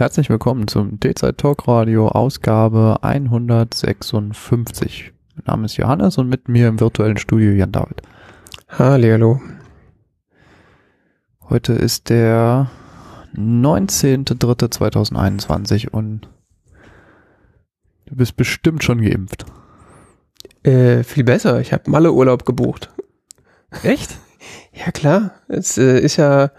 Herzlich willkommen zum D-Zeit Talk Radio Ausgabe 156. Mein Name ist Johannes und mit mir im virtuellen Studio Jan David. Hallo. Heute ist der 19.03.2021 und du bist bestimmt schon geimpft. Äh, viel besser. Ich habe Malle Urlaub gebucht. Echt? Ja klar. Es äh, ist ja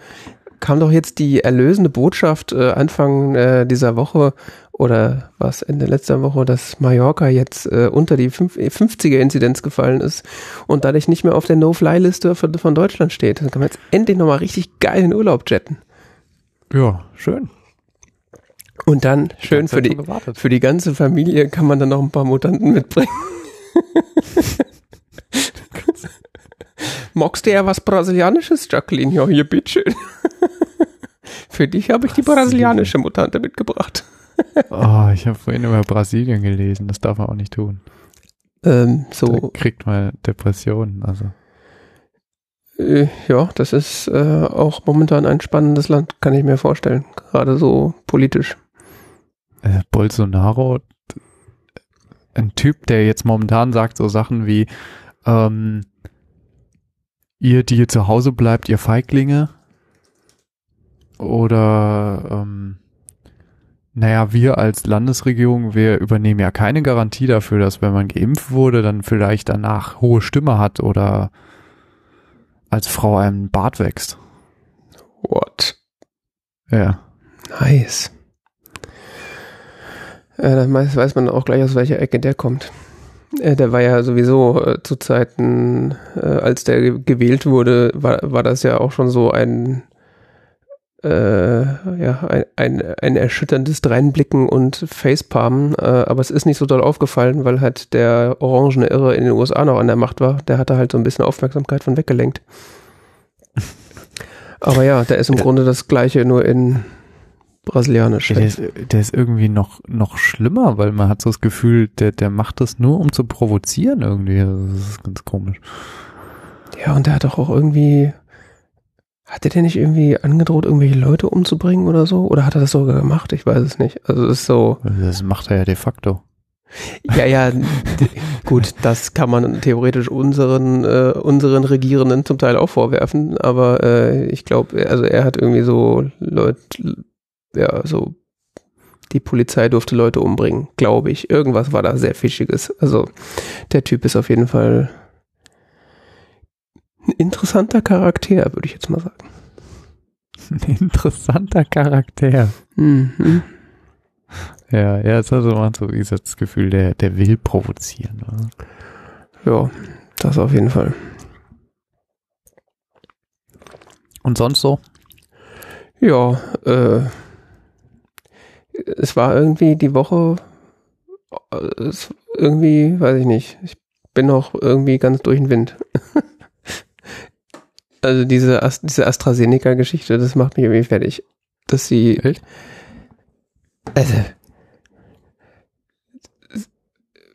kam doch jetzt die erlösende Botschaft äh, Anfang äh, dieser Woche oder was Ende letzter Woche, dass Mallorca jetzt äh, unter die 50er-Inzidenz gefallen ist und dadurch nicht mehr auf der No-Fly-Liste von, von, Deutschland steht. Dann kann man jetzt endlich nochmal richtig geil in Urlaub jetten. Ja, schön. Und dann schön für die, für die ganze Familie kann man dann noch ein paar Mutanten mitbringen. Magst du ja was Brasilianisches, Jacqueline? Ja, hier, bitteschön. Für dich habe ich die brasilianische Mutante mitgebracht. oh, ich habe vorhin über Brasilien gelesen. Das darf man auch nicht tun. Ähm, so. Da kriegt man Depressionen, also. Äh, ja, das ist äh, auch momentan ein spannendes Land, kann ich mir vorstellen. Gerade so politisch. Äh, Bolsonaro, ein Typ, der jetzt momentan sagt so Sachen wie, ähm, ihr, die ihr zu Hause bleibt, ihr Feiglinge. Oder, ähm, naja, wir als Landesregierung, wir übernehmen ja keine Garantie dafür, dass wenn man geimpft wurde, dann vielleicht danach hohe Stimme hat oder als Frau einem Bart wächst. What? Ja. Nice. Äh, dann weiß man auch gleich, aus welcher Ecke der kommt. Äh, der war ja sowieso äh, zu Zeiten, äh, als der gewählt wurde, war, war das ja auch schon so ein, äh, ja, ein, ein, ein erschütterndes Dreinblicken und Facepalmen. Äh, aber es ist nicht so doll aufgefallen, weil halt der orangene Irre in den USA noch an der Macht war. Der hatte halt so ein bisschen Aufmerksamkeit von weggelenkt. Aber ja, der ist im Grunde das Gleiche, nur in brasilianisch. Der ist, der ist irgendwie noch, noch schlimmer, weil man hat so das Gefühl, der, der macht das nur, um zu provozieren irgendwie. Das ist ganz komisch. Ja, und der hat doch auch irgendwie, hat der nicht irgendwie angedroht, irgendwelche Leute umzubringen oder so? Oder hat er das sogar gemacht? Ich weiß es nicht. Also es ist so. Das macht er ja de facto. Ja, ja, gut, das kann man theoretisch unseren, äh, unseren Regierenden zum Teil auch vorwerfen, aber äh, ich glaube, also er hat irgendwie so Leute, ja, so die Polizei durfte Leute umbringen, glaube ich. Irgendwas war da sehr Fischiges. Also der Typ ist auf jeden Fall ein interessanter Charakter, würde ich jetzt mal sagen. Ein interessanter Charakter. Mhm. Ja, ja, es hat so, so wie das Gefühl, der, der will provozieren. Oder? Ja, das auf jeden Fall. Und sonst so? Ja, äh, es war irgendwie die Woche, es irgendwie, weiß ich nicht, ich bin noch irgendwie ganz durch den Wind. also diese, diese AstraZeneca-Geschichte, das macht mich irgendwie fertig. Dass sie, Echt? also,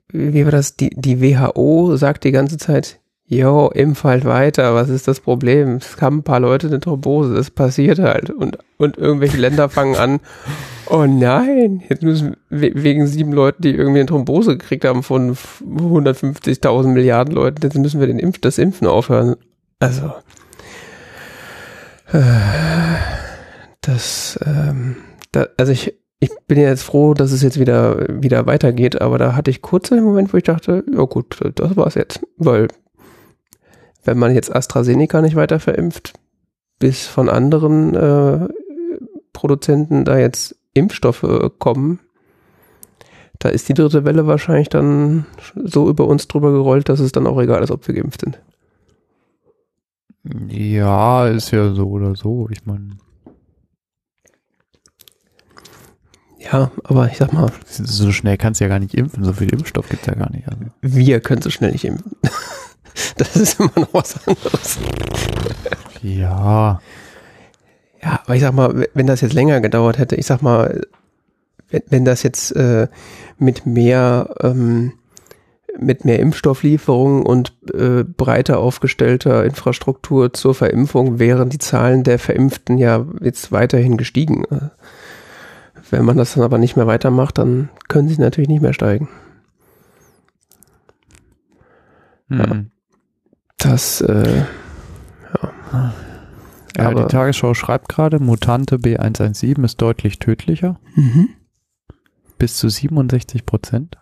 wie war das? Die, die WHO sagt die ganze Zeit, Jo, impf halt weiter, was ist das Problem? Es haben ein paar Leute eine Thrombose, das passiert halt. Und, und irgendwelche Länder fangen an, oh nein, jetzt müssen wegen sieben Leuten, die irgendwie eine Thrombose gekriegt haben von 150.000 Milliarden Leuten, jetzt müssen wir den Impf, das Impfen aufhören. Also, äh, das, ähm, da, also ich, ich bin ja jetzt froh, dass es jetzt wieder, wieder weitergeht, aber da hatte ich kurz einen Moment, wo ich dachte, ja gut, das war's jetzt, weil wenn man jetzt AstraZeneca nicht weiter verimpft, bis von anderen äh, Produzenten da jetzt Impfstoffe äh, kommen, da ist die dritte Welle wahrscheinlich dann so über uns drüber gerollt, dass es dann auch egal ist, ob wir geimpft sind. Ja, ist ja so oder so. Ich meine. Ja, aber ich sag mal. So schnell kannst du ja gar nicht impfen, so viel Impfstoff gibt es ja gar nicht. Also. Wir können so schnell nicht impfen. Das ist immer noch was anderes. Ja. Ja, aber ich sag mal, wenn das jetzt länger gedauert hätte, ich sag mal, wenn, wenn das jetzt äh, mit mehr ähm, mit mehr Impfstofflieferungen und äh, breiter aufgestellter Infrastruktur zur Verimpfung wären die Zahlen der Verimpften ja jetzt weiterhin gestiegen. Wenn man das dann aber nicht mehr weitermacht, dann können sie natürlich nicht mehr steigen. Mhm. Das, äh, ja. Ja, Aber- die Tagesschau schreibt gerade, Mutante B117 ist deutlich tödlicher. Mhm. Bis zu 67 Prozent.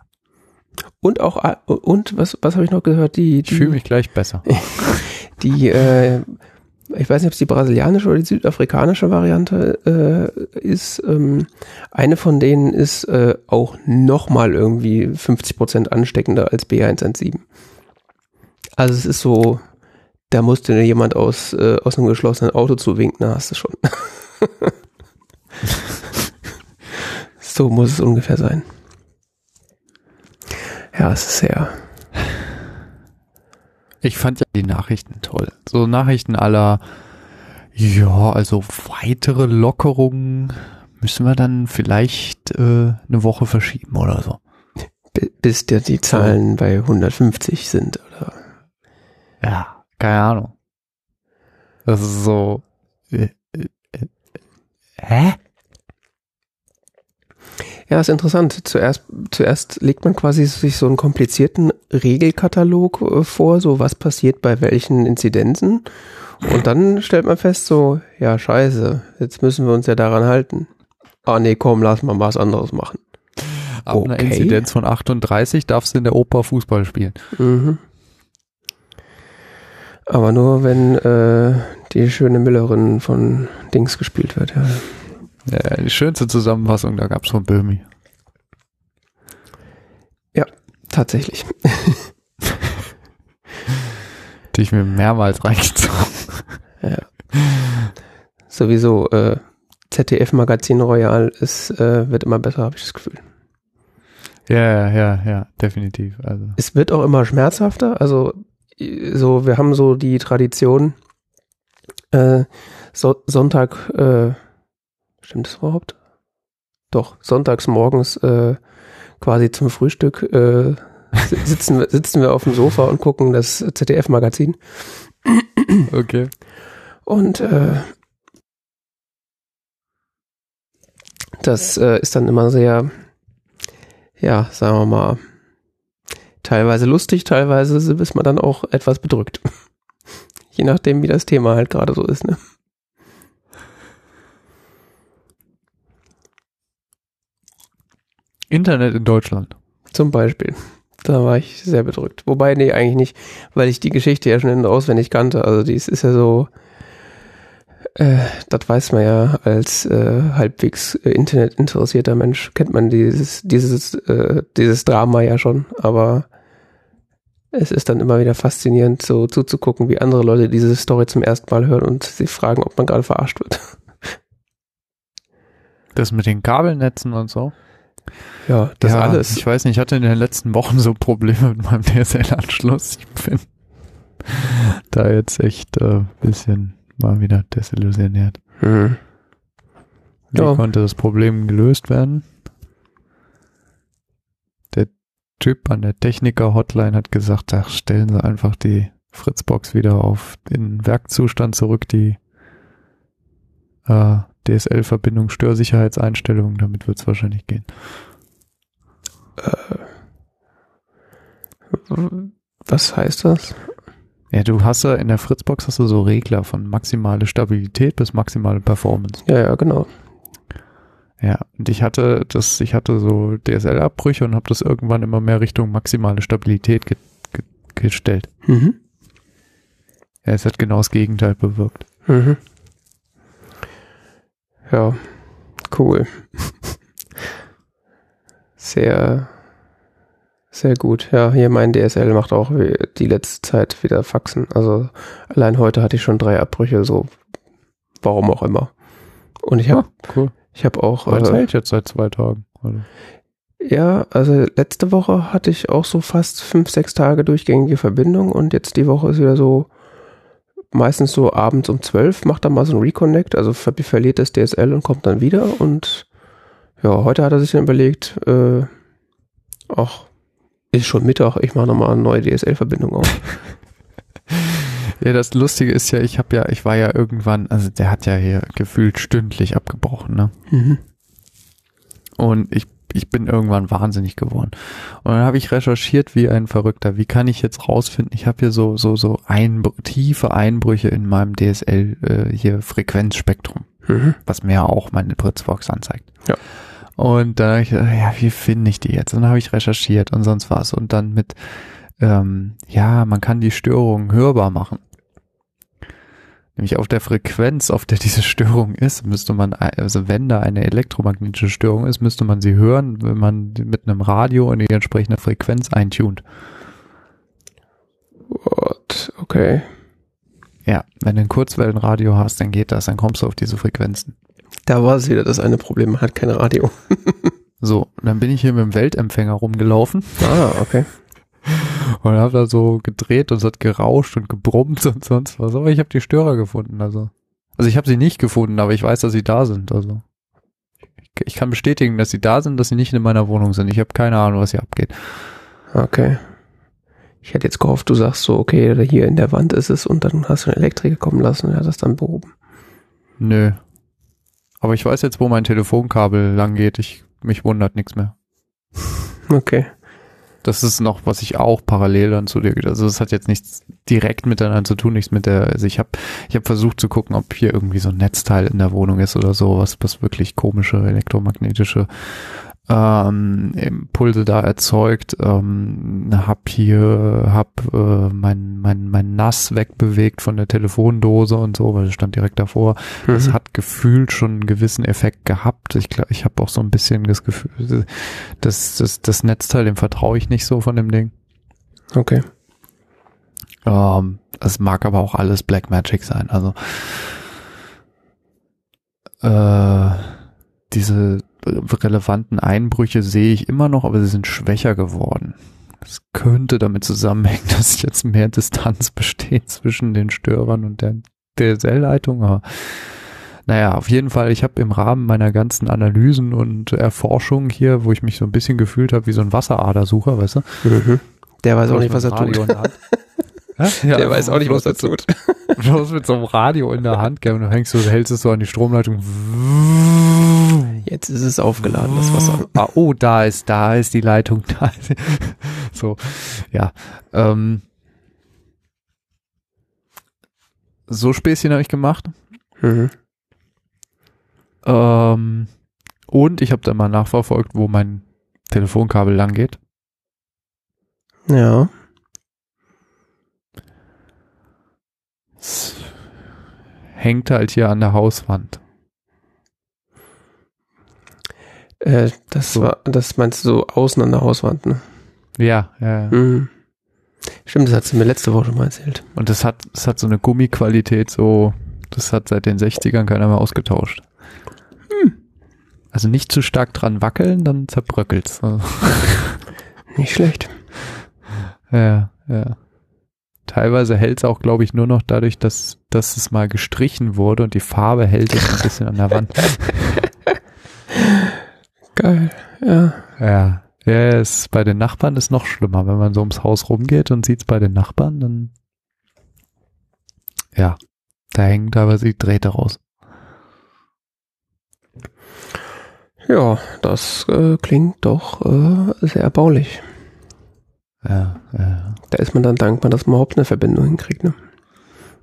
Und auch, und was, was habe ich noch gehört? Die, Ich fühle mich gleich besser. die, äh, ich weiß nicht, ob es die brasilianische oder die südafrikanische Variante äh, ist. Ähm, eine von denen ist äh, auch nochmal irgendwie 50 Prozent ansteckender als B117. Also es ist so, da musste dir jemand aus, äh, aus einem geschlossenen Auto zuwinken, da hast du schon. so muss es ungefähr sein. Ja, es ist sehr. Ich fand ja die Nachrichten toll. So Nachrichten aller, ja, also weitere Lockerungen müssen wir dann vielleicht äh, eine Woche verschieben oder so. bi- bis dir die Zahlen bei 150 sind. Oder? Ja, keine Ahnung. Das ist so. Äh, äh, äh, hä? Ja, ist interessant. Zuerst, zuerst legt man quasi sich so einen komplizierten Regelkatalog äh, vor, so was passiert bei welchen Inzidenzen. Und dann stellt man fest, so, ja, scheiße, jetzt müssen wir uns ja daran halten. Ah, nee, komm, lass mal was anderes machen. Ab einer Okay. Inzidenz von 38 darfst du in der Oper Fußball spielen. Mhm. Aber nur, wenn äh, die schöne Müllerin von Dings gespielt wird, ja. Ja, die schönste Zusammenfassung, da gab's von Böhmi. Tatsächlich. Die ich mir mehrmals reingezogen. Sowieso, äh, ZDF-Magazin Royal ist, äh, wird immer besser, habe ich das Gefühl. Ja, ja, ja, ja, definitiv. Also. Es wird auch immer schmerzhafter. Also, so, wir haben so die Tradition, äh, so, Sonntag, äh, stimmt das überhaupt? Doch, sonntags morgens äh, quasi zum Frühstück äh, si- sitzen, wir- sitzen wir auf dem Sofa und gucken das ZDF-Magazin. Okay. Und äh, das äh, ist dann immer sehr, ja, sagen wir mal, teilweise lustig, teilweise ist man dann auch etwas bedrückt. Je nachdem, wie das Thema halt gerade so ist. Ne? Internet in Deutschland. Zum Beispiel. Da war ich sehr bedrückt. Wobei, nee, eigentlich nicht, weil ich die Geschichte ja schon in- und auswendig kannte. Also dies ist ja so, äh, das weiß man ja als äh, halbwegs äh, internetinteressierter Mensch, kennt man dieses, dieses, äh, dieses Drama ja schon. Aber es ist dann immer wieder faszinierend, so zuzugucken, wie andere Leute diese Story zum ersten Mal hören und sich fragen, ob man gerade verarscht wird. Das mit den Kabelnetzen und so. Ja, das ja, alles. Ich weiß nicht, ich hatte in den letzten Wochen so Probleme mit meinem DSL-Anschluss. Ich bin da jetzt echt äh, bisschen mal wieder desillusioniert. Hm. Wie Ja. konnte das Problem gelöst werden? Der Typ an der Techniker-Hotline hat gesagt, ach, stellen Sie einfach die Fritzbox wieder auf den Werkzustand zurück, die äh, DSL-Verbindung Störsicherheitseinstellungen, damit wird es wahrscheinlich gehen. Was heißt das? Ja, du hast ja in der Fritzbox hast du so Regler von maximale Stabilität bis maximale Performance. Ja, ja, genau. Ja, und ich hatte das, ich hatte so DSL-Abbrüche und habe das irgendwann immer mehr Richtung maximale Stabilität ge ge gestellt. Mhm. Ja, es hat genau das Gegenteil bewirkt. Mhm. Ja, cool. Sehr, sehr gut. Ja, hier mein DSL macht auch die letzte Zeit wieder Faxen. Also allein heute hatte ich schon drei Abbrüche, so warum auch immer. Und ich habe cool. Ich habe auch das äh, hält jetzt seit zwei Tagen. Also, ja, also letzte Woche hatte ich auch so fast fünf, sechs Tage durchgängige Verbindung und jetzt die Woche ist wieder so meistens so abends um zwölf macht er mal so ein Reconnect, also ver verliert das DSL und kommt dann wieder und ja, heute hat er sich dann überlegt, äh, ach, Ist schon Mittag, ich mache nochmal eine neue DSL-Verbindung auf. Ja, das Lustige ist ja, ich habe ja, ich war ja irgendwann, also der hat ja hier gefühlt stündlich abgebrochen, ne? Mhm. Und ich, ich bin irgendwann wahnsinnig geworden. Und dann habe ich recherchiert wie ein Verrückter. Wie kann ich jetzt rausfinden? Ich habe hier so so so Einbr tiefe Einbrüche in meinem DSL äh, hier Frequenzspektrum, Mhm. was mir ja auch meine Fritzbox anzeigt. Ja. Und da hab ich, gedacht, ja, wie finde ich die jetzt? Und dann habe ich recherchiert und sonst was. Und dann mit, ähm, ja, man kann die Störungen hörbar machen. Nämlich auf der Frequenz, auf der diese Störung ist, müsste man, also wenn da eine elektromagnetische Störung ist, müsste man sie hören, wenn man mit einem Radio in die entsprechende Frequenz eintunt. What? Okay. Ja, wenn du ein Kurzwellenradio hast, dann geht das, dann kommst du auf diese Frequenzen. Da war es wieder das eine Problem, man hat kein Radio. So, dann bin ich hier mit dem Weltempfänger rumgelaufen Ah, okay. und habe da so gedreht und es hat gerauscht und gebrummt und sonst was. Aber ich habe die Störer gefunden, also. Also ich habe sie nicht gefunden, aber ich weiß, dass sie da sind. Also ich, ich kann bestätigen, dass sie da sind, dass sie nicht in meiner Wohnung sind. Ich habe keine Ahnung, was hier abgeht. Okay. Ich hätte jetzt gehofft, du sagst so, okay, hier in der Wand ist es und dann hast du einen Elektriker kommen lassen und er hat das dann behoben. Nö. Aber ich weiß jetzt, wo mein Telefonkabel lang geht. Ich mich wundert nichts mehr. Okay. Das ist noch, was ich auch parallel dann zu dir, also es hat jetzt nichts direkt miteinander zu tun, nichts mit der, also ich habe ich hab versucht zu gucken, ob hier irgendwie so ein Netzteil in der Wohnung ist oder so, was, was wirklich komische elektromagnetische ähm, Impulse da erzeugt. Ähm, hab hier, hab äh, mein, mein, mein Nass wegbewegt von der Telefondose und so, weil es stand direkt davor. Das Mhm. hat gefühlt schon einen gewissen Effekt gehabt. Ich glaube, ich habe auch so ein bisschen das Gefühl, das, das, das Netzteil, dem vertraue ich nicht so von dem Ding. Okay. Ähm, es mag aber auch alles Black Magic sein. Also äh, diese relevanten Einbrüche sehe ich immer noch, aber sie sind schwächer geworden. Es könnte damit zusammenhängen, dass jetzt mehr Distanz besteht zwischen den Störern und der DSL-Leitung. Aber naja, auf jeden Fall, ich habe im Rahmen meiner ganzen Analysen und Erforschungen hier, wo ich mich so ein bisschen gefühlt habe wie so ein Wasseradersucher, weißt du? Mhm. Der weiß auch nicht, was er tut. der? Ja, Der weiß auch nicht, was er tut. so- Bloß mit so einem Radio in der Hand, gell, und du hängst so, hältst es so an die Stromleitung. Jetzt ist es aufgeladen, das Wasser. Ah, oh, da ist, da ist die Leitung, da ist, so, ja, ähm, so Späßchen habe ich gemacht, Mhm. ähm, und ich habe dann mal nachverfolgt, wo mein Telefonkabel lang geht. Ja. Es hängt halt hier an der Hauswand. Äh, das So. war, das meinst du so außen an der Hauswand, ne? Ja, ja. Mhm. Stimmt, das hat sie mir letzte Woche schon mal erzählt. Und das hat, das hat so eine Gummiqualität, so, das hat seit den 60ern keiner mehr ausgetauscht. Also nicht zu stark dran wackeln, dann zerbröckelt's. Also, Nicht schlecht. ja, ja. Teilweise hält's auch, glaube ich, nur noch dadurch, dass, dass es mal gestrichen wurde und die Farbe hält es ein bisschen an der Wand. Geil. Ja. Ja. Ja, es bei den Nachbarn ist noch schlimmer. Wenn man so ums Haus rumgeht und sieht's bei den Nachbarn, dann ja, da hängen teilweise die Drähte raus. Ja, das äh, klingt doch äh, sehr erbaulich. Ja, ja. Da ist man dann dankbar, dass man überhaupt eine Verbindung hinkriegt, ne?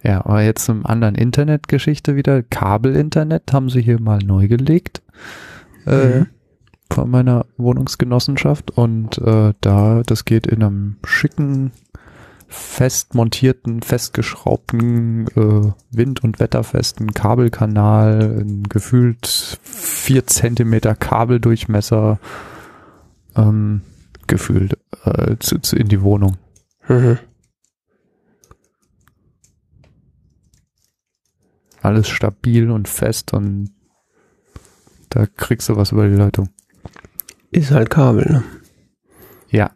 Ja, aber jetzt zum anderen Internetgeschichte wieder. Kabelinternet haben sie hier mal neu gelegt. Äh, Mhm. Von meiner Wohnungsgenossenschaft und äh, da, das geht in einem schicken, fest montierten, festgeschraubten, äh, wind- und wetterfesten Kabelkanal, ein gefühlt vier Zentimeter Kabeldurchmesser ähm, gefühlt äh, zu, zu in die Wohnung. Mhm. Alles stabil und fest und da kriegst du was über die Leitung. Ist halt Kabel, ne? Ja.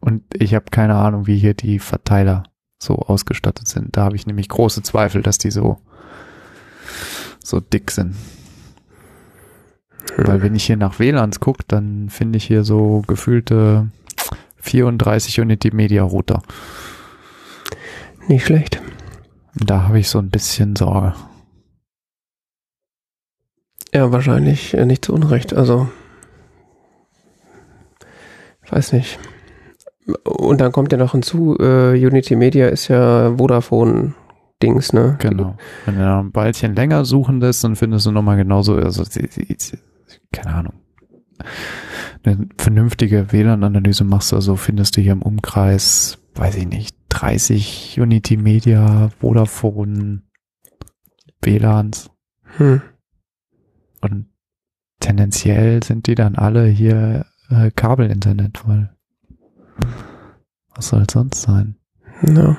Und ich habe keine Ahnung, wie hier die Verteiler so ausgestattet sind. Da habe ich nämlich große Zweifel, dass die so so dick sind. Weil wenn ich hier nach WLANs gucke, dann finde ich hier so gefühlte 34 Unity Media Router. Nicht schlecht. Da habe ich so ein bisschen Sorge. Ja, wahrscheinlich äh, nicht zu Unrecht. Also, weiß nicht. Und dann kommt ja noch hinzu, äh, Unity Media ist ja Vodafone-Dings, ne? Genau. Wenn du ein Weilchen länger suchen lässt, dann findest du nochmal genauso, also, keine Ahnung. Eine vernünftige WLAN-Analyse machst du, also findest du hier im Umkreis, weiß ich nicht, 30 Unity Media, Vodafone, WLANs. Hm. Und tendenziell sind die dann alle hier äh, Kabelinternet, weil was soll sonst sein? Ja.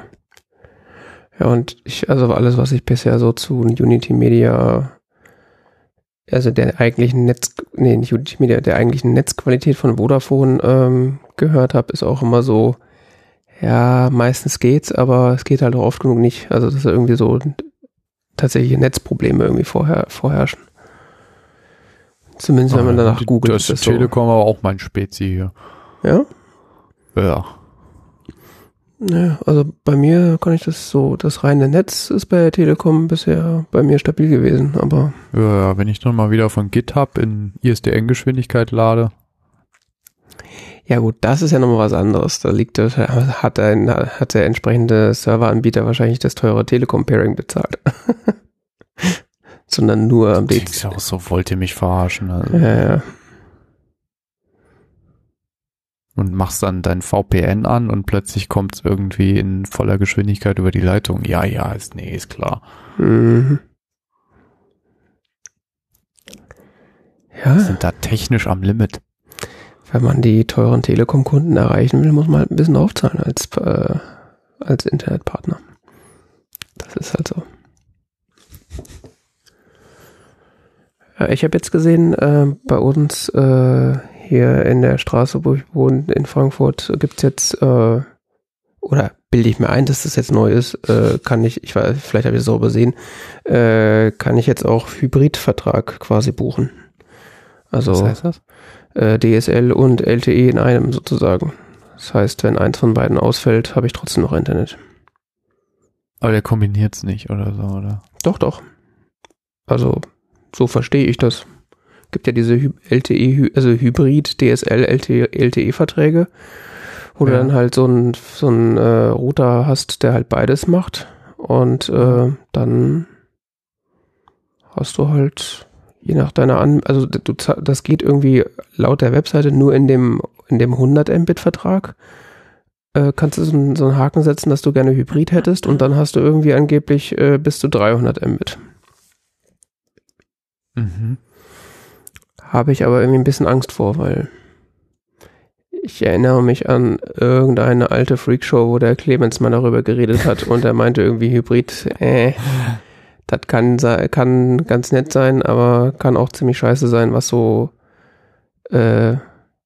Ja, und ich, also alles, was ich bisher so zu Unity Media, also der eigentlichen Netz, nee, nicht Unity Media, der eigentlichen Netzqualität von Vodafone ähm, gehört habe, ist auch immer so, ja, meistens geht's, aber es geht halt auch oft genug nicht. Also, dass irgendwie so tatsächliche Netzprobleme irgendwie vorher, vorherrschen. Zumindest wenn man danach Die- googelt. Das ist Telekom aber auch mein Spezi hier. So. Ja? Ja. Ja, also bei mir kann ich das so, das reine Netz ist bei der Telekom bisher bei mir stabil gewesen, aber Ja, wenn ich dann mal wieder von GitHub in ISDN-Geschwindigkeit lade. ja gut, das ist ja nochmal was anderes. Da liegt das, hat ein, hat der entsprechende Serveranbieter wahrscheinlich das teure Telekom-Pairing bezahlt. Sondern nur am Klingt DC. ja auch so, wollt ihr mich verarschen? Also. Ja, ja. Und machst dann dein VPN an und plötzlich kommt es irgendwie in voller Geschwindigkeit über die Leitung. Ja, ja, ist, nee, ist klar. Mhm. Wir Ja, sind da technisch am Limit. wenn man die teuren Telekom-Kunden erreichen will, muss man halt ein bisschen aufzahlen als, äh, als Internetpartner. Das ist halt so. Ich habe jetzt gesehen, äh, bei uns äh, hier in der Straße, wo ich wohne, in Frankfurt, gibt's jetzt, äh, oder bilde ich mir ein, dass das jetzt neu ist, äh, kann ich, ich weiß, vielleicht habe ich es so übersehen, äh, kann ich jetzt auch Hybridvertrag quasi buchen. Also Was heißt das? äh, DSL und LTE in einem sozusagen. Das heißt, wenn eins von beiden ausfällt, habe ich trotzdem noch Internet. Aber der kombiniert es nicht oder so, oder? Doch, doch. Also, so verstehe ich das. Gibt ja diese LTE, also Hybrid, DSL, LTE, LTE-Verträge, wo du Ja. dann halt so einen so einen, äh, Router hast, der halt beides macht. Und äh, dann hast du halt, je nach deiner An, also du, das geht irgendwie laut der Webseite nur in dem, in dem 100 Mbit-Vertrag. Äh, kannst du so einen, so einen Haken setzen, dass du gerne Hybrid hättest und dann hast du irgendwie angeblich äh, bis zu 300 Mbit. Mhm. Habe ich aber irgendwie ein bisschen Angst vor, weil ich erinnere mich an irgendeine alte Freakshow, wo der Clemens mal darüber geredet hat und er meinte irgendwie Hybrid, äh, das kann, kann ganz nett sein, aber kann auch ziemlich scheiße sein, was so, äh,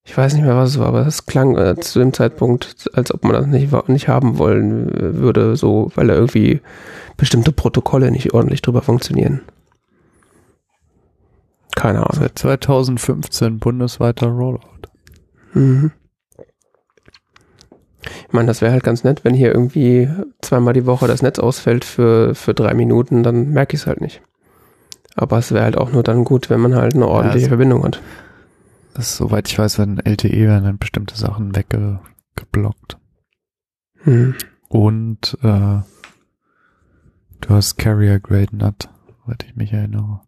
ich weiß nicht mehr, was es war, aber es klang äh, zu dem Zeitpunkt, als ob man das nicht, nicht haben wollen äh, würde, so, weil da irgendwie bestimmte Protokolle nicht ordentlich drüber funktionieren. Keine Ahnung. Seit 2015 bundesweiter Rollout. Mhm. Ich meine, das wäre halt ganz nett, wenn hier irgendwie zweimal die Woche das Netz ausfällt für, für drei Minuten, dann merke ich es halt nicht. Aber es wäre halt auch nur dann gut, wenn man halt eine ordentliche also- Verbindung hat. Das ist, soweit ich weiß, werden LTE werden dann bestimmte Sachen weggeblockt. Hm. Und äh, du hast Carrier Grade NAT, soweit ich mich erinnere.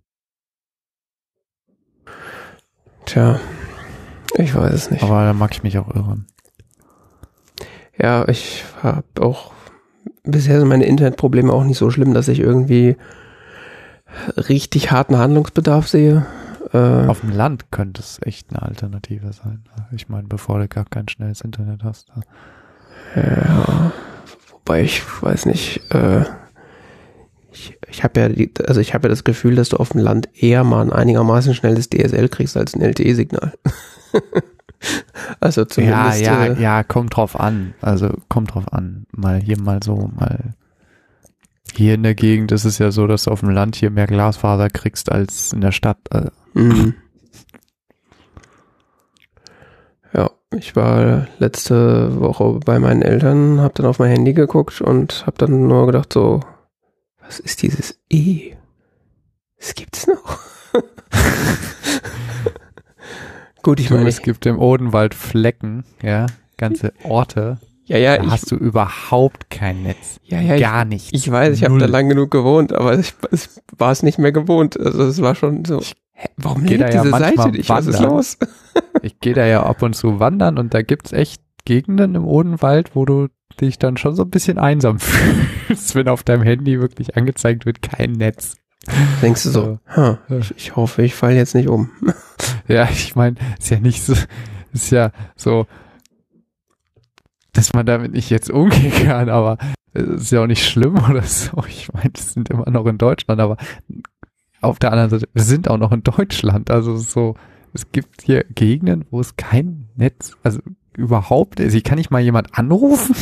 Tja, ich weiß es nicht. Aber da mag ich mich auch irren. Ja, ich habe auch bisher sind meine Internetprobleme auch nicht so schlimm, dass ich irgendwie richtig harten Handlungsbedarf sehe. Äh, Auf dem Land könnte es echt eine Alternative sein. Ich meine, bevor du gar kein schnelles Internet hast. Ja, wobei ich weiß nicht, äh, ich, ich habe ja, die, also ich habe ja das Gefühl, dass du auf dem Land eher mal ein einigermaßen schnelles DSL kriegst als ein LTE-Signal. also Ja, zumindest. ja, äh, ja, kommt drauf an. Also kommt drauf an. Mal hier, mal so, mal. Hier in der Gegend ist es ja so, dass du auf dem Land hier mehr Glasfaser kriegst als in der Stadt. Äh, Mhm. Ja, ich war letzte Woche bei meinen Eltern, habe dann auf mein Handy geguckt und habe dann nur gedacht so, was ist dieses E? Das gibt's noch. Gut, ich Du, meine, es gibt im Odenwald Flecken, ja, ganze Orte. ja, ja, da ich, hast du überhaupt kein Netz. ja, ja, ich, Gar nicht. ich weiß, ich habe da lang genug gewohnt, aber ich, es war es nicht mehr gewohnt. Also es war schon so, hä, warum geh da ja diese Seite nicht? Was ist los? Ich gehe da ja ab und zu wandern und da gibt's echt Gegenden im Odenwald, wo du dich dann schon so ein bisschen einsam fühlst, wenn auf deinem Handy wirklich angezeigt wird, kein Netz. Denkst du so, ha, ich, ich hoffe, ich falle jetzt nicht um. Ja, ich meine, ist ja nicht so, ist ja so, dass man damit nicht jetzt umgehen kann, aber es ist ja auch nicht schlimm oder so. Ich meine, wir sind immer noch in Deutschland, aber auf der anderen Seite, wir sind auch noch in Deutschland. Also so, es gibt hier Gegenden, wo es kein Netz, also überhaupt, also ich kann nicht mal jemand anrufen.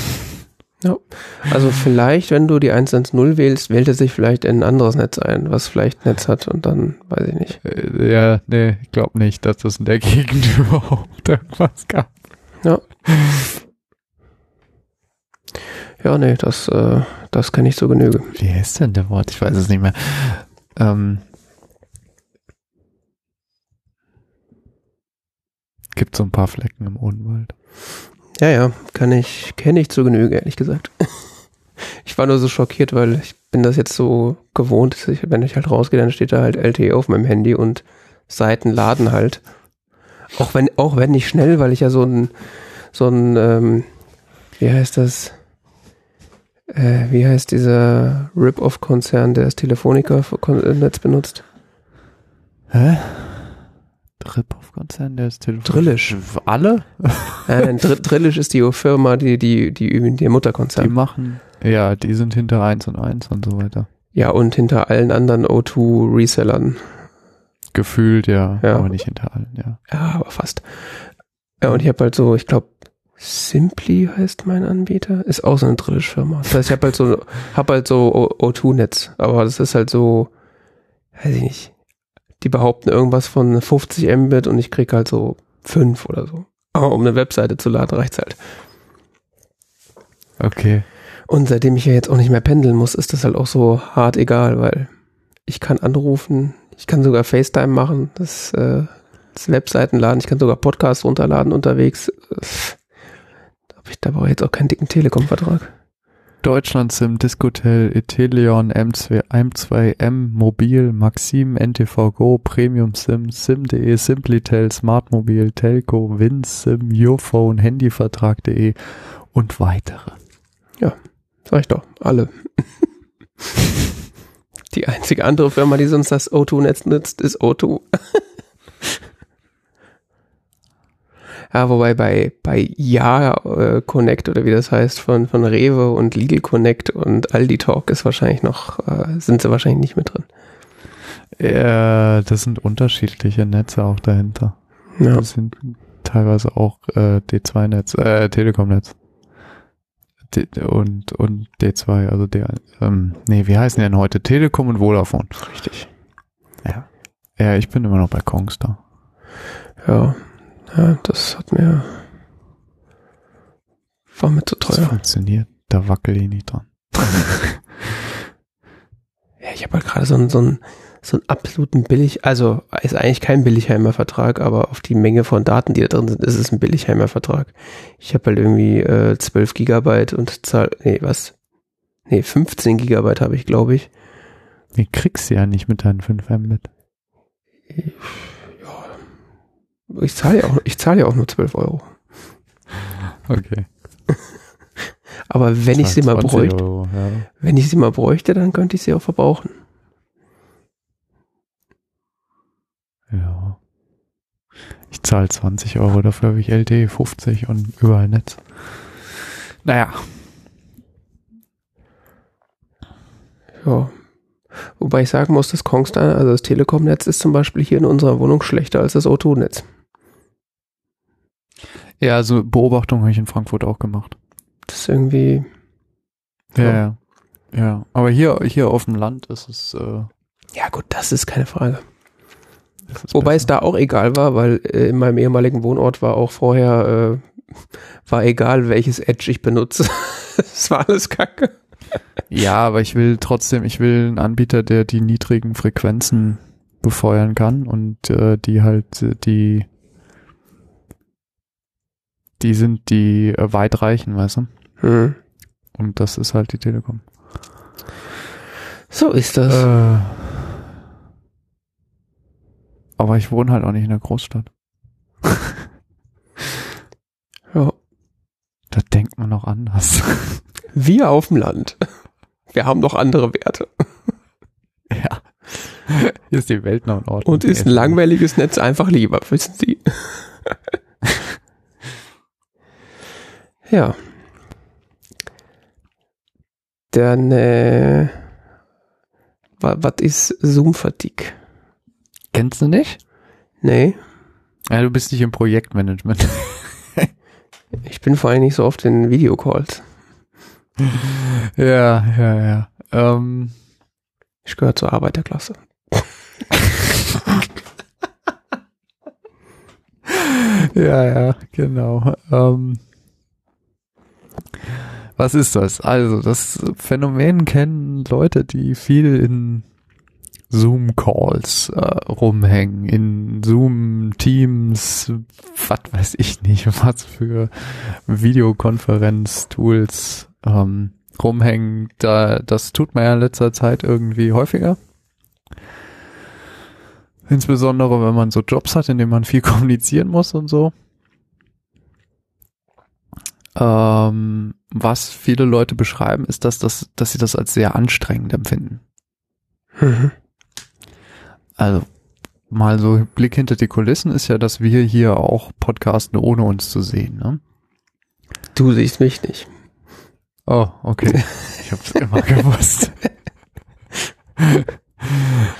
Also vielleicht, wenn du die 110 wählst, wählt er sich vielleicht in ein anderes Netz ein, was vielleicht Netz hat und dann weiß ich nicht. Äh, Ja, nee, ich glaube nicht, dass es in der Gegend überhaupt irgendwas gab. Ja, nee, das, äh, das kann ich so genüge. Wie heißt denn der Wort? Ich weiß es nicht mehr. Ähm, gibt so ein paar Flecken im Odenwald. Ja, ja, kann ich, kenne ich zu Genüge, ehrlich gesagt. Ich war nur so schockiert, weil ich bin das jetzt so gewohnt, dass ich, wenn ich halt rausgehe, dann steht da halt LTE auf meinem Handy und Seiten laden halt. Auch wenn, auch wenn nicht schnell, weil ich ja so ein, so ein, ähm, wie heißt das? Äh, wie heißt dieser Rip-Off-Konzern, der das Telefonica-Netz benutzt? Hä? Trip-Off-Konzern, der ist Telefon. Drillisch. Alle? Äh, nein, Dr Drillisch ist die Firma, die, die, die, die Die Mutterkonzern. machen, ja, die sind hinter 1 und 1 und so weiter. Ja, und hinter allen anderen O2-Resellern. Gefühlt, ja, Ja. aber nicht hinter allen, ja. Ja, aber fast. Ja, und ich habe halt so, ich glaube, Simply heißt mein Anbieter. Ist auch so eine Drillisch-Firma. Das heißt, ich habe halt so, hab halt so O- O2-Netz. Aber das ist halt so, weiß ich nicht. Die behaupten irgendwas von 50 Mbit und ich krieg halt so 5 oder so. Aber um eine Webseite zu laden, reicht's halt. Okay. Und seitdem ich ja jetzt auch nicht mehr pendeln muss, ist das halt auch so hart egal, weil ich kann anrufen, ich kann sogar FaceTime machen, das, äh, das Webseiten laden, ich kann sogar Podcasts runterladen unterwegs. Ich, da brauche ich jetzt auch keinen dicken Telekom-Vertrag. Deutschland Sim, Discotel, Etelion, M2, M2M, Mobil, Maxim, NTV Go, Premium Sim, Sim.de, Simplitel, Smartmobil, Telco, WinSim, Yourphone, Handyvertrag.de und weitere. Sag ich doch, alle. Die einzige andere Firma, die sonst das O2-Netz nutzt, ist O2. ja, wobei bei, bei Ja äh, Connect oder wie das heißt, von, von Rewe und Legal Connect und Aldi Talk ist wahrscheinlich noch, äh, sind sie wahrscheinlich nicht mit drin. Äh, das sind unterschiedliche Netze auch dahinter. Ja. Das sind teilweise auch äh, D2-Netz, äh, Telekom-Netz. Und, und D2, also der, ähm, nee, wie heißen die denn heute? Telekom und Vodafone. Richtig. Ja. Ja, ich bin immer noch bei Kongstar. Ja. Ja, das hat mir, war mir zu Das teuer. funktioniert. Da wackel ich nicht dran. Ja, ich habe halt gerade so einen, so einen, so einen absoluten Billig, also ist eigentlich kein Billigheimer Vertrag, aber auf die Menge von Daten, die da drin sind, ist es ein Billigheimer Vertrag. Ich habe halt irgendwie äh, 12 Gigabyte und zahl, nee, was? Nee, 15 Gigabyte habe ich, glaube ich. Die kriegst du ja nicht mit deinen 5 Mbit. Ich zahle ja auch, ich zahle ja auch nur 12 Euro. Okay. Aber wenn ich sie mal 20 bräuchte, Euro, ja. wenn ich sie mal bräuchte, dann könnte ich sie auch verbrauchen. ja. Ich zahle 20 Euro, dafür habe ich LTE 50 und überall Netz. Naja, Ja. Wobei ich sagen muss, das Kongstar, also das Telekom-Netz ist zum Beispiel hier in unserer Wohnung schlechter als das O2-Netz. Ja, also Beobachtung habe ich in Frankfurt auch gemacht. Das ist irgendwie, Ja, Ja. ja. Ja, aber hier, hier auf dem Land ist es, äh, ja gut, das ist keine Frage. Wobei besser. es da auch egal war, weil äh, in meinem ehemaligen Wohnort war auch vorher, äh, war egal, welches Edge ich benutze. Es war alles kacke. Ja, aber ich will trotzdem, ich will einen Anbieter, der die niedrigen Frequenzen befeuern kann und äh, die halt die die sind die äh, weitreichen, weißt du? Mhm. Und das ist halt die Telekom. So ist das. Äh, aber ich wohne halt auch nicht in der Großstadt. ja. Da denkt man noch anders. Wir auf dem Land. Wir haben noch andere Werte. Ja. Hier ist die Welt noch in Ordnung. Und ist ein langweiliges Netz einfach lieber, wissen Sie. Ja. Dann, äh, was ist Zoom-Fatigue? Kennst du nicht? Nee. Ja, du bist nicht im Projektmanagement. ich bin vor allem nicht so oft in Videocalls. Ja, ja, ja. Ähm. Ich gehöre zur Arbeiterklasse. ja, ja, genau. Ähm. Was ist das? Also, das Phänomen kennen Leute, die viel in Zoom-Calls äh, rumhängen, in Zoom-Teams, was weiß ich nicht, was für Videokonferenz-Tools ähm, rumhängen. Da, das tut man ja in letzter Zeit irgendwie häufiger. Insbesondere, wenn man so Jobs hat, in denen man viel kommunizieren muss und so. Ähm, was viele Leute beschreiben, ist, dass, das, dass sie das als sehr anstrengend empfinden. Mhm. Also mal so Blick hinter die Kulissen ist ja, dass wir hier auch podcasten, ohne uns zu sehen. Ne? Du siehst mich nicht. Oh, okay. Ich hab's immer gewusst.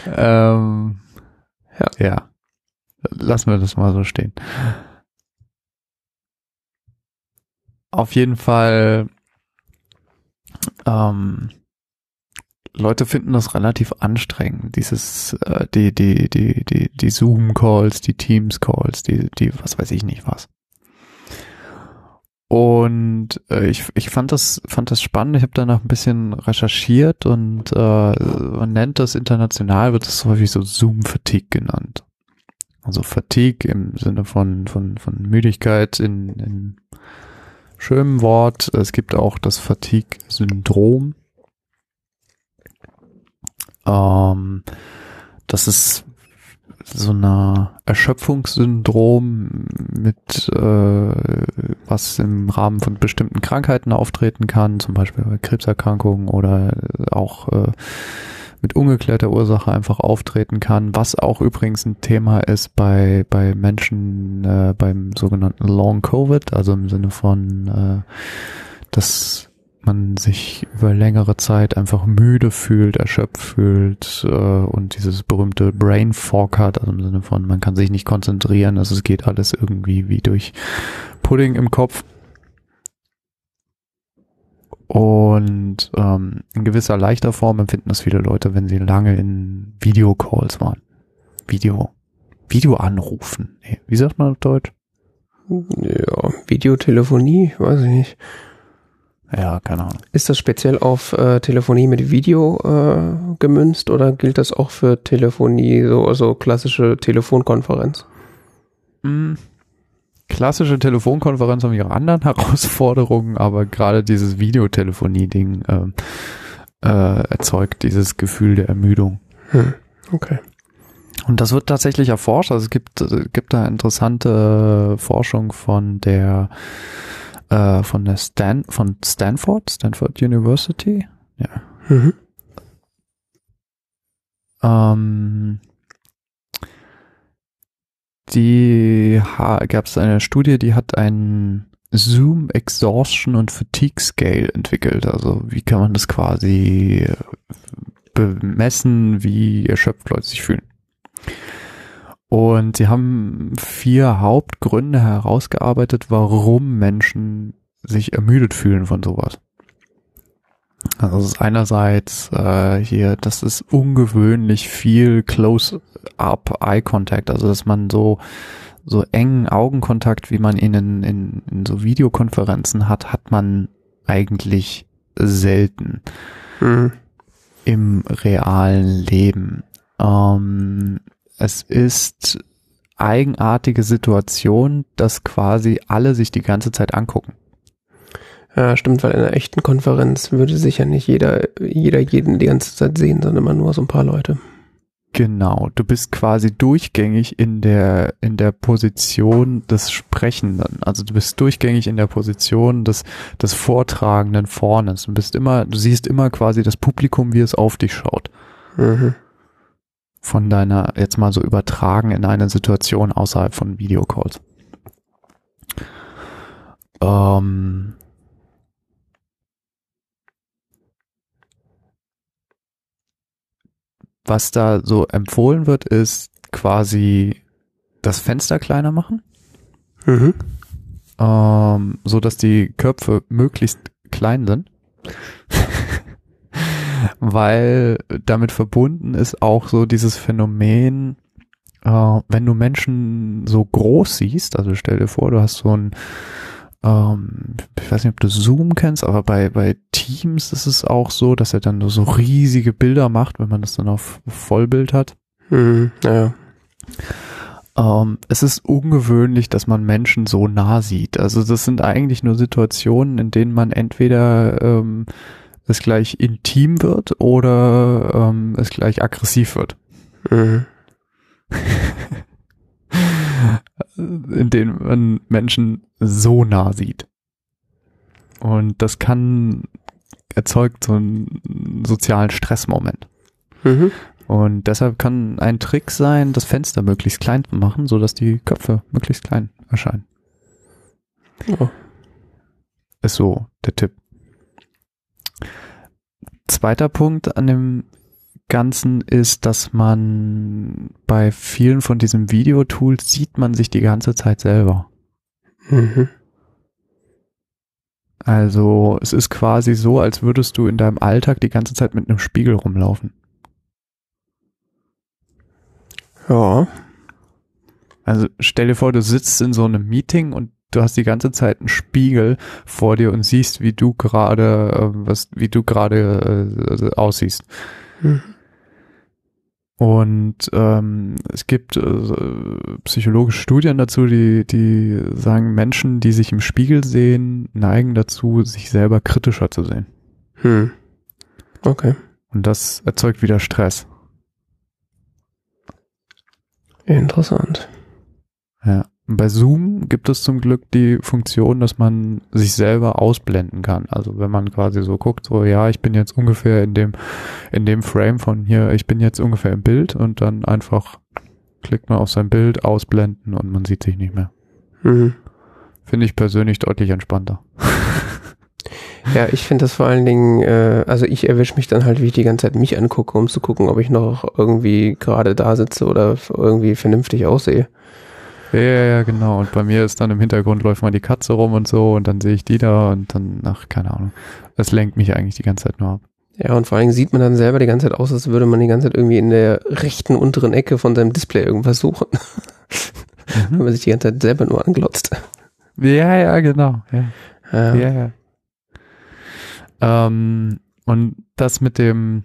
ähm, ja. ja. Lassen wir das mal so stehen. Auf jeden Fall, ähm, Leute finden das relativ anstrengend, dieses, äh, die, die, die, die, die Zoom-Calls, die Teams-Calls, die, die, was weiß ich nicht was. Und äh, ich, ich fand das, fand das spannend. Ich habe danach ein bisschen recherchiert und äh, man nennt das international, wird das häufig so Zoom-Fatigue genannt. Also Fatigue im Sinne von, von, von Müdigkeit in, in schönem Wort. Es gibt auch das Fatigue-Syndrom. Ähm, das ist so eine Erschöpfungssyndrom mit äh, was im Rahmen von bestimmten Krankheiten auftreten kann, zum Beispiel bei Krebserkrankungen oder auch äh, mit ungeklärter Ursache einfach auftreten kann, was auch übrigens ein Thema ist bei bei Menschen äh, beim sogenannten Long Covid, also im Sinne von äh, dass man sich über längere Zeit einfach müde fühlt, erschöpft fühlt äh, und dieses berühmte Brain Fog hat, also im Sinne von, man kann sich nicht konzentrieren, also es geht alles irgendwie wie durch Pudding im Kopf. Und ähm, in gewisser leichter Form empfinden das viele Leute, wenn sie lange in Videocalls waren. Video. Video anrufen. Nee, wie sagt man auf Deutsch? Ja, Videotelefonie, weiß ich nicht. Ja, keine Ahnung. Ist das speziell auf äh, Telefonie mit Video äh, gemünzt oder gilt das auch für Telefonie, so also klassische Telefonkonferenz? Mm, klassische Telefonkonferenz haben ihre anderen Herausforderungen, aber gerade dieses Videotelefonie-Ding äh, äh, erzeugt dieses Gefühl der Ermüdung. Hm, okay. Und das wird tatsächlich erforscht. Also es gibt, äh, gibt da interessante Forschung von der äh, von der Stan von Stanford, Stanford University. Ja. Mhm. Ähm, die gab es eine Studie, die hat einen Zoom Exhaustion und Fatigue Scale entwickelt. Also wie kann man das quasi bemessen, wie erschöpft Leute sich fühlen. Und sie haben vier Hauptgründe herausgearbeitet, warum Menschen sich ermüdet fühlen von sowas. Also es ist einerseits äh, hier, das ist ungewöhnlich viel Close-up Eye Contact, also dass man so so engen Augenkontakt, wie man ihn in, in, in so Videokonferenzen hat, hat man eigentlich selten Mhm. im realen Leben. Ähm, es ist eigenartige Situation, dass quasi alle sich die ganze Zeit angucken. Ja, stimmt, weil in einer echten Konferenz würde sich ja nicht jeder, jeder jeden die ganze Zeit sehen, sondern immer nur so ein paar Leute. Genau, du bist quasi durchgängig in der in der Position des Sprechenden. Also du bist durchgängig in der Position des des Vortragenden vorne. Du bist immer, du siehst immer quasi das Publikum, wie es auf dich schaut. Mhm. Von deiner jetzt mal so übertragen in eine Situation außerhalb von Videocalls. Ähm, was da so empfohlen wird, ist quasi das Fenster kleiner machen, Mhm. ähm, so dass die Köpfe möglichst klein sind. Weil damit verbunden ist auch so dieses Phänomen, äh, wenn du Menschen so groß siehst, also stell dir vor, du hast so ein, ähm, ich weiß nicht, ob du Zoom kennst, aber bei, bei Teams ist es auch so, dass er dann so riesige Bilder macht, wenn man das dann auf Vollbild hat. Mhm. Ja. Ähm, es ist ungewöhnlich, dass man Menschen so nah sieht. Also das sind eigentlich nur Situationen, in denen man entweder ähm, es gleich intim wird oder ähm, es gleich aggressiv wird. Mhm. in denen man Menschen so nah sieht. Und das kann erzeugt so einen sozialen Stressmoment. Mhm. Und deshalb kann ein Trick sein, das Fenster möglichst klein zu machen, so dass die Köpfe möglichst klein erscheinen. Oh. Ist so der Tipp. Zweiter Punkt an dem Ganzen ist, dass man bei vielen von diesen Videotools sieht man sich die ganze Zeit selber. Mhm. Also es ist quasi so, als würdest du in deinem Alltag die ganze Zeit mit einem Spiegel rumlaufen. Ja. Also stell dir vor, du sitzt in so einem Meeting und du hast die ganze Zeit einen Spiegel vor dir und siehst, wie du gerade äh, was, wie du gerade äh, aussiehst. Mhm. Und ähm, es gibt äh, psychologische Studien dazu, die, die sagen, Menschen, die sich im Spiegel sehen, neigen dazu, sich selber kritischer zu sehen. Hm. Okay. Und das erzeugt wieder Stress. Interessant. Ja. Bei Zoom gibt es zum Glück die Funktion, dass man sich selber ausblenden kann. Also wenn man quasi so guckt, so ja, ich bin jetzt ungefähr in dem, in dem Frame von hier, ich bin jetzt ungefähr im Bild und dann einfach klickt man auf sein Bild, ausblenden und man sieht sich nicht mehr. Mhm. Finde ich persönlich deutlich entspannter. Ja, ich finde das vor allen Dingen, äh, also ich erwische mich dann halt, wie ich die ganze Zeit mich angucke, um zu gucken, ob ich noch irgendwie gerade da sitze oder irgendwie vernünftig aussehe. Ja, ja, genau. Und bei mir ist dann im Hintergrund läuft mal die Katze rum und so und dann sehe ich die da und dann, ach, keine Ahnung. Das lenkt mich eigentlich die ganze Zeit nur ab. Ja, und vor allen Dingen sieht man dann selber die ganze Zeit aus, als würde man die ganze Zeit irgendwie in der rechten unteren Ecke von seinem Display irgendwas suchen. Wenn man sich die ganze Zeit selber nur anglotzt. Ja, ja, genau. Ja. Ja. Ja, ja. Ähm, und das mit dem,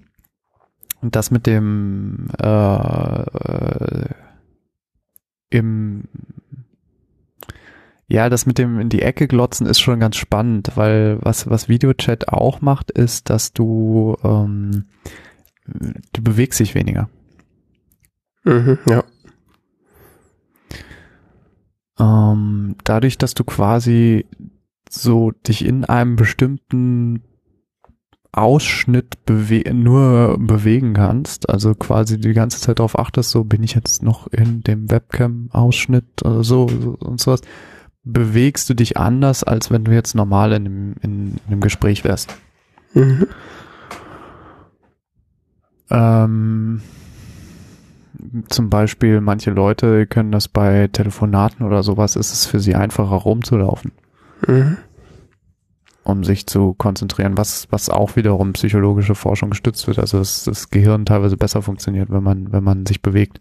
das mit dem, äh, äh, im, ja, das mit dem in die Ecke glotzen ist schon ganz spannend, weil was, was Videochat auch macht, ist, dass du, ähm, du bewegst dich weniger. Mhm, ja. Ähm, dadurch, dass du quasi so dich in einem bestimmten Ausschnitt bewe nur bewegen kannst, also quasi die ganze Zeit darauf achtest, so bin ich jetzt noch in dem Webcam-Ausschnitt oder so, so und sowas, bewegst du dich anders, als wenn du jetzt normal in einem, in einem Gespräch wärst. Mhm. Ähm, zum Beispiel manche Leute können das bei Telefonaten oder sowas, ist es für sie einfacher rumzulaufen. Mhm. Um sich zu konzentrieren, was, was auch wiederum psychologische Forschung gestützt wird. Also dass das Gehirn teilweise besser funktioniert, wenn man, wenn man sich bewegt.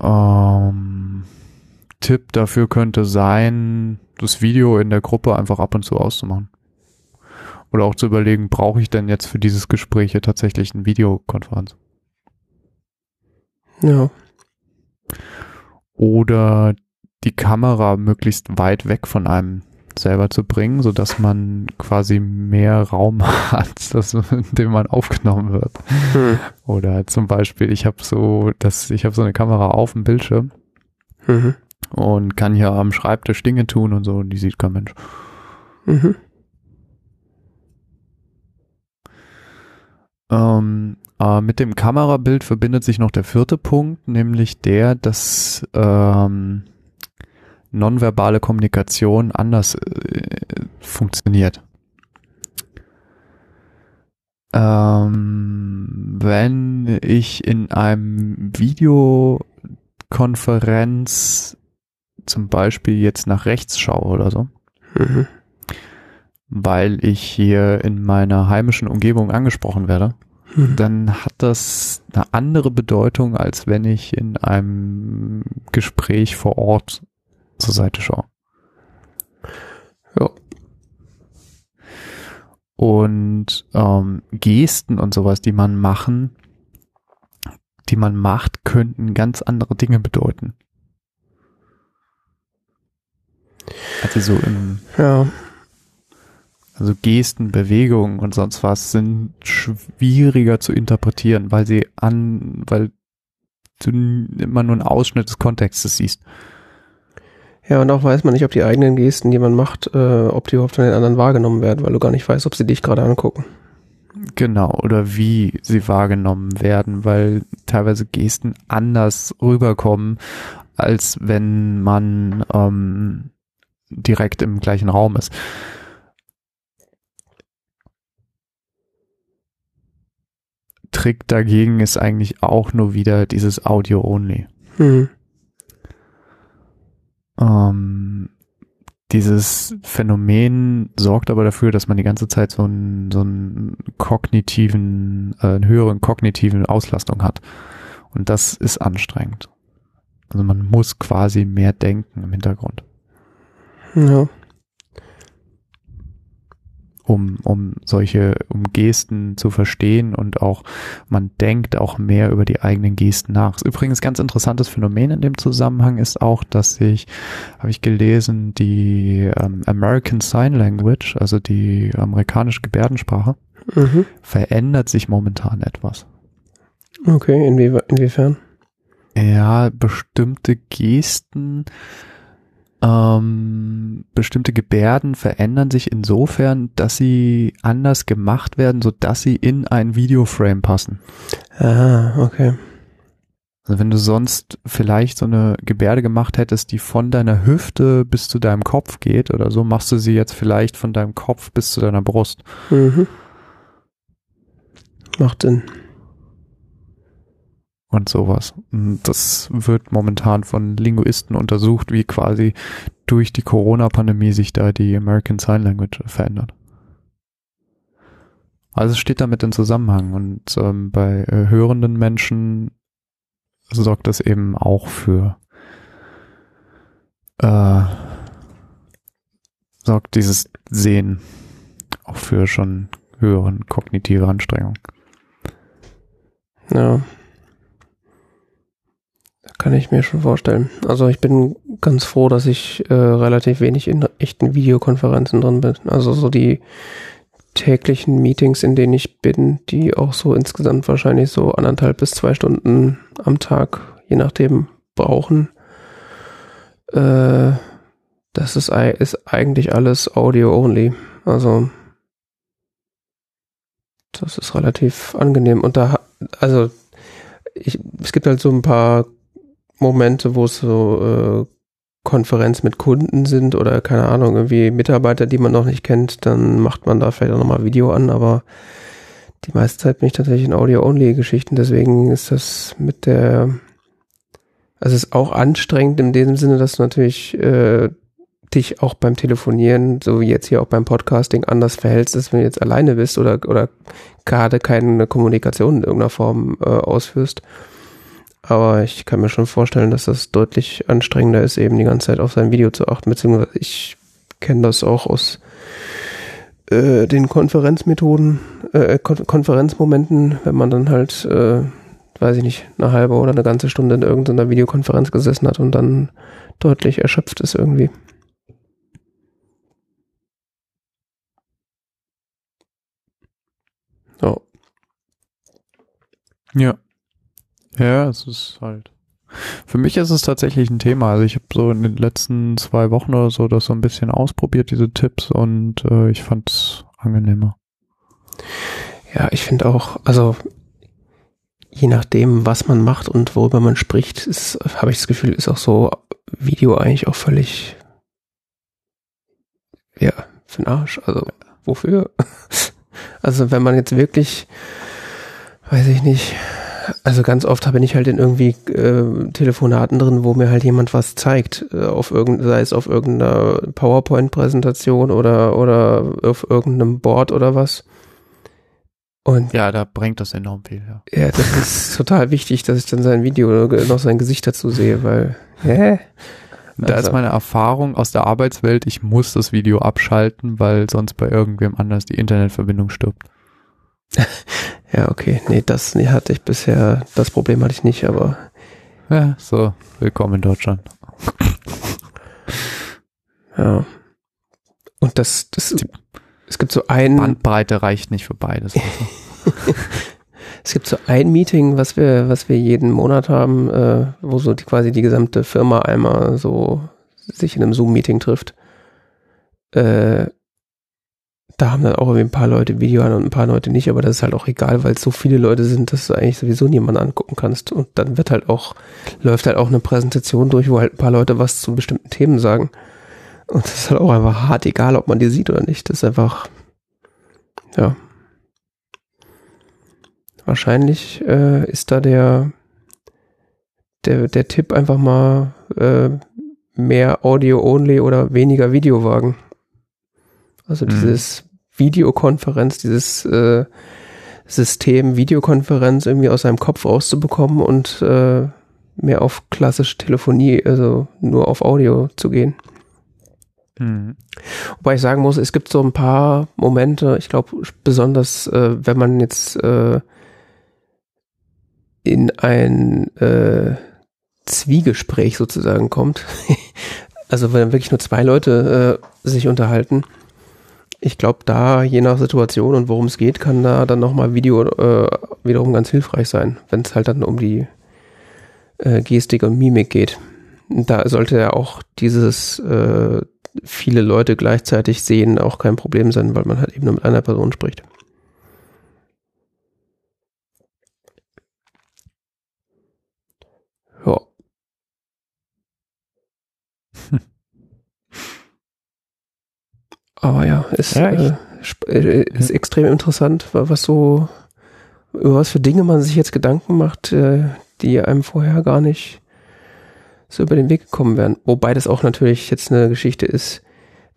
Ähm, Tipp dafür könnte sein, das Video in der Gruppe einfach ab und zu auszumachen. Oder auch zu überlegen, brauche ich denn jetzt für dieses Gespräch hier tatsächlich eine Videokonferenz? Ja. Oder die Kamera möglichst weit weg von einem selber zu bringen, so dass man quasi mehr Raum hat, das, in dem man aufgenommen wird. Hm. Oder zum Beispiel, ich habe so, das, ich habe so eine Kamera auf dem Bildschirm mhm. und kann hier am Schreibtisch Dinge tun und so, und die sieht kein Mensch. Mhm. Ähm, äh, mit dem Kamerabild verbindet sich noch der vierte Punkt, nämlich der, dass ähm, nonverbale Kommunikation anders äh, funktioniert. Ähm, wenn ich in einem Videokonferenz zum Beispiel jetzt nach rechts schaue oder so, mhm. weil ich hier in meiner heimischen Umgebung angesprochen werde, mhm. dann hat das eine andere Bedeutung, als wenn ich in einem Gespräch vor Ort zur Seite schaue. Ja. Und ähm, Gesten und sowas, die man machen, die man macht, könnten ganz andere Dinge bedeuten. Also so im ja. Also Gesten, Bewegungen und sonst was sind schwieriger zu interpretieren, weil sie an, weil du immer nur einen Ausschnitt des Kontextes siehst. Ja, und auch weiß man nicht, ob die eigenen Gesten, die man macht, äh, ob die überhaupt von den anderen wahrgenommen werden, weil du gar nicht weißt, ob sie dich gerade angucken. Genau, oder wie sie wahrgenommen werden, weil teilweise Gesten anders rüberkommen, als wenn man ähm, direkt im gleichen Raum ist. Trick dagegen ist eigentlich auch nur wieder dieses Audio-Only. Mhm ähm, dieses Phänomen sorgt aber dafür, dass man die ganze Zeit so einen, so einen kognitiven, äh, einen höheren kognitiven Auslastung hat. Und das ist anstrengend. Also man muss quasi mehr denken im Hintergrund. Ja um, um solche, um Gesten zu verstehen und auch, man denkt auch mehr über die eigenen Gesten nach. Übrigens ganz interessantes Phänomen in dem Zusammenhang ist auch, dass ich, habe ich gelesen, die ähm, American Sign Language, also die amerikanische Gebärdensprache, mhm. verändert sich momentan etwas. Okay, inwie inwiefern? Ja, bestimmte Gesten ähm, bestimmte Gebärden verändern sich insofern, dass sie anders gemacht werden, so dass sie in ein Videoframe passen. Ah, okay. Also wenn du sonst vielleicht so eine Gebärde gemacht hättest, die von deiner Hüfte bis zu deinem Kopf geht oder so, machst du sie jetzt vielleicht von deinem Kopf bis zu deiner Brust. Mhm. Macht Sinn und sowas. Und das wird momentan von Linguisten untersucht, wie quasi durch die Corona-Pandemie sich da die American Sign Language verändert. Also es steht damit in Zusammenhang und ähm, bei äh, hörenden Menschen sorgt das eben auch für äh, sorgt dieses Sehen auch für schon höheren kognitive Anstrengungen. Ja, kann ich mir schon vorstellen. Also ich bin ganz froh, dass ich äh, relativ wenig in echten Videokonferenzen drin bin. Also so die täglichen Meetings, in denen ich bin, die auch so insgesamt wahrscheinlich so anderthalb bis zwei Stunden am Tag, je nachdem, brauchen. Äh, das ist, ist eigentlich alles Audio-only. Also das ist relativ angenehm. Und da, also ich, es gibt halt so ein paar Momente, wo es so äh, Konferenz mit Kunden sind oder keine Ahnung, irgendwie Mitarbeiter, die man noch nicht kennt, dann macht man da vielleicht auch nochmal Video an, aber die meiste Zeit bin ich tatsächlich in Audio-Only-Geschichten, deswegen ist das mit der, also es ist auch anstrengend in dem Sinne, dass du natürlich äh, dich auch beim Telefonieren, so wie jetzt hier auch beim Podcasting, anders verhältst, als wenn du jetzt alleine bist oder, oder gerade keine Kommunikation in irgendeiner Form äh, ausführst. Aber ich kann mir schon vorstellen, dass das deutlich anstrengender ist, eben die ganze Zeit auf sein Video zu achten, beziehungsweise ich kenne das auch aus äh, den Konferenzmethoden, äh, Kon Konferenzmomenten, wenn man dann halt, äh, weiß ich nicht, eine halbe oder eine ganze Stunde in irgendeiner Videokonferenz gesessen hat und dann deutlich erschöpft ist irgendwie. So. Ja. Ja, es ist halt. Für mich ist es tatsächlich ein Thema. Also ich habe so in den letzten zwei Wochen oder so das so ein bisschen ausprobiert, diese Tipps, und äh, ich fand es angenehmer. Ja, ich finde auch, also je nachdem, was man macht und worüber man spricht, habe ich das Gefühl, ist auch so Video eigentlich auch völlig ja, für den Arsch. Also wofür? Also wenn man jetzt wirklich, weiß ich nicht, also ganz oft bin ich halt in irgendwie äh, Telefonaten drin, wo mir halt jemand was zeigt, äh, auf irgend, sei es auf irgendeiner PowerPoint-Präsentation oder oder auf irgendeinem Board oder was. Und ja, da bringt das enorm viel, ja. Ja, das ist total wichtig, dass ich dann sein Video noch sein Gesicht dazu sehe, weil, hä? Da also. ist meine Erfahrung aus der Arbeitswelt, ich muss das Video abschalten, weil sonst bei irgendwem anders die Internetverbindung stirbt. ja, okay. Nee, das nee, hatte ich bisher, das Problem hatte ich nicht, aber. Ja, so, willkommen in Deutschland. ja. Und das, das, es gibt so ein. Bandbreite reicht nicht für beides. Also. es gibt so ein Meeting, was wir, was wir jeden Monat haben, äh, wo so die, quasi die gesamte Firma einmal so sich in einem Zoom-Meeting trifft. Äh, da haben dann auch irgendwie ein paar Leute Video an und ein paar Leute nicht, aber das ist halt auch egal, weil es so viele Leute sind, dass du eigentlich sowieso niemanden angucken kannst. Und dann wird halt auch, läuft halt auch eine Präsentation durch, wo halt ein paar Leute was zu bestimmten Themen sagen. Und das ist halt auch einfach hart, egal ob man die sieht oder nicht. Das ist einfach, ja. Wahrscheinlich äh, ist da der, der, der Tipp einfach mal äh, mehr Audio-only oder weniger Video wagen. Also mhm. dieses Videokonferenz, dieses äh, System Videokonferenz irgendwie aus seinem Kopf rauszubekommen und äh, mehr auf klassische Telefonie, also nur auf Audio zu gehen. Mhm. Wobei ich sagen muss, es gibt so ein paar Momente, ich glaube besonders, äh, wenn man jetzt äh, in ein äh, Zwiegespräch sozusagen kommt, also wenn wirklich nur zwei Leute äh, sich unterhalten, ich glaube, da je nach Situation und worum es geht, kann da dann nochmal Video äh, wiederum ganz hilfreich sein, wenn es halt dann um die äh, Gestik und Mimik geht. Da sollte ja auch dieses äh, viele Leute gleichzeitig sehen auch kein Problem sein, weil man halt eben nur mit einer Person spricht. Aber ja, ist, ja, äh, äh, ist extrem interessant, was so, über was für Dinge man sich jetzt Gedanken macht, äh, die einem vorher gar nicht so über den Weg gekommen wären. Wobei das auch natürlich jetzt eine Geschichte ist,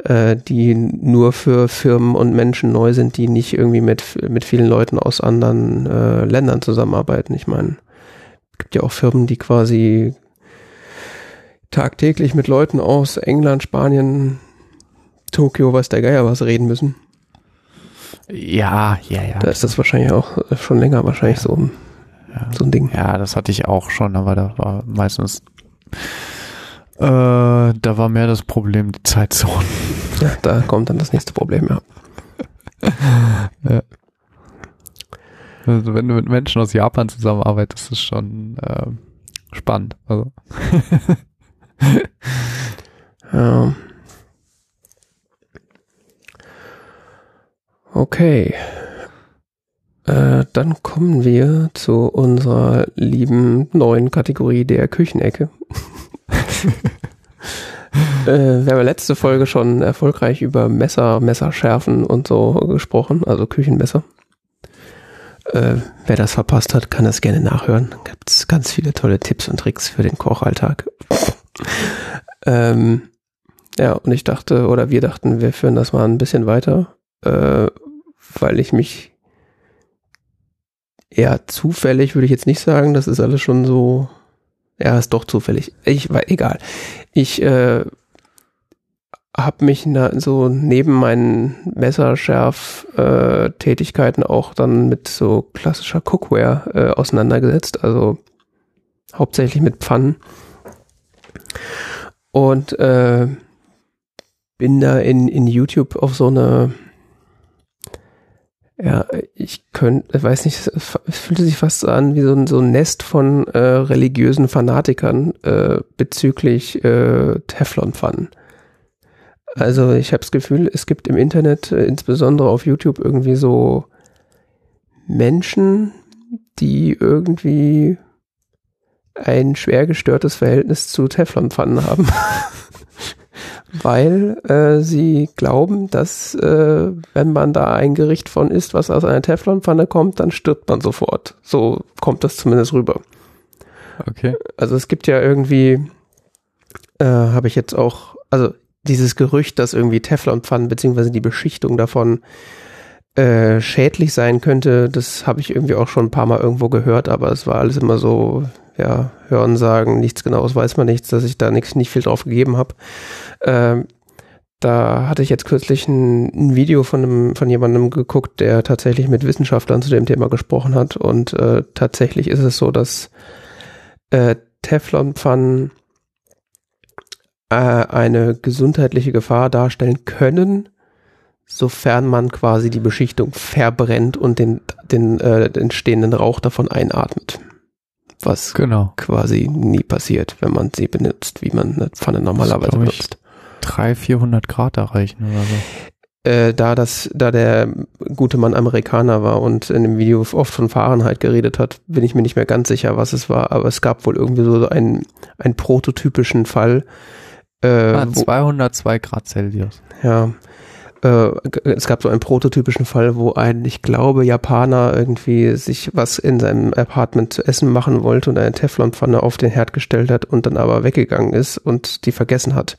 äh, die nur für Firmen und Menschen neu sind, die nicht irgendwie mit, mit vielen Leuten aus anderen äh, Ländern zusammenarbeiten. Ich meine, es gibt ja auch Firmen, die quasi tagtäglich mit Leuten aus England, Spanien, Tokio, was der Geier was reden müssen. Ja, ja, ja. Da ist das wahrscheinlich auch schon länger wahrscheinlich ja. so, ja. so ein Ding. Ja, das hatte ich auch schon, aber da war meistens äh, da war mehr das Problem die Zeitzone. Ja, da kommt dann das nächste Problem, ja. ja. Also wenn du mit Menschen aus Japan zusammenarbeitest, ist es schon äh, spannend. Also. ja. Okay. Äh, dann kommen wir zu unserer lieben neuen Kategorie der Küchenecke. äh, wir haben letzte Folge schon erfolgreich über Messer, Messerschärfen und so gesprochen, also Küchenmesser. Äh, wer das verpasst hat, kann das gerne nachhören. Da gibt es ganz viele tolle Tipps und Tricks für den Kochalltag. ähm, ja, und ich dachte, oder wir dachten, wir führen das mal ein bisschen weiter, äh, weil ich mich eher zufällig, würde ich jetzt nicht sagen, das ist alles schon so, ja, ist doch zufällig. Ich war egal. Ich äh, habe mich na, so neben meinen Messerschärf-Tätigkeiten äh, auch dann mit so klassischer Cookware äh, auseinandergesetzt, also hauptsächlich mit Pfannen. Und äh, bin da in, in YouTube auf so eine, ja, ich könnte, weiß nicht, es fühlte sich fast an wie so ein, so ein Nest von äh, religiösen Fanatikern äh, bezüglich äh, Teflonpfannen. Also ich habe das Gefühl, es gibt im Internet, äh, insbesondere auf YouTube, irgendwie so Menschen, die irgendwie ein schwer gestörtes Verhältnis zu Teflonpfannen haben. Weil äh, sie glauben, dass äh, wenn man da ein Gericht von isst, was aus einer Teflonpfanne kommt, dann stirbt man sofort. So kommt das zumindest rüber. Okay. Also es gibt ja irgendwie, äh, habe ich jetzt auch, also dieses Gerücht, dass irgendwie Teflonpfannen beziehungsweise die Beschichtung davon äh, schädlich sein könnte, das habe ich irgendwie auch schon ein paar Mal irgendwo gehört, aber es war alles immer so, ja, hören sagen, nichts genaues weiß man nichts, dass ich da nichts nicht viel drauf gegeben habe. Ähm, da hatte ich jetzt kürzlich ein, ein, Video von einem, von jemandem geguckt, der tatsächlich mit Wissenschaftlern zu dem Thema gesprochen hat. Und äh, tatsächlich ist es so, dass äh, Teflonpfannen äh, eine gesundheitliche Gefahr darstellen können, sofern man quasi die Beschichtung verbrennt und den, den äh, entstehenden Rauch davon einatmet. Was genau. quasi nie passiert, wenn man sie benutzt, wie man eine Pfanne normalerweise benutzt. 300, 400 Grad erreichen oder so. Äh, da das, da der gute Mann Amerikaner war und in dem Video oft von Fahrenheit geredet hat, bin ich mir nicht mehr ganz sicher, was es war, aber es gab wohl irgendwie so einen, einen prototypischen Fall. Äh, ah, 202 Grad Celsius. Ja, äh, es gab so einen prototypischen Fall, wo ein, ich glaube, Japaner irgendwie sich was in seinem Apartment zu essen machen wollte und eine Teflonpfanne auf den Herd gestellt hat und dann aber weggegangen ist und die vergessen hat.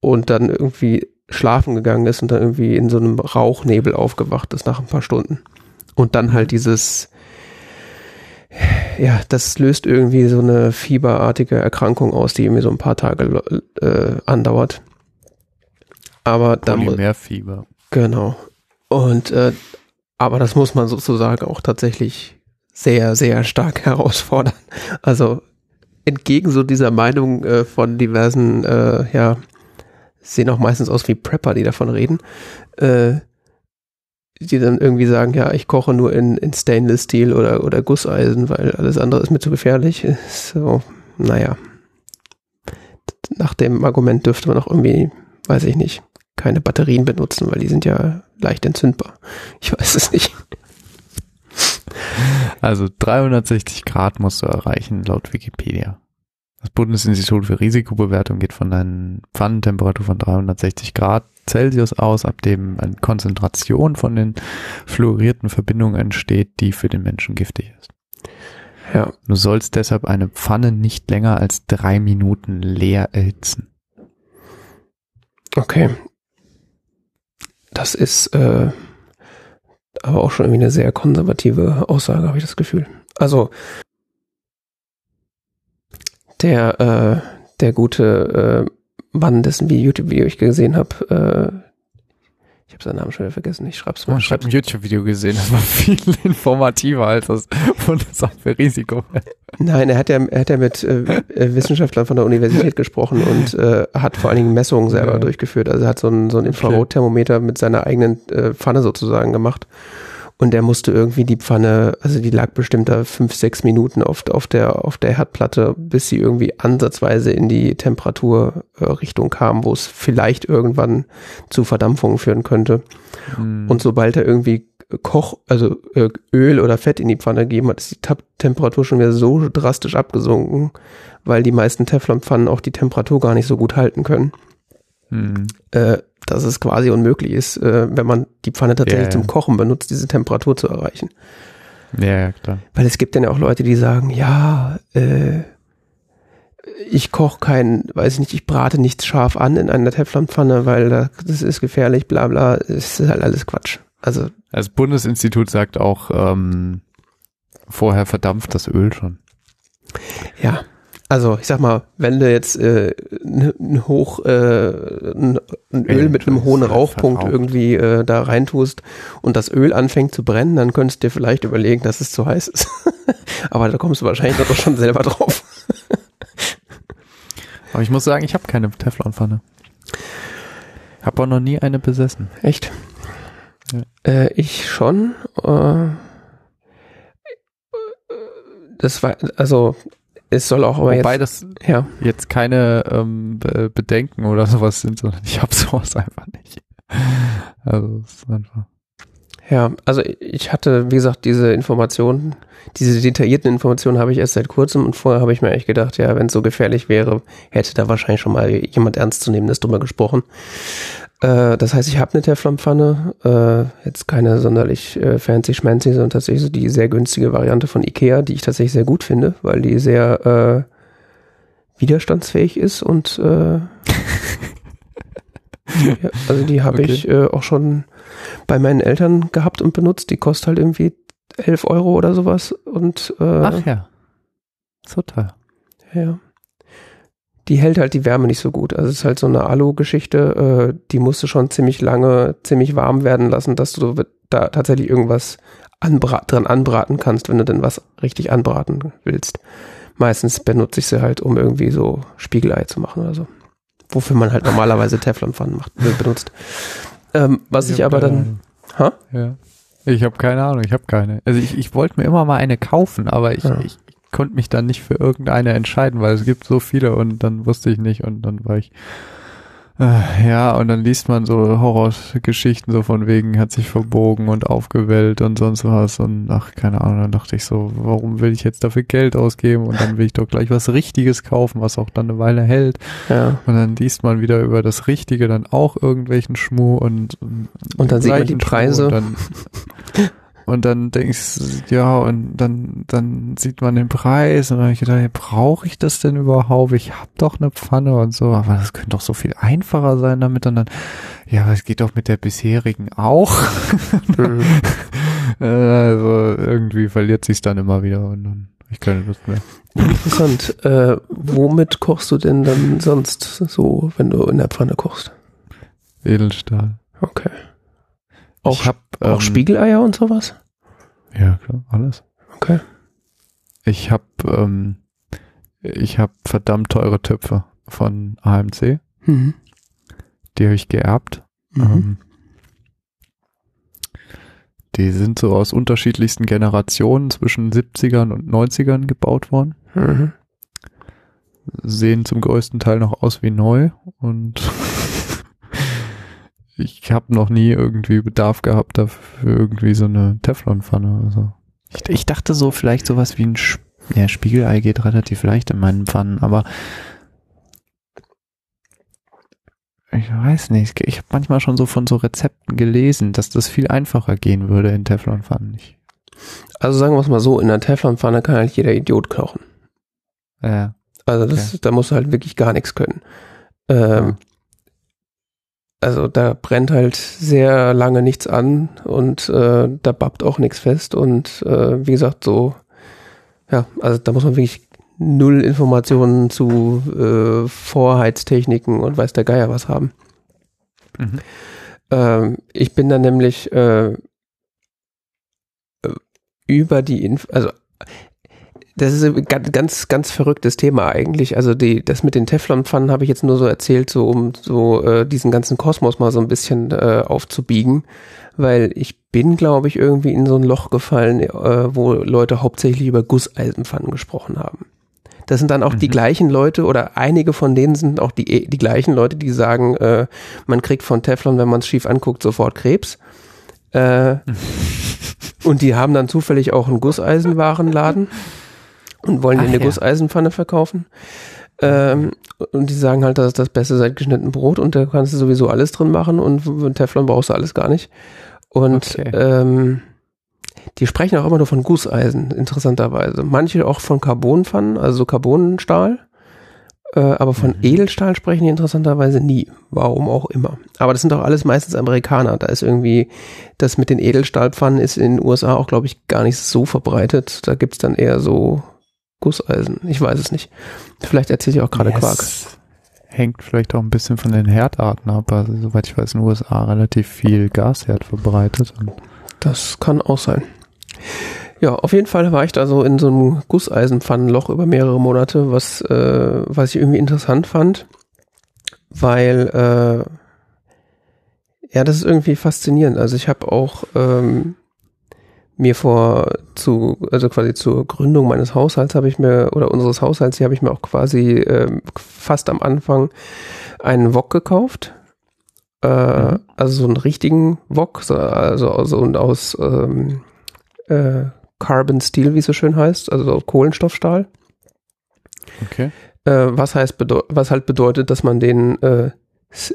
Und dann irgendwie schlafen gegangen ist und dann irgendwie in so einem Rauchnebel aufgewacht ist nach ein paar Stunden. Und dann halt dieses, ja, das löst irgendwie so eine fieberartige Erkrankung aus, die irgendwie so ein paar Tage äh, andauert. Aber dann Polymerfieber. Genau. Und äh, aber das muss man sozusagen auch tatsächlich sehr, sehr stark herausfordern. Also entgegen so dieser Meinung äh, von diversen, äh, ja, sehen auch meistens aus wie Prepper, die davon reden, äh, die dann irgendwie sagen, ja, ich koche nur in, in Stainless Steel oder, oder Gusseisen, weil alles andere ist mir zu gefährlich. So, naja. Nach dem Argument dürfte man auch irgendwie, weiß ich nicht, keine Batterien benutzen, weil die sind ja leicht entzündbar. Ich weiß es nicht. Also 360 Grad musst du erreichen laut Wikipedia. Das Bundesinstitut für Risikobewertung geht von einer Pfannentemperatur von 360 Grad Celsius aus, ab dem eine Konzentration von den fluorierten Verbindungen entsteht, die für den Menschen giftig ist. Ja. Du sollst deshalb eine Pfanne nicht länger als drei Minuten leer erhitzen. Okay, das ist äh, aber auch schon irgendwie eine sehr konservative Aussage, habe ich das Gefühl. Also der äh, der gute äh, Mann, dessen YouTube-Video ich gesehen habe, äh, habe seinen Namen schon wieder vergessen. Ich schreib's mal. ich habe ein YouTube-Video gesehen, das war viel informativer als das Bundesamt für Risiko. Nein, er hat ja, er hat ja mit äh, äh, Wissenschaftlern von der Universität gesprochen und äh, hat vor allen Dingen Messungen selber ja. durchgeführt. Also er hat so ein, so ein Infrarotthermometer mit seiner eigenen äh, Pfanne sozusagen gemacht und der musste irgendwie die Pfanne, also die lag bestimmt da fünf, sechs Minuten auf, auf, der, auf der Herdplatte, bis sie irgendwie ansatzweise in die Temperaturrichtung äh, kam, wo es vielleicht irgendwann zu Verdampfungen führen könnte. Mhm. Und sobald er irgendwie Koch, also äh, Öl oder Fett in die Pfanne gegeben hat, ist die Tab Temperatur schon wieder so drastisch abgesunken, weil die meisten Teflonpfannen auch die Temperatur gar nicht so gut halten können. Mhm. Äh, dass es quasi unmöglich ist, äh, wenn man die Pfanne tatsächlich ja. zum Kochen benutzt, diese Temperatur zu erreichen. Ja, klar. Weil es gibt dann ja auch Leute, die sagen, ja, äh, ich koche kein, weiß ich nicht, ich brate nichts scharf an in einer Teflonpfanne, weil da, das ist gefährlich, bla bla. Es ist halt alles Quatsch. Also Das Bundesinstitut sagt auch, ähm, vorher verdampft das Öl schon. ja, also ich sag mal, wenn du jetzt äh, n, n hoch äh, ein Öl mit einem hohen halt Rauchpunkt irgendwie äh, da reintust und das Öl anfängt zu brennen, dann könntest du dir vielleicht überlegen, dass es zu heiß ist. Aber da kommst du wahrscheinlich doch schon selber drauf. Aber ich muss sagen, ich habe keine Teflonpfanne. Habe auch noch nie eine besessen. Echt? Ja. Äh, ich schon. Äh, das war, also es soll auch aber Wobei jetzt, das ja, jetzt keine ähm, Be- Bedenken oder sowas sind, sondern ich habe sowas einfach nicht. Also es ist einfach. Ja, also ich hatte, wie gesagt, diese Informationen, diese detaillierten Informationen habe ich erst seit kurzem und vorher habe ich mir eigentlich gedacht, ja, wenn es so gefährlich wäre, hätte da wahrscheinlich schon mal jemand Ernstzunehmendes drüber gesprochen. Äh, das heißt, ich habe eine Teflonpfanne, äh, jetzt keine sonderlich äh, fancy schmancy, sondern tatsächlich so die sehr günstige Variante von Ikea, die ich tatsächlich sehr gut finde, weil die sehr äh, widerstandsfähig ist und äh, ja, also die habe Okay. ich äh, auch schon bei meinen Eltern gehabt und benutzt. Die kostet halt irgendwie 11 Euro oder sowas und äh, Ach ja. So teuer. ja. Die hält halt die Wärme nicht so gut. Also es ist halt so eine Alu-Geschichte, äh, die musst du schon ziemlich lange, ziemlich warm werden lassen, dass du da tatsächlich irgendwas anbra dran anbraten kannst, wenn du denn was richtig anbraten willst. Meistens benutze ich sie halt, um irgendwie so Spiegelei zu machen oder so. Wofür man halt normalerweise Teflonpfannen macht, benutzt. Ähm, was ich, hab aber dann, ha? Ja. Ich habe keine Ahnung, ich habe keine. Also ich, ich wollte mir immer mal eine kaufen, aber ich, Ja. ich, konnte mich dann nicht für irgendeine entscheiden, weil es gibt so viele und dann wusste ich nicht und dann war ich ja und dann liest man so Horrorgeschichten so von wegen hat sich verbogen und aufgewellt und sonst was und ach keine Ahnung, dann dachte ich so, warum will ich jetzt dafür Geld ausgeben und dann will ich doch gleich was Richtiges kaufen, was auch dann eine Weile hält Ja. und dann liest man wieder über das Richtige dann auch irgendwelchen Schmuh und Und dann sieht man die gleichen Schmuh Preise. Und dann, denkst du, ja, und dann, dann sieht man den Preis und dann habe ich gedacht, ja, brauche ich das denn überhaupt? Ich habe doch eine Pfanne und so, aber das könnte doch so viel einfacher sein damit und dann, ja, aber es geht doch mit der bisherigen auch. Mhm. Also irgendwie verliert sich's dann immer wieder und dann ich keine Lust mehr. Interessant. Äh, womit kochst du denn dann sonst so, wenn du in der Pfanne kochst? Edelstahl. Okay. Auch, ich hab, auch ähm, Spiegeleier und sowas? Ja, klar, alles. Okay. Ich habe ähm, ich habe verdammt teure Töpfe von AMC, Mhm. die habe ich geerbt. Mhm. Ähm, die sind so aus unterschiedlichsten Generationen zwischen 70ern und 90ern gebaut worden. Mhm. Sehen zum größten Teil noch aus wie neu und ich habe noch nie irgendwie Bedarf gehabt dafür irgendwie so eine Teflonpfanne. Also ich, ich dachte so vielleicht sowas wie ein Sp ja, Spiegelei geht relativ leicht in meinen Pfannen, aber ich weiß nicht. Ich habe manchmal schon so von so Rezepten gelesen, dass das viel einfacher gehen würde in Teflonpfannen. Ich, Also sagen wir es mal so, in der Teflonpfanne kann halt jeder Idiot kochen. äh, Also das, da musst du halt wirklich gar nichts können. Ähm, Ja. Also da brennt halt sehr lange nichts an und äh, da babbt auch nichts fest und äh, wie gesagt so, ja, also da muss man wirklich null Informationen zu äh, Vorheiztechniken und weiß der Geier was haben. mhm. Ähm, ich bin dann nämlich äh, äh, über die Inf also das ist ein ganz, ganz, verrücktes Thema eigentlich. Also die, das mit den Teflonpfannen habe ich jetzt nur so erzählt, so um so äh, diesen ganzen Kosmos mal so ein bisschen äh, aufzubiegen, weil ich bin, glaube ich, irgendwie in so ein Loch gefallen, äh, wo Leute hauptsächlich über Gusseisenpfannen gesprochen haben. Das sind dann auch die Mhm. gleichen Leute oder einige von denen sind auch die, die gleichen Leute, die sagen, äh, man kriegt von Teflon, wenn man es schief anguckt, sofort Krebs. Äh, und die haben dann zufällig auch einen Gusseisenwarenladen und wollen dir Ach eine ja. Gusseisenpfanne verkaufen. Ähm, und die sagen halt, das ist das Beste seit geschnitten Brot und da kannst du sowieso alles drin machen und Teflon brauchst du alles gar nicht. Und Okay. ähm, die sprechen auch immer nur von Gusseisen, interessanterweise. Manche auch von Carbonpfannen, also so Carbonstahl. Äh, aber von Mhm. Edelstahl sprechen die interessanterweise nie. Warum auch immer. Aber das sind doch alles meistens Amerikaner. Da ist irgendwie, das mit den Edelstahlpfannen ist in den USA auch, glaube ich, gar nicht so verbreitet. Da gibt's dann eher so Gusseisen. Ich weiß es nicht. Vielleicht erzähle ich auch gerade Ja, Quark. Hängt vielleicht auch ein bisschen von den Herdarten ab. Also, soweit ich weiß, in den USA relativ viel Gasherd verbreitet. Das kann auch sein. Ja, auf jeden Fall war ich da so in so einem Gusseisenpfannenloch über mehrere Monate, was, äh, was ich irgendwie interessant fand, weil äh, ja, das ist irgendwie faszinierend. Also ich habe auch ähm, mir vor zu, also quasi zur Gründung meines Haushalts habe ich mir, oder unseres Haushalts hier habe ich mir auch quasi ähm, fast am Anfang einen Wok gekauft. Äh, Mhm. Also so einen richtigen Wok, so, also, also und aus ähm, äh, Carbon Steel, wie es so schön heißt, also so Kohlenstoffstahl. okay. Äh, was heißt, was halt bedeutet, dass man den, äh,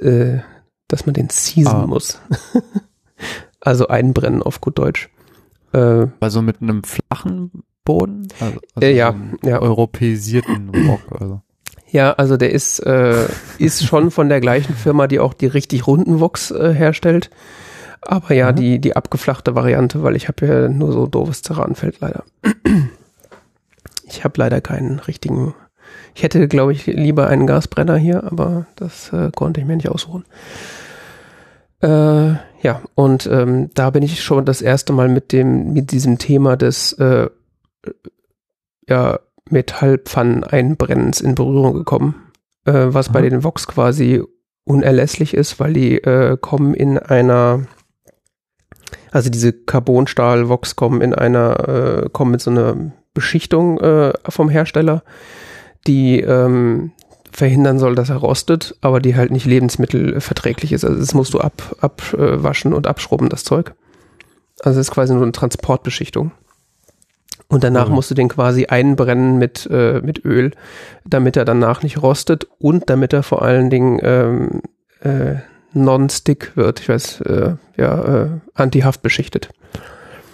äh, dass man den season Ah. muss. also einbrennen auf gut Deutsch. Äh, Also mit einem flachen Boden? Also, Äh, ja, so einen ja. europäisierten Rock. Also. ja, also der ist, äh, ist schon von der gleichen Firma, die auch die richtig runden Woks äh, herstellt. Aber ja, Mhm. die, die abgeflachte Variante, weil ich habe ja nur so doofes Terranfeld leider. Ich habe leider keinen richtigen. Ich hätte, glaube ich, lieber einen Gasbrenner hier, aber das äh, konnte ich mir nicht ausruhen. Äh, ja, und ähm, da bin ich schon das erste Mal mit dem, mit diesem Thema des äh, ja, Metallpfannen-Einbrennens in Berührung gekommen, äh, was bei Aha. den Vox quasi unerlässlich ist, weil die äh, kommen in einer, also diese Carbonstahl-Vox kommen in einer, äh, kommen mit so einer Beschichtung äh, vom Hersteller, die ähm, verhindern soll, dass er rostet, aber die halt nicht lebensmittelverträglich ist. Also das musst du ab, abwaschen und abschrubben, das Zeug. Also es ist quasi nur eine Transportbeschichtung. Und danach Cool. musst du den quasi einbrennen mit, äh, mit Öl, damit er danach nicht rostet und damit er vor allen Dingen ähm, äh, non-stick wird. Ich weiß, äh, ja, äh, anti-haft beschichtet.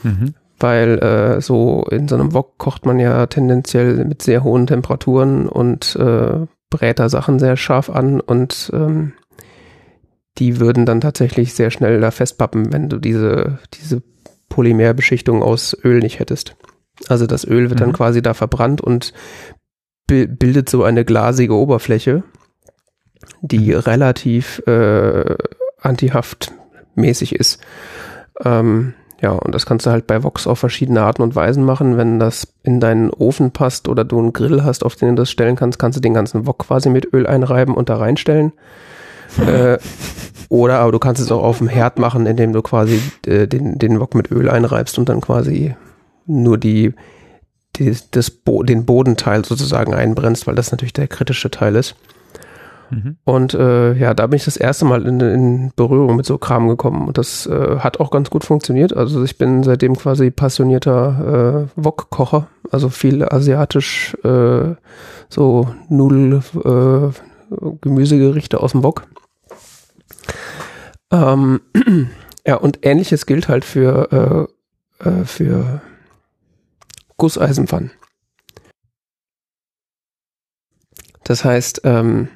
Mhm. Weil äh, so in so einem Wok kocht man ja tendenziell mit sehr hohen Temperaturen und äh, brät da Sachen sehr scharf an und ähm, die würden dann tatsächlich sehr schnell da festpappen, wenn du diese, diese Polymerbeschichtung aus Öl nicht hättest. Also das Öl wird dann Mhm. quasi da verbrannt und bi- bildet so eine glasige Oberfläche, die relativ äh, antihaftmäßig ist. Ähm, ja, und das kannst du halt bei Vox auf verschiedene Arten und Weisen machen. Wenn das in deinen Ofen passt oder du einen Grill hast, auf den du das stellen kannst, kannst du den ganzen Wok quasi mit Öl einreiben und da reinstellen. äh, oder aber du kannst es auch auf dem Herd machen, indem du quasi äh, den, den Wok mit Öl einreibst und dann quasi nur die, die das Bo den Bodenteil sozusagen einbrennst, weil das natürlich der kritische Teil ist. Mhm. Und äh, ja, da bin ich das erste Mal in, in Berührung mit so Kram gekommen. Und das äh, hat auch ganz gut funktioniert. Also ich bin seitdem quasi passionierter äh, Wok-Kocher. Also viel asiatisch, äh, so Nudel, äh, Gemüsegerichte aus dem Wok. Ähm, ja, und ähnliches gilt halt für, äh, äh, für Gusseisenpfannen. Das heißt, ähm,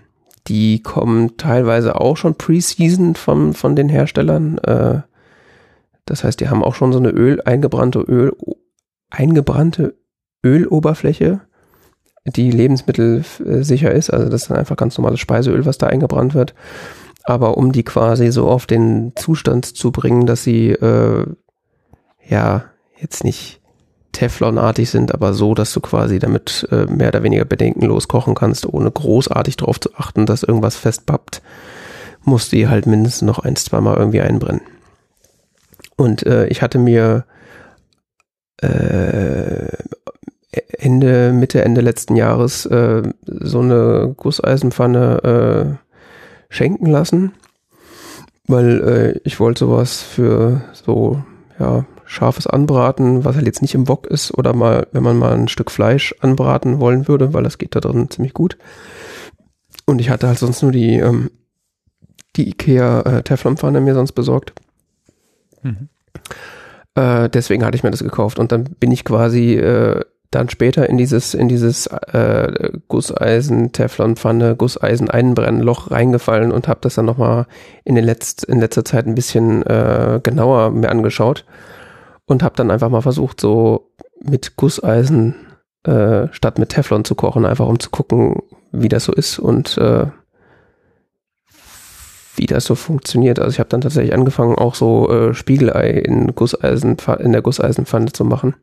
die kommen teilweise auch schon pre-seasoned von, von den Herstellern. Äh, das heißt, die haben auch schon so eine Öl, eingebrannte Öl, eingebrannte Öloberfläche, die lebensmittelsicher ist. Also das ist einfach ganz normales Speiseöl, was da eingebrannt wird. Aber um die quasi so auf den Zustand zu bringen, dass sie äh, ja jetzt nicht Teflonartig sind, aber so, dass du quasi damit äh, mehr oder weniger bedenkenlos kochen kannst, ohne großartig darauf zu achten, dass irgendwas festpappt, musst du die halt mindestens noch ein, zwei Mal irgendwie einbrennen. Und äh, ich hatte mir äh, Ende, Mitte, Ende letzten Jahres äh, so eine Gusseisenpfanne äh, schenken lassen, weil äh, ich wollte sowas für so, ja, scharfes Anbraten, was halt jetzt nicht im Wok ist, oder mal, wenn man mal ein Stück Fleisch anbraten wollen würde, weil das geht da drin ziemlich gut. Und ich hatte halt sonst nur die, ähm, die Ikea äh, Teflonpfanne mir sonst besorgt. Mhm. Äh, deswegen hatte ich mir das gekauft und dann bin ich quasi äh, dann später in dieses, in dieses äh, Gusseisen, Teflonpfanne, Gusseisen Einbrennloch reingefallen und habe das dann nochmal in, den letzt, in letzter Zeit ein bisschen äh, genauer mir angeschaut und habe dann einfach mal versucht, so mit Gusseisen äh, statt mit Teflon zu kochen, einfach um zu gucken, wie das so ist und äh, wie das so funktioniert. Also ich habe dann tatsächlich angefangen, auch so äh, Spiegelei in Gusseisen, in der Gusseisenpfanne zu machen.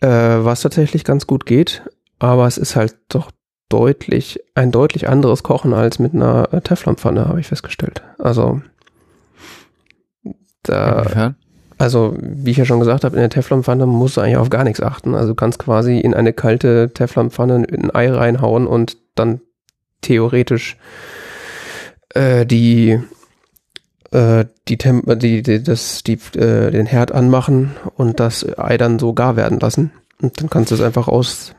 Äh, was tatsächlich ganz gut geht, aber es ist halt doch deutlich, ein deutlich anderes Kochen als mit einer äh, Teflonpfanne, habe ich festgestellt. Also Inwiefern? also wie ich ja schon gesagt habe, in der Teflonpfanne musst du eigentlich auf gar nichts achten. Also du kannst quasi in eine kalte Teflonpfanne ein Ei reinhauen und dann theoretisch äh, die äh, die, Tem die, die, das, die, äh, den Herd anmachen und das Ei dann so gar werden lassen. Und dann kannst du es einfach aus,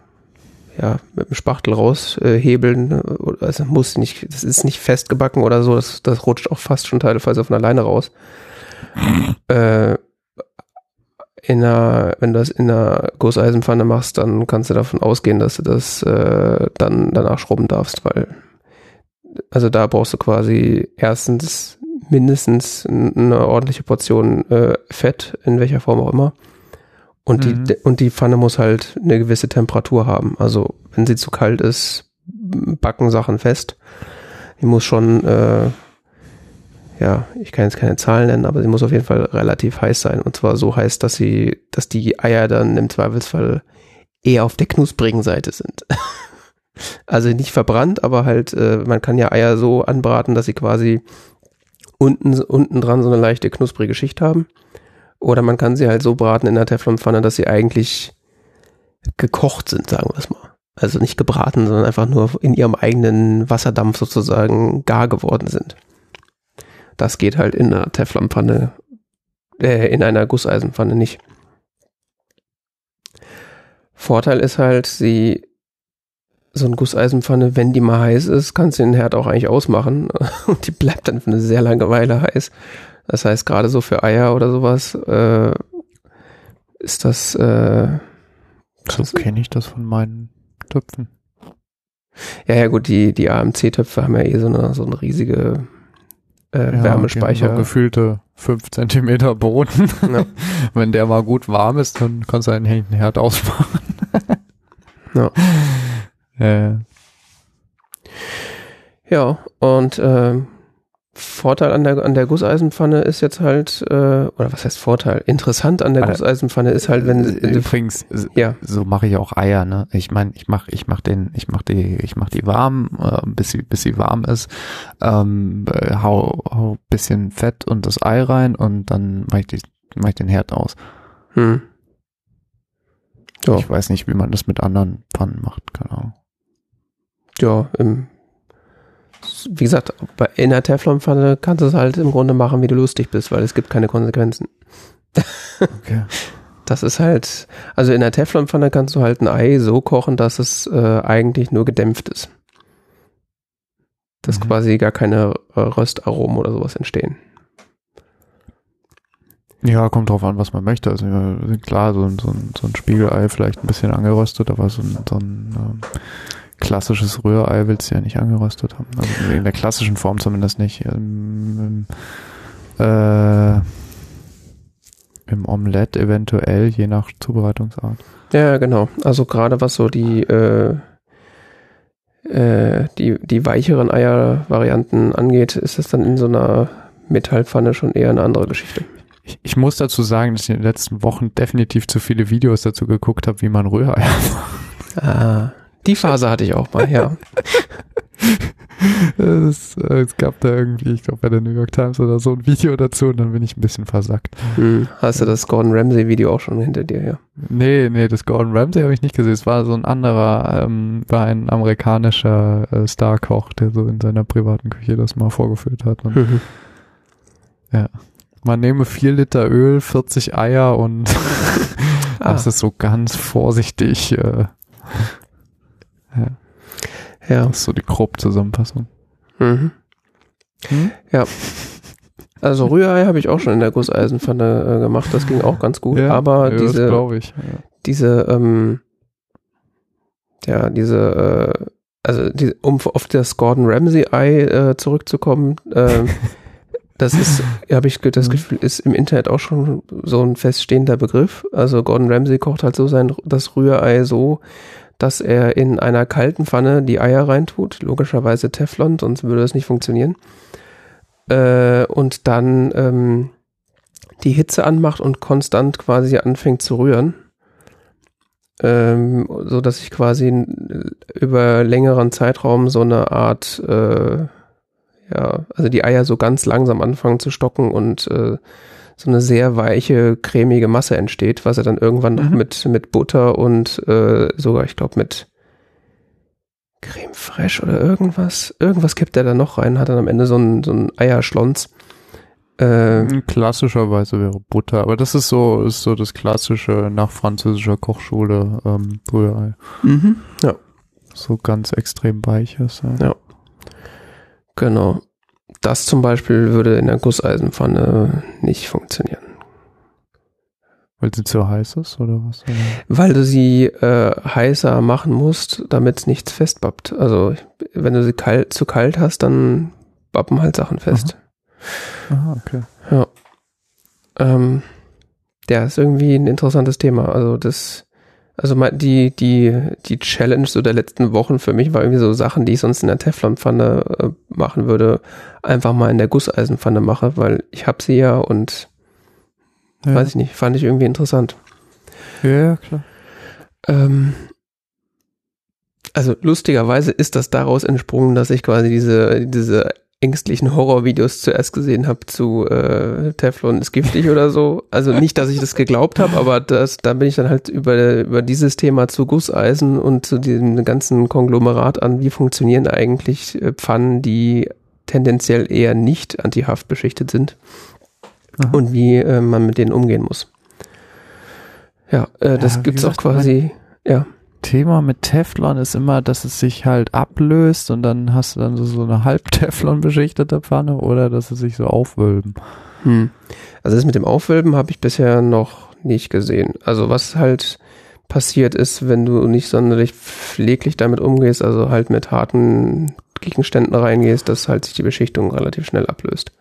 ja, mit dem Spachtel raushebeln. Äh, also muss nicht, das ist nicht festgebacken oder so, das, das rutscht auch fast schon teilweise von alleine raus. Äh, in einer, wenn du das in einer Gusseisenpfanne machst, dann kannst du davon ausgehen, dass du das äh, dann danach schrubben darfst, weil also da brauchst du quasi erstens mindestens eine ordentliche Portion äh, Fett, in welcher Form auch immer. Und, mhm. die, und die Pfanne muss halt eine gewisse Temperatur haben. Also wenn sie zu kalt ist, backen Sachen fest. Die muss schon, äh, ja, ich kann jetzt keine Zahlen nennen, aber sie muss auf jeden Fall relativ heiß sein. Und zwar so heiß, dass sie, dass die Eier dann im Zweifelsfall eher auf der knusprigen Seite sind. Also nicht verbrannt, aber halt, äh, man kann ja Eier so anbraten, dass sie quasi unten, unten dran so eine leichte knusprige Schicht haben. Oder man kann sie halt so braten in der Teflonpfanne, dass sie eigentlich gekocht sind, sagen wir es mal. Also nicht gebraten, sondern einfach nur in ihrem eigenen Wasserdampf sozusagen gar geworden sind. Das geht halt in einer Teflonpfanne, äh, in einer Gusseisenpfanne nicht. Vorteil ist halt, sie so eine Gusseisenpfanne, wenn die mal heiß ist, kannst du den Herd auch eigentlich ausmachen und die bleibt dann für eine sehr lange Weile heiß. Das heißt, gerade so für Eier oder sowas äh, ist das. Äh, so kenne ich das von meinen Töpfen. Ja, ja, gut, die, die AMC-Töpfe haben ja eh so eine, so eine riesige äh, ja, Wärmespeicher. So gefühlte 5 Zentimeter Boden. Ja. Wenn der mal gut warm ist, dann kannst du einen Herd ausmachen. ja. Äh. Ja, und äh, Vorteil an der, an der Gusseisenpfanne ist jetzt halt, äh, oder was heißt Vorteil? Interessant an der Alter, Gusseisenpfanne ist halt, wenn äh, übrigens, ja. so mache ich auch Eier, ne? Ich meine, ich mache ich mach den, ich mach die, ich mach die warm, äh, bis sie, bis sie warm ist, ähm, äh, hau, hau bisschen Fett und das Ei rein und dann mache ich, die, mach ich den Herd aus. Hm. Ja. Ich weiß nicht, wie man das mit anderen Pfannen macht, keine Ahnung ja, im, wie gesagt, in der Teflonpfanne kannst du es halt im Grunde machen, wie du lustig bist, weil es gibt keine Konsequenzen. Okay. Das ist halt, also in der Teflonpfanne kannst du halt ein Ei so kochen, dass es äh, eigentlich nur gedämpft ist. Dass mhm. quasi gar keine äh, Röstaromen oder sowas entstehen. Ja, kommt drauf an, was man möchte. Also klar, so, so, so ein Spiegelei vielleicht ein bisschen angeröstet, aber so ein, so ein ähm, klassisches Rührei willst du ja nicht angeröstet haben. Also in der klassischen Form zumindest nicht. Im, im, äh, im Omelette eventuell, je nach Zubereitungsart. Ja, genau. Also gerade was so die, äh, äh, die, die weicheren Eiervarianten angeht, ist das dann in so einer Metallpfanne schon eher eine andere Geschichte. Ich, ich muss dazu sagen, dass ich in den letzten Wochen definitiv zu viele Videos dazu geguckt habe, wie man Rührei macht. Ah. Die Phase hatte ich auch mal, ja. es, äh, es, gab da irgendwie, ich glaube bei der New York Times oder so ein Video dazu und dann bin ich ein bisschen versackt. Hm. Hast du das Gordon Ramsay Video auch schon hinter dir, ja? Nee, nee, das Gordon Ramsay habe ich nicht gesehen. Es war so ein anderer, ähm, war ein amerikanischer äh, Starkoch, der so in seiner privaten Küche das mal vorgeführt hat. Und, mhm. Ja. Man nehme vier Liter Öl, 40 Eier und ah. das ist so ganz vorsichtig äh, ja. ja. Das ist so die grob Zusammenfassung. Mhm. Hm? Ja. Also Rührei habe ich auch schon in der Gusseisenpfanne äh, gemacht, das ging auch ganz gut, ja, aber ja, diese, diese, ähm, ja, diese, äh, also die, um auf das Gordon Ramsay Ei äh, zurückzukommen, äh, das ist, habe ich das Mhm. Gefühl, ist im Internet auch schon so ein feststehender Begriff. Also Gordon Ramsay kocht halt so sein das Rührei so, dass er in einer kalten Pfanne die Eier reintut, logischerweise Teflon, sonst würde das nicht funktionieren. Äh, und dann ähm, die Hitze anmacht und konstant quasi anfängt zu rühren. Ähm, so dass ich quasi über längeren Zeitraum so eine Art, äh, ja, also die Eier so ganz langsam anfangen zu stocken und äh, so eine sehr weiche, cremige Masse entsteht, was er dann irgendwann noch Mhm. mit, mit Butter und äh, sogar, ich glaube, mit Creme fraiche oder irgendwas. Irgendwas kippt er da noch rein, hat dann am Ende so ein, so ein Eierschlons. Äh, Klassischerweise wäre Butter, aber das ist so, ist so das klassische nach französischer Kochschule ähm, Rührei. Ja. So ganz extrem weiches. Ja. Ja. Genau. Das zum Beispiel würde in der Gusseisenpfanne nicht funktionieren. Weil sie zu heiß ist oder was? Weil du sie äh, heißer machen musst, damit nichts festbappt. Also wenn du sie kalt, zu kalt hast, dann bappen halt Sachen fest. Aha, okay. Ähm, ja, ist irgendwie ein interessantes Thema. Also das, also die, die, die Challenge so der letzten Wochen für mich war irgendwie so Sachen, die ich sonst in der Teflonpfanne äh, machen würde, einfach mal in der Gusseisenpfanne mache, weil ich hab sie ja und Ja, weiß ich nicht, fand ich irgendwie interessant. ja, ja, klar. Ähm, also lustigerweise ist das daraus entsprungen, dass ich quasi diese, diese ängstlichen Horrorvideos zuerst gesehen habe zu äh, Teflon ist giftig oder so. Also nicht, dass ich das geglaubt habe, aber das, da bin ich dann halt über, über dieses Thema zu Gusseisen und zu diesem ganzen Konglomerat an, wie funktionieren eigentlich äh, Pfannen, die tendenziell eher nicht antihaftbeschichtet sind Aha. und wie äh, man mit denen umgehen muss. Ja, äh, das Ja, gibt's auch quasi, ja. Thema mit Teflon ist immer, dass es sich halt ablöst und dann hast du dann so, so eine halb Teflon beschichtete Pfanne oder dass es sich so aufwölben. Hm. Also das mit dem Aufwölben habe ich bisher noch nicht gesehen. Also was halt passiert ist, wenn du nicht sonderlich pfleglich damit umgehst, also halt mit harten Gegenständen reingehst, dass halt sich die Beschichtung relativ schnell ablöst.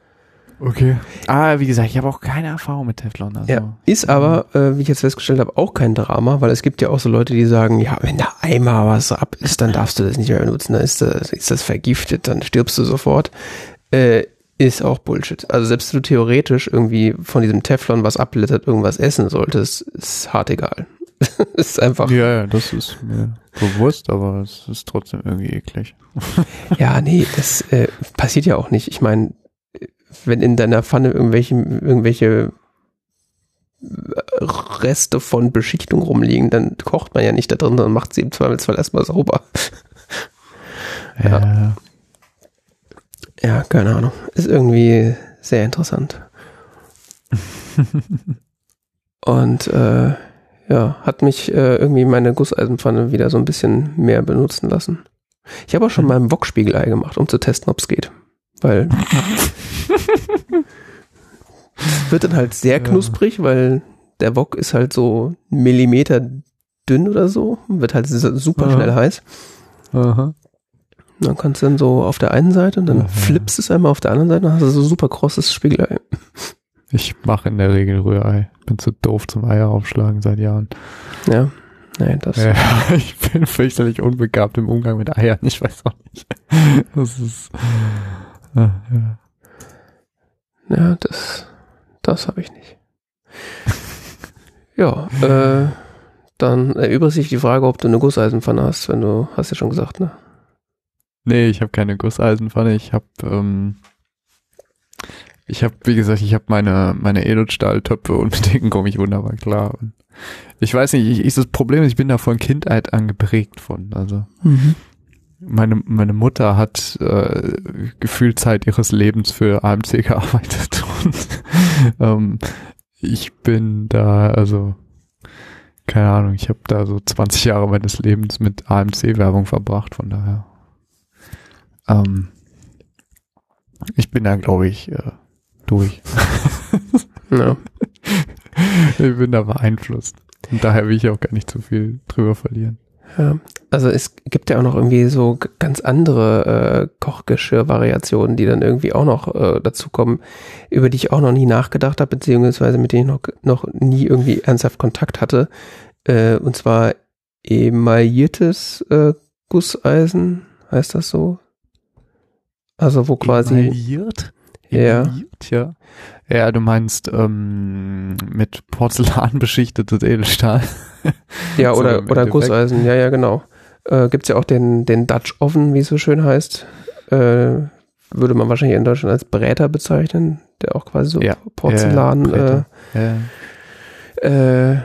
Okay. Ah, wie gesagt, ich habe auch keine Erfahrung mit Teflon. Also. Ja. Ist aber, äh, wie ich jetzt festgestellt habe, auch kein Drama, weil es gibt ja auch so Leute, die sagen, ja, wenn da einmal was ab ist, dann darfst du das nicht mehr benutzen, dann ist das, ist das vergiftet, dann stirbst du sofort. Äh, ist auch Bullshit. Also selbst wenn du theoretisch irgendwie von diesem Teflon was abblättert, irgendwas essen solltest, ist hart egal. ist einfach, Ja, ja, das ist mir bewusst, aber es ist trotzdem irgendwie eklig. ja, nee, das äh, passiert ja auch nicht. Ich meine, wenn in deiner Pfanne irgendwelche, irgendwelche Reste von Beschichtung rumliegen, dann kocht man ja nicht da drin, sondern macht sie im Zweifelsfall erstmal sauber. Ja. Ja, keine Ahnung. Ist irgendwie sehr interessant. Und äh, ja, hat mich äh, irgendwie meine Gusseisenpfanne wieder so ein bisschen mehr benutzen lassen. Ich habe auch schon mal ein Wokspiegelei gemacht, um zu testen, ob es geht. Weil es wird dann halt sehr Ja. knusprig, weil der Wok ist halt so einen Millimeter dünn oder so, wird halt su- super Aha. schnell heiß. Aha. Dann kannst du dann so auf der einen Seite und dann Aha. flippst es einmal auf der anderen Seite, dann hast du so super krosses Spiegelei. Ich mache in der Regel Rührei. Bin zu doof zum Eier aufschlagen seit Jahren. Ja, nee, das. Ja, ich bin fürchterlich unbegabt im Umgang mit Eiern. Ich weiß auch nicht. Das ist. Ah, ja. Ja, das, das habe ich nicht. ja, äh, dann erübrigt sich die Frage, ob du eine Gusseisenpfanne hast, wenn du, hast ja schon gesagt, ne? Nee, ich habe keine Gusseisenpfanne. Ich habe, ähm, ich habe, wie gesagt, ich habe meine meine Edelstahltöpfe und mit denen komme ich wunderbar klar. Und ich weiß nicht, ich, ich, das Problem ist, ich bin da von Kindheit an geprägt von. Also meine meine Mutter hat äh, gefühlt Zeit ihres Lebens für AMC gearbeitet und ähm, ich bin da, also keine Ahnung, ich habe da so 20 Jahre meines Lebens mit AMC-Werbung verbracht, von daher. Ähm, ich bin da, glaube ich, äh, durch. Ja. ich bin da beeinflusst. Und daher will ich auch gar nicht zu viel drüber verlieren. Ja, also es gibt ja auch noch irgendwie so ganz andere äh, Kochgeschirr-Variationen, die dann irgendwie auch noch äh, dazukommen, über die ich auch noch nie nachgedacht habe, beziehungsweise mit denen ich noch, noch nie irgendwie ernsthaft Kontakt hatte. Äh, und zwar emailliertes äh, Gusseisen, heißt das so? Also wo quasi, Emailliert? Ja. Ja. Ja, du meinst ähm, mit Porzellan beschichtetes Edelstahl. Ja, so oder, im oder. Gusseisen, ja, ja, genau. Äh, gibt's ja auch den, den Dutch Oven, wie es so schön heißt. Äh, würde man wahrscheinlich in Deutschland als Bräter bezeichnen, der auch quasi so Ja, Porzellan. äh, äh,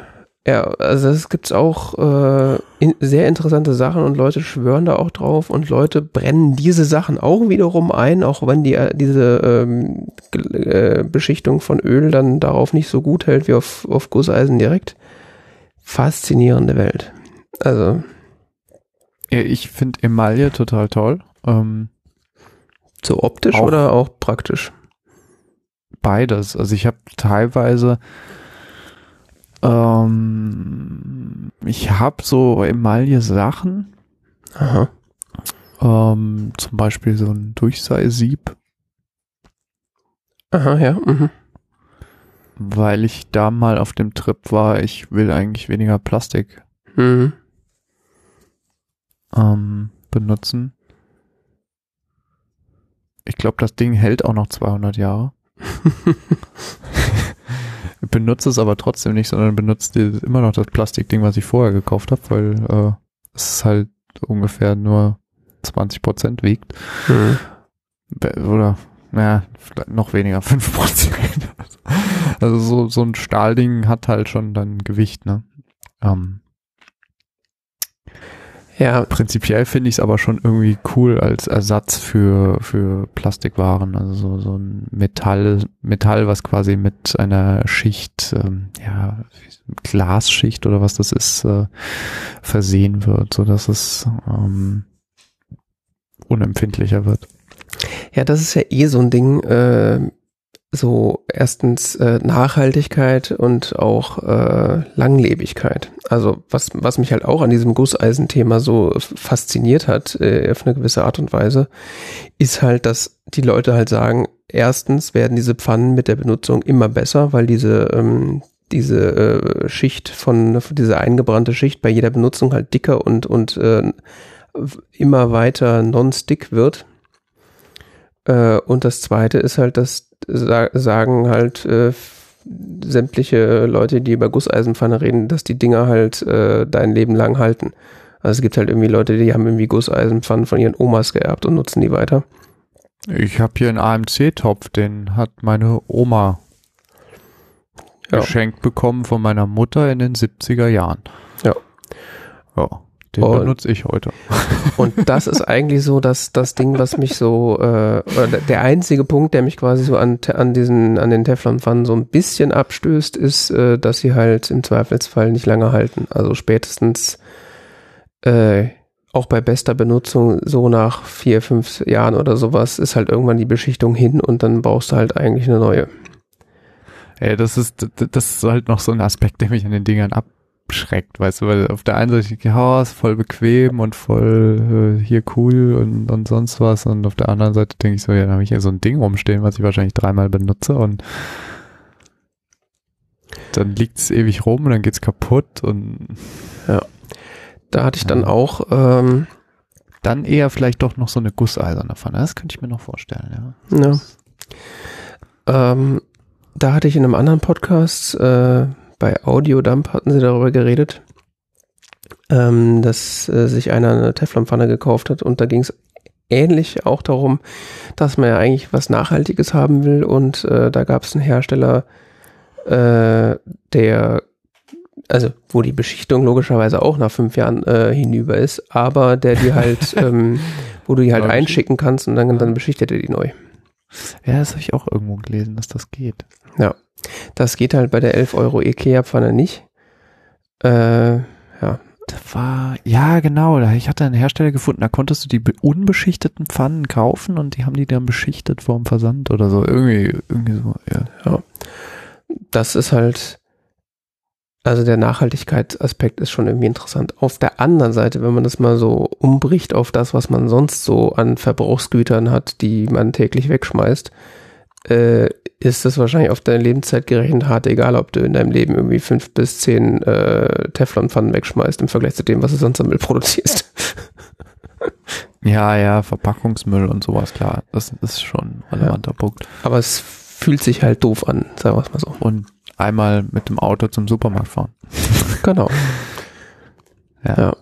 ja, also es gibt's auch äh, in, sehr interessante Sachen und Leute schwören da auch drauf und Leute brennen diese Sachen auch wiederum ein, auch wenn die äh, diese ähm, äh, Beschichtung von Öl dann darauf nicht so gut hält wie auf, auf Gusseisen direkt. Faszinierende Welt. Also Ja, Ich finde Emaille total toll. Ähm, so optisch Auch- oder auch praktisch? beides. Also ich habe teilweise ähm, ich habe so Emaille-Sachen, Aha. ähm, zum Beispiel so ein Durchseisieb, Aha, ja. Mhm. Weil ich da mal auf dem Trip war, ich will eigentlich weniger Plastik Mhm. ähm, benutzen. Ich glaube, das Ding hält auch noch 200 Jahre. Benutze es aber trotzdem nicht, sondern benutze immer noch das Plastikding, was ich vorher gekauft habe, weil äh, es halt ungefähr nur 20 Prozent wiegt. Mhm. Oder, naja, noch weniger, 5 Prozent. Also so, so ein Stahlding hat halt schon dann Gewicht, ne? Ähm, Ja, Prinzipiell finde ich es aber schon irgendwie cool als Ersatz für, für Plastikwaren. Also so, so ein Metall, Metall, was quasi mit einer Schicht, ähm, ja, Glasschicht oder was das ist, äh, versehen wird, so dass es ähm, unempfindlicher wird. Ja, das ist ja eh so ein Ding, äh, so erstens äh, Nachhaltigkeit und auch äh, Langlebigkeit. Also was, was mich halt auch an diesem Gusseisenthema so fasziniert hat, äh, auf eine gewisse Art und Weise, ist halt, dass die Leute halt sagen, erstens werden diese Pfannen mit der Benutzung immer besser, weil diese, ähm, diese äh, Schicht von, diese eingebrannte Schicht bei jeder Benutzung halt dicker und, und äh, immer weiter non-stick wird. Äh, und das zweite ist halt, dass sa sagen halt äh, sämtliche Leute, die über Gusseisenpfanne reden, dass die Dinger halt äh, dein Leben lang halten. Also es gibt halt irgendwie Leute, die haben irgendwie Gusseisenpfannen von ihren Omas geerbt und nutzen die weiter. Ich habe hier einen AMC-Topf, den hat meine Oma Ja. geschenkt bekommen von meiner Mutter in den 70er Jahren. Ja. Ja, den Und- benutze ich heute. Und das ist eigentlich so das, das Ding, was mich so, äh, oder der- einzige Punkt, der mich quasi so an, an diesen, an den Teflonpfannen so ein bisschen abstößt, ist, äh, dass sie halt im Zweifelsfall nicht lange halten. Also spätestens, äh, auch bei bester Benutzung, so nach vier, fünf Jahren oder sowas, ist halt irgendwann die Beschichtung hin und dann brauchst du halt eigentlich eine neue. Ey, das ist, das ist halt noch so ein Aspekt, der mich an den Dingern abschreckt, weißt du, weil auf der einen Seite, ja, ist voll bequem und voll äh, hier cool und, und sonst was und auf der anderen Seite denke ich so, ja, da habe ich hier so ein Ding rumstehen, was ich wahrscheinlich dreimal benutze und dann liegt es ewig rum und dann geht's kaputt und Da hatte ich dann Ja. auch, ähm, dann eher vielleicht doch noch so eine gusseiserne Pfanne. Das könnte ich mir noch vorstellen, ja. Ja. Ähm, da hatte ich in einem anderen Podcast, äh, bei Audiodump hatten sie darüber geredet, ähm, dass äh, sich einer eine Teflonpfanne gekauft hat und da ging es ähnlich auch darum, dass man ja eigentlich was Nachhaltiges haben will und äh, da gab es einen Hersteller, äh, der also wo die Beschichtung logischerweise auch nach fünf Jahren äh, hinüber ist, aber der die halt, ähm, wo du die halt einschicken kannst und dann, dann beschichtet er die neu. Ja, das habe ich auch irgendwo gelesen, dass das geht. Das geht halt bei der 11 Euro Ikea-Pfanne nicht. Äh, Das war, ja genau, ich hatte einen Hersteller gefunden, da konntest du die be- unbeschichteten Pfannen kaufen und die haben die dann beschichtet vorm Versand oder so. Irgendwie, irgendwie so, ja. das ist halt, Also der Nachhaltigkeitsaspekt ist schon irgendwie interessant. Auf der anderen Seite, wenn man das mal so umbricht auf das, was man sonst so an Verbrauchsgütern hat, die man täglich wegschmeißt, äh, ist das wahrscheinlich auf deine Lebenszeit gerechnet hart, egal ob du in deinem Leben irgendwie fünf bis zehn äh, Teflonpfannen wegschmeißt im Vergleich zu dem, was du sonst am Müll produzierst. Ja, ja, Verpackungsmüll und sowas, klar. Das ist schon ein relevanter ja. Punkt. Aber es fühlt sich halt doof an, sagen wir es mal so. Und einmal mit dem Auto zum Supermarkt fahren. Genau. ja. ja.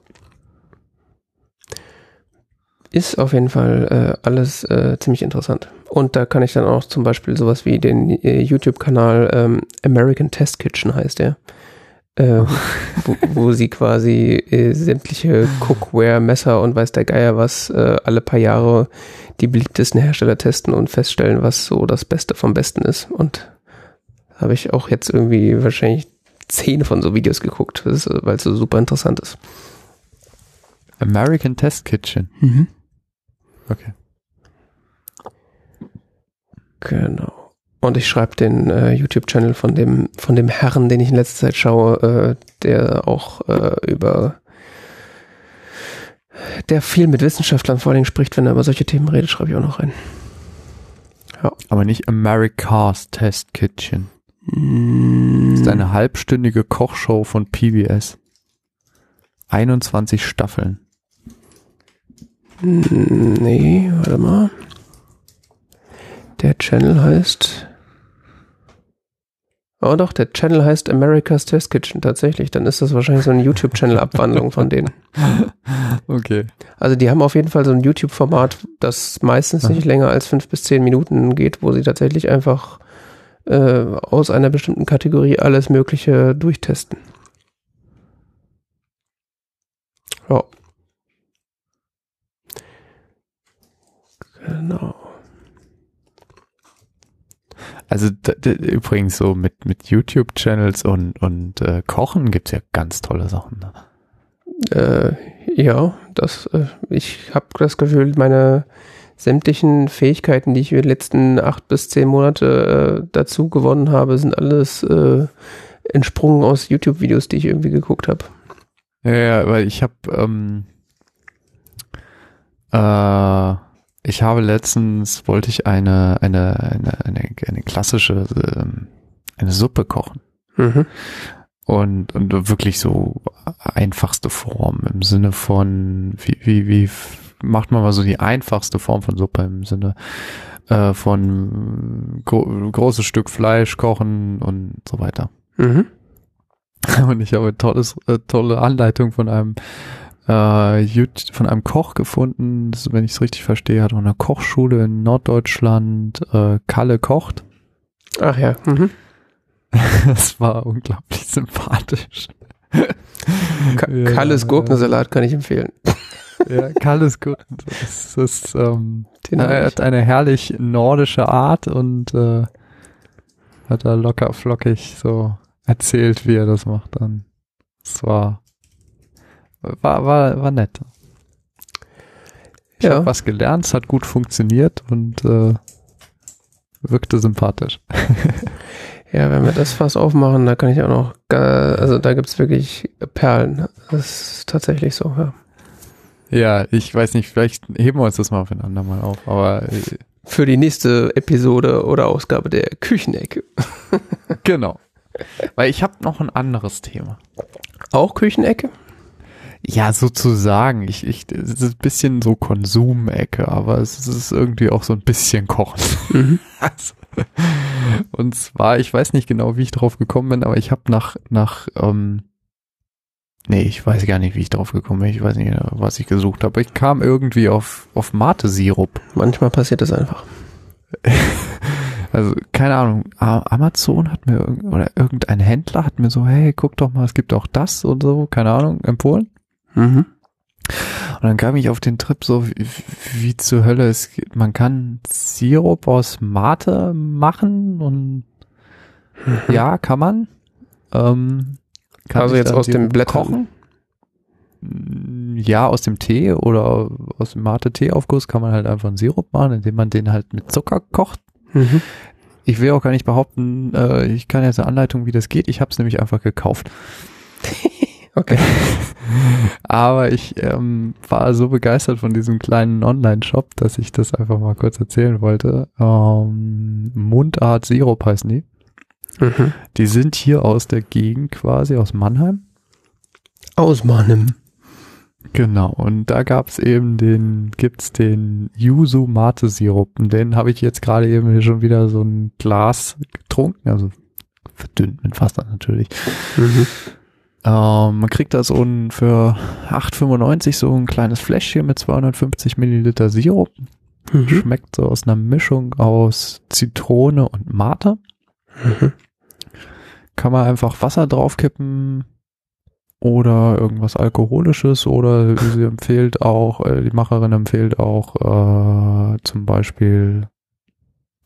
Ist auf jeden Fall äh, alles äh, ziemlich interessant. Und da kann ich dann auch zum Beispiel sowas wie den äh, YouTube-Kanal ähm, American Test Kitchen heißt der. Äh, wo, wo, sie quasi äh, sämtliche Cookware, Messer und weiß der Geier was äh, alle paar Jahre die beliebtesten Hersteller testen und feststellen, was so das Beste vom Besten ist. Und habe ich auch jetzt irgendwie wahrscheinlich zehn von so Videos geguckt, weil es so super interessant ist. American Test Kitchen. Mhm. Okay. Genau. Und ich schreibe den äh, YouTube-Channel von dem, von dem Herrn, den ich in letzter Zeit schaue, äh, der auch äh, über der viel mit Wissenschaftlern vor allem spricht, wenn er über solche Themen redet, schreibe ich auch noch rein. Ja. Aber nicht America's Test Kitchen. Mm. Das ist eine halbstündige Kochshow von PBS. 21 Staffeln. Nee, warte mal. Der Channel heißt. Oh doch, der Channel heißt America's Test Kitchen tatsächlich. Dann ist das wahrscheinlich so eine YouTube-Channel-Abwandlung von denen. Okay. Also die haben auf jeden Fall so ein YouTube-Format, das meistens nicht länger als fünf bis zehn Minuten geht, wo sie tatsächlich einfach äh, aus einer bestimmten Kategorie alles Mögliche durchtesten. Ja. Genau. Also übrigens so mit, mit YouTube-Channels und, und äh, Kochen gibt's ja ganz tolle Sachen. Ne? Äh, ja, das, äh, ich habe das Gefühl, meine sämtlichen Fähigkeiten, die ich in den letzten acht bis zehn Monate äh, dazu gewonnen habe, sind alles äh, entsprungen aus YouTube-Videos, die ich irgendwie geguckt habe. Ja, ja, weil ich habe ähm, äh, ich habe letztens, wollte ich eine, eine, eine, eine, eine klassische, ähm, eine Suppe kochen. Mhm. Und, und wirklich so einfachste Form im Sinne von, wie, wie, wie macht man mal so die einfachste Form von Suppe im Sinne äh, von gro großes Stück Fleisch kochen und so weiter. Mhm. Und ich habe tolles, äh, tolle Anleitung von einem äh, von einem Koch gefunden, das, wenn ich es richtig verstehe, hat auch eine Kochschule in Norddeutschland, äh, Kalle kocht. Ach ja. Mhm. das war unglaublich sympathisch. Ka ja, Kalles Gurkensalat kann ich empfehlen. Ja, Kalles Gurken. Das ist, ähm, er hat eine herrlich nordische Art und äh, hat da locker flockig so erzählt, wie er das macht dann. Es war war, war, war nett. Ich ja. habe was gelernt, es hat gut funktioniert und äh, wirkte sympathisch. ja, wenn wir das Fass aufmachen, da kann ich auch noch, also da gibt's wirklich Perlen. Das ist tatsächlich so, ja. Ja, ich weiß nicht, vielleicht heben wir uns das mal aufeinander mal auf, aber äh, für die nächste Episode oder Ausgabe der Küchenecke. genau. Weil ich habe noch ein anderes Thema. Auch Küchenecke? Ja, sozusagen. Ich, ich, es ist ein bisschen so Konsumecke, aber es ist irgendwie auch so ein bisschen Kochen. Mhm. Also, und zwar, ich weiß nicht genau, wie ich drauf gekommen bin, aber ich habe nach, nach, ähm, nee, ich weiß gar nicht, wie ich drauf gekommen bin. Ich weiß nicht, was ich gesucht habe. Ich kam irgendwie auf, auf Mate-Sirup. Manchmal passiert das einfach. Also, keine Ahnung, Amazon hat mir, oder irgendein Händler hat mir so, hey, guck doch mal, es gibt auch das und so, keine Ahnung, empfohlen. Mhm. Und dann kam ich auf den Trip so, wie, wie zur Hölle es geht. Man kann Sirup aus Mate machen und mhm. ja, kann man. Ähm, kann also jetzt aus dem Blättern? Kochen? Ja, aus dem Tee oder aus dem Mate-Tee-Aufguss kann man halt einfach einen Sirup machen, indem man den halt mit Zucker kocht. Mhm. Ich will auch gar nicht behaupten, äh, ich kann jetzt eine Anleitung, wie das geht. Ich habe es nämlich einfach gekauft. Okay. Aber ich ähm, war so begeistert von diesem kleinen Online-Shop, dass ich das einfach mal kurz erzählen wollte. Ähm, Mundart Sirup heißen die. Mhm. Die sind hier aus der Gegend quasi, aus Mannheim. Aus Mannheim. Genau, und da gab's eben den, gibt's den Yuzu Mate Sirup. Und den habe ich jetzt gerade eben hier schon wieder so ein Glas getrunken, also verdünnt mit Wasser natürlich. Mhm. Ähm, man kriegt da so ein für 8,95 so ein kleines Fläschchen mit 250 Milliliter Sirup. Mhm. Schmeckt so aus einer Mischung aus Zitrone und Mate. Mhm. Kann man einfach Wasser draufkippen oder irgendwas Alkoholisches oder sie empfiehlt auch, äh, die Macherin empfiehlt auch äh, zum Beispiel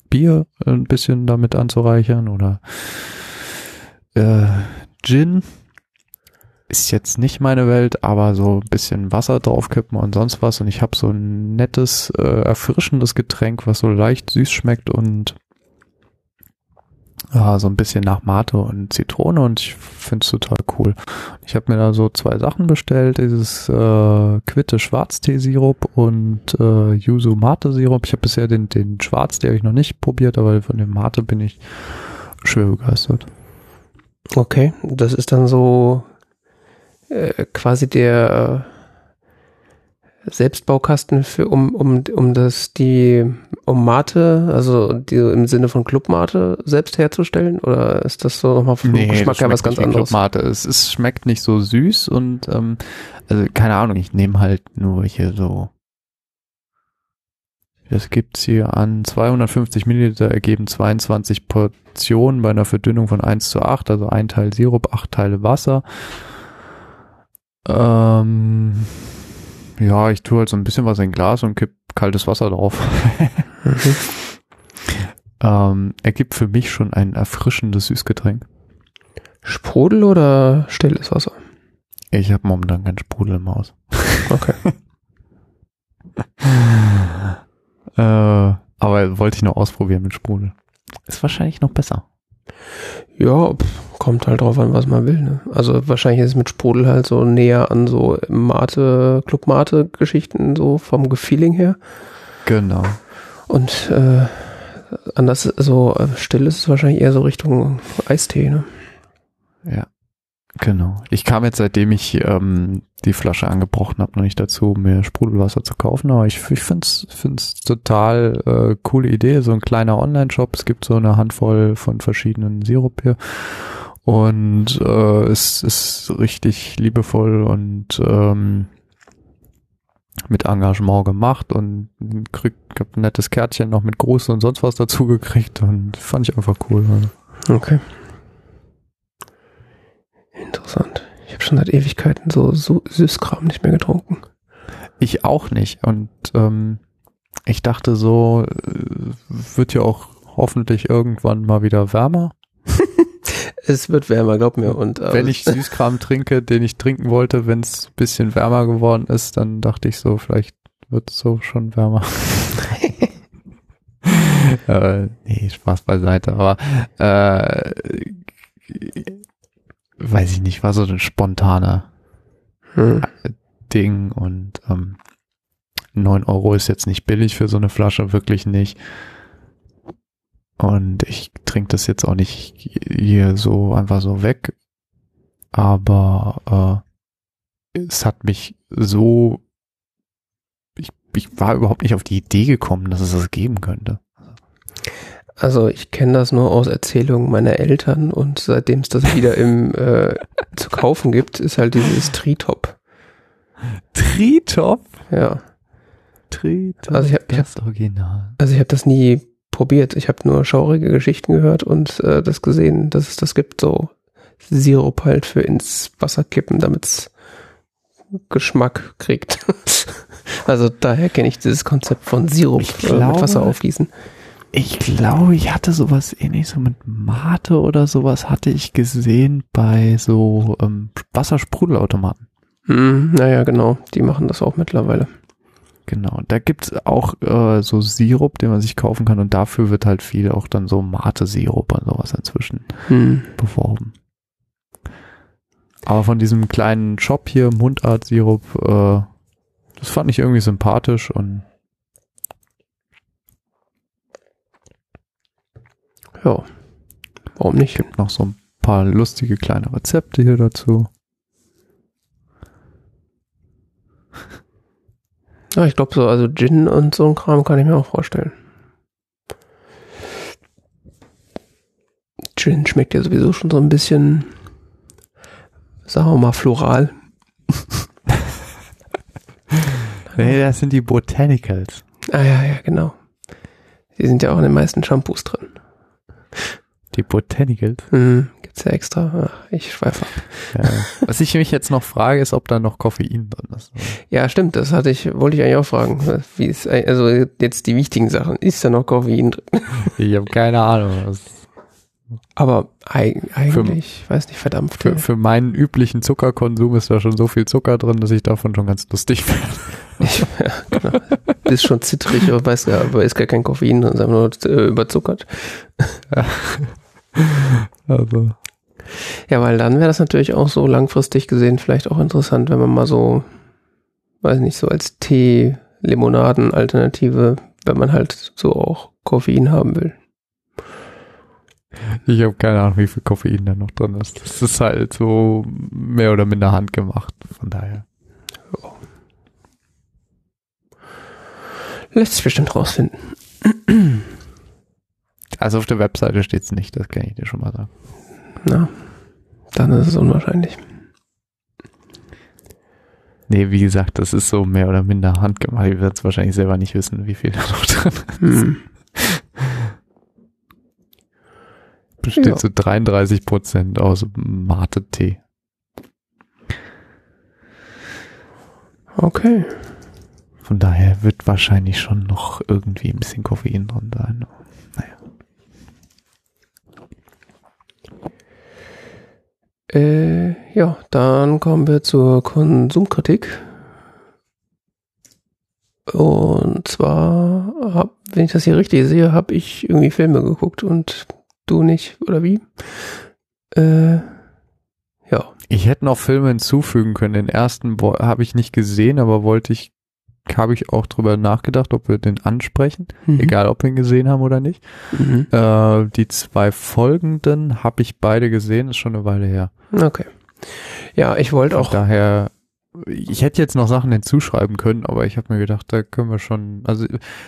Bier ein bisschen damit anzureichern oder äh, Gin ist jetzt nicht meine Welt, aber so ein bisschen Wasser draufkippen und sonst was. Und ich habe so ein nettes, äh, erfrischendes Getränk, was so leicht süß schmeckt und ja, so ein bisschen nach Mate und Zitrone und ich finde es total cool. Ich habe mir da so zwei Sachen bestellt, dieses äh, Quitte Schwarztee-Sirup und äh, Yuzu Mate-Sirup. Ich habe bisher den, den Schwarztee habe ich noch nicht probiert, aber von dem Mate bin ich schwer begeistert. Okay, das ist dann so äh, quasi der äh, Selbstbaukasten für um um um das die um Mate, also die im Sinne von Clubmate selbst herzustellen oder ist das so nochmal vom Geschmack her was ganz anderes? Mate. Es, es schmeckt nicht so süß und ähm, also keine Ahnung, ich nehme halt nur hier so das gibt's hier an 250 Milliliter ergeben 22 Portionen bei einer Verdünnung von 1 zu 8, also ein Teil Sirup, acht Teile Wasser. Ähm, ja, ich tue halt so ein bisschen was in Glas und kipp kaltes Wasser drauf. Mhm. ähm, ergibt für mich schon ein erfrischendes Süßgetränk. Sprudel oder stilles Wasser? Ich habe momentan keinen Sprudel im Haus. Okay. äh, aber wollte ich noch ausprobieren mit Sprudel. Ist wahrscheinlich noch besser. Ja, pff, kommt halt drauf an, was man will. Ne? Also wahrscheinlich ist es mit Sprudel halt so näher an so Mate, Club Mate Geschichten so vom Gefeeling her. Genau. Und äh, anders so äh, still ist es wahrscheinlich eher so Richtung Eistee. Ne? Ja. Genau. Ich kam jetzt, seitdem ich ähm, die Flasche angebrochen habe, noch nicht dazu, mir Sprudelwasser zu kaufen, aber ich, ich finde es find's total äh, coole Idee, so ein kleiner Online-Shop. Es gibt so eine Handvoll von verschiedenen Sirup hier und äh, es ist richtig liebevoll und ähm, mit Engagement gemacht und krieg, hab ein nettes Kärtchen noch mit Gruß und sonst was dazu gekriegt und fand ich einfach cool. Also. Okay. Interessant. Ich habe schon seit Ewigkeiten so, so Süßkram nicht mehr getrunken. Ich auch nicht. Und ähm, ich dachte so, äh, wird ja auch hoffentlich irgendwann mal wieder wärmer. Es wird wärmer, glaub mir. Und äh, Wenn ich Süßkram trinke, den ich trinken wollte, wenn es ein bisschen wärmer geworden ist, dann dachte ich so, vielleicht wird es so schon wärmer. äh, nee, Spaß beiseite. Aber äh, weiß ich nicht, war so ein spontaner hm. Ding und ähm, 9 Euro ist jetzt nicht billig für so eine Flasche, wirklich nicht. Und ich trinke das jetzt auch nicht hier so einfach so weg. Aber äh, es hat mich so. Ich, ich war überhaupt nicht auf die Idee gekommen, dass es das geben könnte. Also ich kenne das nur aus Erzählungen meiner Eltern und seitdem es das wieder im äh, zu kaufen gibt, ist halt dieses Tritop. Tritop? Ja. Tritop. Also ich hab- ich hab- das Original. Also ich habe das nie probiert. Ich habe nur schaurige Geschichten gehört und äh, das gesehen, dass es das gibt, so Sirup halt für ins Wasser kippen, damit's Geschmack kriegt. also daher kenne ich dieses Konzept von Sirup Ich äh, mit glaube- Wasser aufgießen. Ich glaube, ich hatte sowas ähnlich so mit Mate oder sowas hatte ich gesehen bei so ähm, Wassersprudelautomaten. Hm, naja, genau. Die machen das auch mittlerweile. Genau, da gibt's auch äh, so Sirup, den man sich kaufen kann und dafür wird halt viel auch dann so Mate-Sirup und sowas inzwischen Hm. beworben. Aber von diesem kleinen Shop hier, Mundart-Sirup, äh, das fand ich irgendwie sympathisch und Ja. Warum nicht? gibt noch so ein paar lustige kleine Rezepte hier dazu. Ja, ich glaube so, also Gin und so ein Kram kann ich mir auch vorstellen. Gin schmeckt ja sowieso schon so ein bisschen, sagen wir mal, floral. Nee, das sind die Botanicals. Ah ja, ja, genau. Die sind ja auch in den meisten Shampoos drin. Die Botanicals. Hm, gibt's ja extra. Ach, ich schweife ab. Ja. Was ich mich jetzt noch frage, ist, ob da noch Koffein drin ist. Ja, stimmt, das hatte ich, wollte ich eigentlich auch fragen. Wie ist, also jetzt die wichtigen Sachen. Ist da noch Koffein drin? Ich habe keine Ahnung. Aber eig eigentlich, ich weiß nicht, verdammt viel. für, für meinen üblichen Zuckerkonsum ist da schon so viel Zucker drin, dass ich davon schon ganz lustig werde. Ich, ja, genau. Bist schon zittrig, aber weiß gar, aber ist gar kein Koffein, sondern ist einfach nur äh, überzuckert. Also, Ja, weil dann wäre das natürlich auch so langfristig gesehen vielleicht auch interessant, wenn man mal so, weiß nicht, so als Tee-Limonaden-Alternative, wenn man halt so auch Koffein haben will. ich habe keine Ahnung, wie viel Koffein da noch drin ist. Das ist halt so mehr oder minder handgemacht. Von daher. Lässt sich bestimmt rausfinden. Also auf der Webseite steht's nicht, das kann ich dir schon mal sagen. Na, dann ist es unwahrscheinlich. Nee, wie gesagt, das ist so mehr oder minder handgemacht. Ich werde es wahrscheinlich selber nicht wissen, wie viel da noch drin ist. Hm. Besteht Ja. zu 33 Prozent aus Mate-Tee. Okay. Von daher wird wahrscheinlich schon noch irgendwie ein bisschen Koffein drin sein. Äh, ja, dann kommen wir zur Konsumkritik. Und zwar, hab, wenn ich das hier richtig sehe, habe ich irgendwie Filme geguckt und du nicht, oder wie? Äh, ja. Ich hätte noch Filme hinzufügen können. Den ersten habe ich nicht gesehen, aber wollte ich, habe ich auch drüber nachgedacht, ob wir den ansprechen. Mhm. Egal, ob wir ihn gesehen haben oder nicht. Mhm. Äh, die zwei folgenden habe ich beide gesehen, ist schon eine Weile her. Okay. Ja, ich wollte auch. daher, ich hätte jetzt noch Sachen hinzuschreiben können, aber ich habe mir gedacht, da können wir schon, also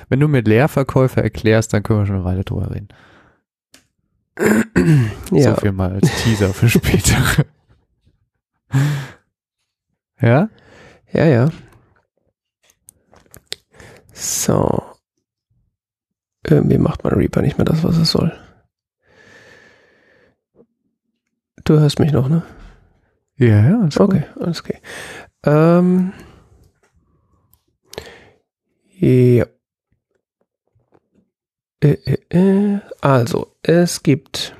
wenn du mir Leerverkäufe erklärst, dann können wir schon eine Weile drüber reden. Ja, So viel mal als Teaser für später. ja? ja, ja. So. Irgendwie macht mein Reaper nicht mehr das, was es soll. Du hörst mich noch, ne? Ja, ja. ist Okay, alles okay. Ähm, ja. Äh, äh, äh. Also, es gibt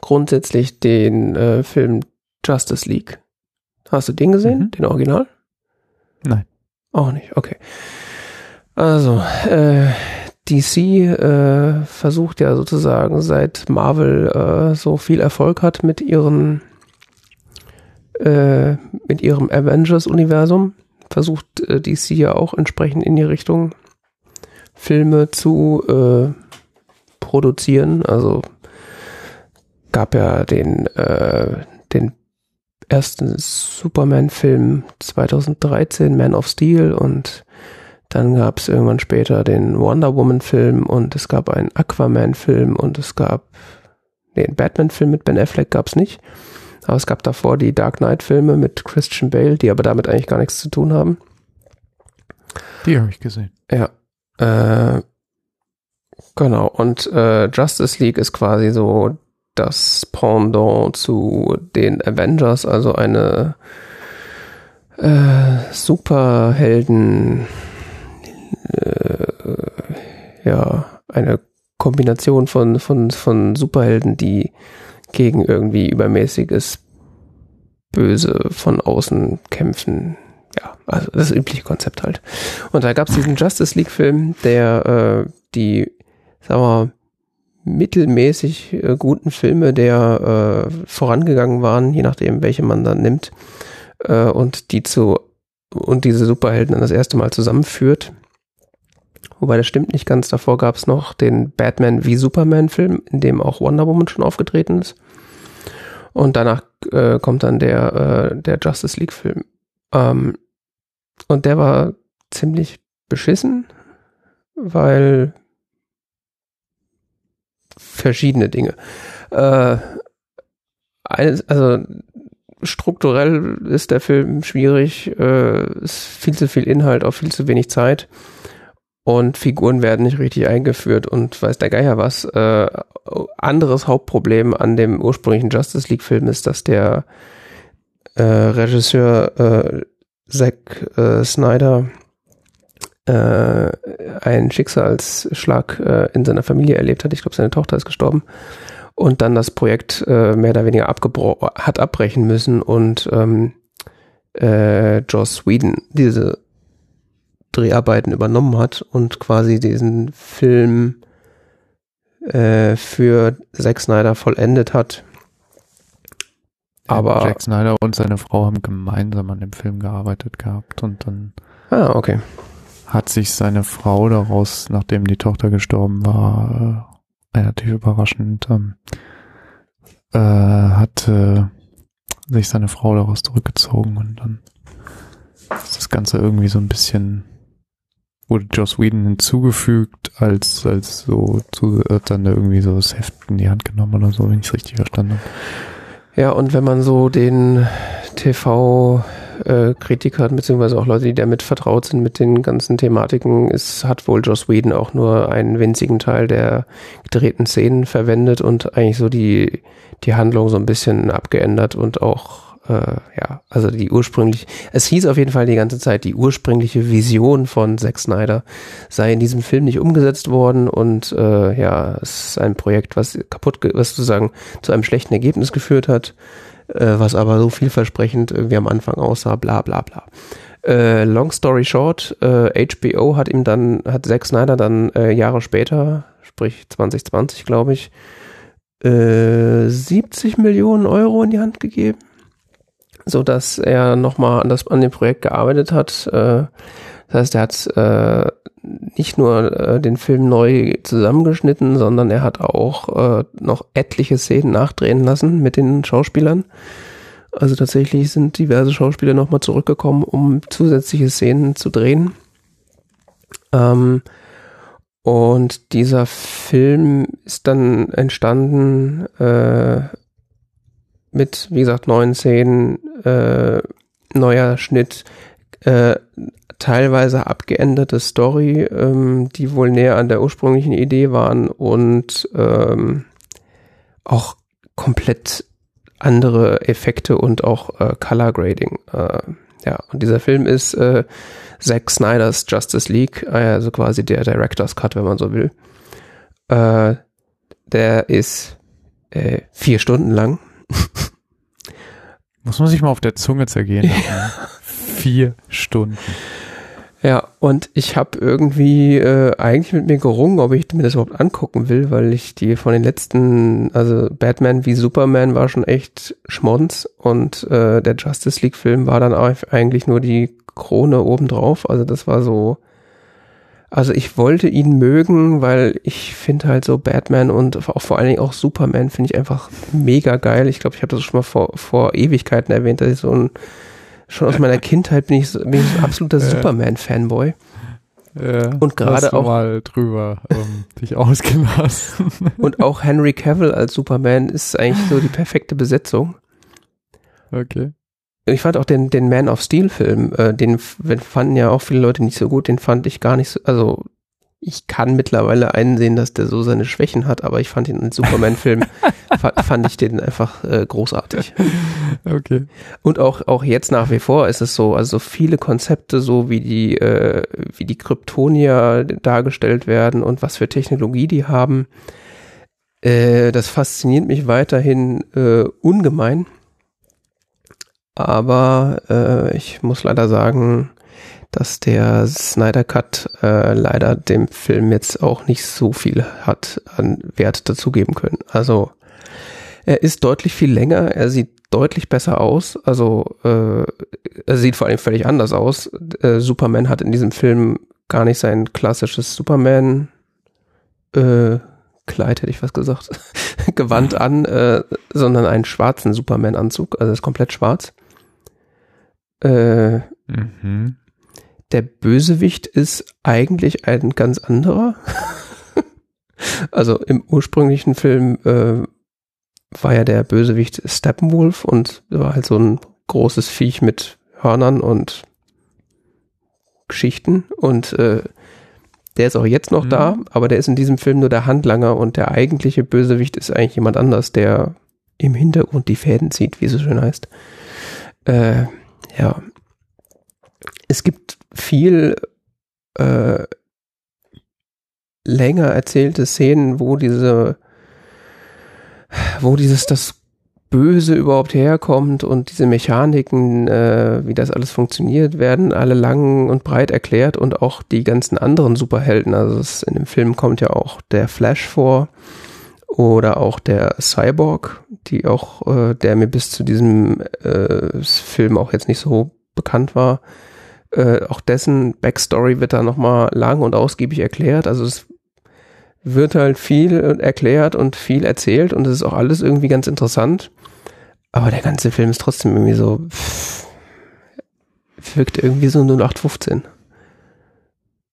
grundsätzlich den äh, Film Justice League. Hast du den gesehen? Mhm. Den Original? Nein. Auch nicht, okay. Also, äh, DC äh, versucht ja sozusagen, seit Marvel äh, so viel Erfolg hat mit ihren äh, mit ihrem Avengers-Universum, versucht äh, DC ja auch entsprechend in die Richtung Filme zu äh, produzieren. Also gab ja den, äh, den ersten Superman-Film 2013, Man of Steel, und dann gab es irgendwann später den Wonder Woman-Film und es gab einen Aquaman-Film und es gab einen Batman-Film mit Ben Affleck gab es nicht. Aber es gab davor die Dark Knight-Filme mit Christian Bale, die aber damit eigentlich gar nichts zu tun haben. Die habe ich gesehen. Ja. Äh, genau. Und äh, Justice League ist quasi so das Pendant zu den Avengers, also eine äh, Superhelden, äh, ja, eine Kombination von, von, von Superhelden, die gegen irgendwie übermäßiges Böse von außen kämpfen. Ja, Also das übliche Konzept halt. Und da gab es diesen Justice League-Film, der äh, die, sagen wir, mittelmäßig äh, guten Filme der äh, vorangegangen waren, je nachdem, welche man dann nimmt, äh, und die zu und diese Superhelden dann das erste Mal zusammenführt. Wobei das stimmt nicht ganz. Davor gab es noch den Batman wie Superman-Film, in dem auch Wonder Woman schon aufgetreten ist. Und danach äh, kommt dann der, äh, der Justice League-Film. Ähm, und der war ziemlich beschissen, weil verschiedene Dinge. Äh, eines, also strukturell ist der Film schwierig, äh, ist viel zu viel Inhalt auf viel zu wenig Zeit und Figuren werden nicht richtig eingeführt und weiß der Geier was. Äh, anderes Hauptproblem an dem ursprünglichen Justice League Film ist, dass der äh, Regisseur äh, Zack äh, Snyder äh, einen Schicksalsschlag äh, in seiner Familie erlebt hat. Ich glaube, seine Tochter ist gestorben und dann das Projekt äh, mehr oder weniger abgebrochen hat abbrechen müssen und ähm, äh, Joss Whedon diese Dreharbeiten übernommen hat und quasi diesen Film äh, für Zack Snyder vollendet hat. Aber Jack Snyder und seine Frau haben gemeinsam an dem Film gearbeitet gehabt und dann ah, okay. Hat sich seine Frau daraus, nachdem die Tochter gestorben war, äh, relativ überraschend, ähm, äh, hat äh, sich seine Frau daraus zurückgezogen und dann ist das Ganze irgendwie so ein bisschen wurde Joss Whedon hinzugefügt, als, als so, zu, dann irgendwie so das Heft in die Hand genommen oder so, wenn ich es richtig verstanden habe. Ja, und wenn man so den TV äh, Kritikern beziehungsweise auch Leute, die damit vertraut sind mit den ganzen Thematiken, ist, hat wohl Joss Whedon auch nur einen winzigen Teil der gedrehten Szenen verwendet und eigentlich so die, die Handlung so ein bisschen abgeändert und auch äh, ja, also die ursprünglich, es hieß auf jeden Fall die ganze Zeit, die ursprüngliche Vision von Zack Snyder sei in diesem Film nicht umgesetzt worden und äh, ja, es ist ein Projekt, was kaputt, was sozusagen zu einem schlechten Ergebnis geführt hat, äh, was aber so vielversprechend irgendwie am Anfang aussah, bla bla bla. Äh, long story short, äh, HBO hat ihm dann, hat Zack Snyder dann äh, Jahre später, sprich 2020 glaube ich, äh, 70 Millionen Euro in die Hand gegeben so dass er nochmal an, an dem Projekt gearbeitet hat. Das heißt, er hat äh, nicht nur äh, den Film neu zusammengeschnitten, sondern er hat auch äh, noch etliche Szenen nachdrehen lassen mit den Schauspielern. Also tatsächlich sind diverse Schauspieler nochmal zurückgekommen, um zusätzliche Szenen zu drehen. Ähm, und dieser Film ist dann entstanden äh, mit, wie gesagt, neuen Szenen, äh, neuer Schnitt, äh, teilweise abgeänderte Story, ähm, die wohl näher an der ursprünglichen Idee waren und ähm, auch komplett andere Effekte und auch äh, Color Grading. Äh, ja, und dieser Film ist äh, Zack Snyders Justice League, also quasi der Director's Cut, wenn man so will. Äh, der ist äh, vier Stunden lang Muss man sich mal auf der Zunge zergehen. Ja. Vier Stunden. Ja, und ich habe irgendwie äh, eigentlich mit mir gerungen, ob ich mir das überhaupt angucken will, weil ich die von den letzten, also Batman wie Superman war schon echt Schmonz und äh, der Justice League Film war dann eigentlich nur die Krone obendrauf. Also das war so, also ich wollte ihn mögen, weil ich finde halt so Batman und auch vor allen Dingen auch Superman finde ich einfach mega geil. Ich glaube, ich habe das schon mal vor, vor Ewigkeiten erwähnt, dass ich so ein, schon aus meiner Kindheit bin ich so, bin ich ein absoluter Superman-Fanboy. Ja, und gerade auch mal drüber um, dich ausgelassen. und auch Henry Cavill als Superman ist eigentlich so die perfekte Besetzung. Okay ich fand auch den, den Man of Steel Film, äh, den fanden ja auch viele Leute nicht so gut, den fand ich gar nicht so, also ich kann mittlerweile einsehen, dass der so seine Schwächen hat, aber ich fand ihn als Superman-Film, fand ich den einfach äh, großartig. Okay. Und auch, auch jetzt nach wie vor ist es so, also viele Konzepte, so wie die, äh, wie die Kryptonier dargestellt werden und was für Technologie die haben, äh, das fasziniert mich weiterhin äh, ungemein. Aber äh, ich muss leider sagen, dass der Snyder Cut äh, leider dem Film jetzt auch nicht so viel hat an Wert dazugeben können. Also er ist deutlich viel länger, er sieht deutlich besser aus, also äh, er sieht vor allem völlig anders aus. Äh, Superman hat in diesem Film gar nicht sein klassisches Superman äh, Kleid, hätte ich was gesagt, Gewand an, äh, sondern einen schwarzen Superman-Anzug, also ist komplett schwarz. Äh, mhm. Der Bösewicht ist eigentlich ein ganz anderer. also im ursprünglichen Film äh, war ja der Bösewicht Steppenwolf und war halt so ein großes Viech mit Hörnern und Geschichten und äh, der ist auch jetzt noch mhm. da, aber der ist in diesem Film nur der Handlanger und der eigentliche Bösewicht ist eigentlich jemand anders, der im Hintergrund die Fäden zieht, wie es so schön heißt. Äh, ja. Es gibt viel äh, länger erzählte Szenen, wo diese, wo dieses das Böse überhaupt herkommt und diese Mechaniken, äh, wie das alles funktioniert, werden alle lang und breit erklärt und auch die ganzen anderen Superhelden. Also es, in dem Film kommt ja auch der Flash vor oder auch der Cyborg, die auch, äh, der mir bis zu diesem äh, Film auch jetzt nicht so bekannt war. Äh, auch dessen Backstory wird da nochmal lang und ausgiebig erklärt. Also es wird halt viel erklärt und viel erzählt und es ist auch alles irgendwie ganz interessant. Aber der ganze Film ist trotzdem irgendwie so, pff, wirkt irgendwie so 0815.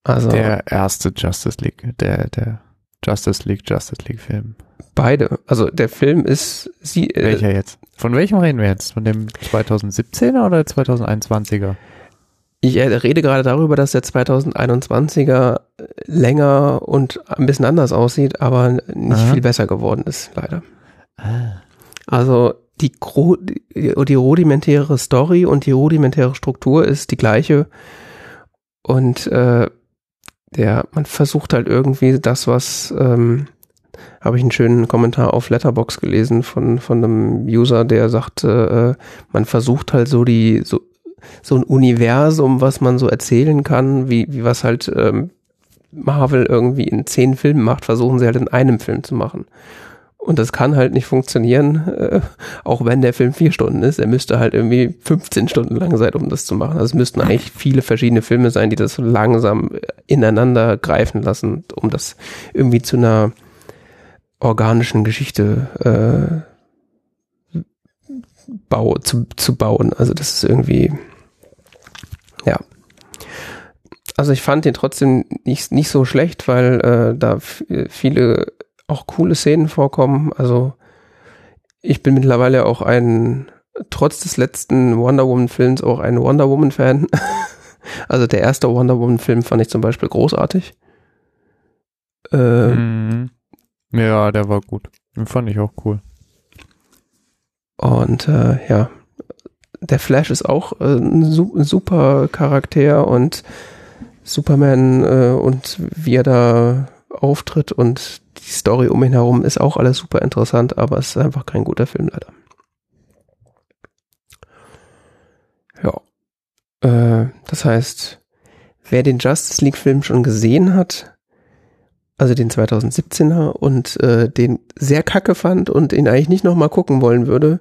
Also. Der erste Justice League, der, der Justice League, Justice League Film. Beide. Also der Film ist sie. Äh, Welcher jetzt? Von welchem reden wir jetzt? Von dem 2017er oder 2021er? Ich äh, rede gerade darüber, dass der 2021er länger und ein bisschen anders aussieht, aber nicht Aha. viel besser geworden ist, leider. Ah. Also die, die rudimentäre Story und die rudimentäre Struktur ist die gleiche. Und äh, der, man versucht halt irgendwie das, was ähm, habe ich einen schönen Kommentar auf Letterbox gelesen von, von einem User, der sagte, äh, man versucht halt so die, so, so ein Universum, was man so erzählen kann, wie, wie was halt ähm, Marvel irgendwie in zehn Filmen macht, versuchen sie halt in einem Film zu machen. Und das kann halt nicht funktionieren, äh, auch wenn der Film vier Stunden ist. Er müsste halt irgendwie 15 Stunden lang sein, um das zu machen. Also es müssten eigentlich viele verschiedene Filme sein, die das langsam ineinander greifen lassen, um das irgendwie zu einer organischen Geschichte äh, bau, zu, zu bauen. Also das ist irgendwie, ja. Also ich fand den trotzdem nicht, nicht so schlecht, weil äh, da viele auch coole Szenen vorkommen. Also ich bin mittlerweile auch ein, trotz des letzten Wonder Woman Films auch ein Wonder Woman Fan. also der erste Wonder Woman Film fand ich zum Beispiel großartig. Äh, mhm. Ja, der war gut. Den fand ich auch cool. Und äh, ja, der Flash ist auch äh, ein super Charakter und Superman äh, und wie er da auftritt und die Story um ihn herum ist auch alles super interessant, aber es ist einfach kein guter Film leider. Ja. Äh, das heißt, wer den Justice League Film schon gesehen hat, also den 2017er und äh, den sehr kacke fand und ihn eigentlich nicht nochmal gucken wollen würde,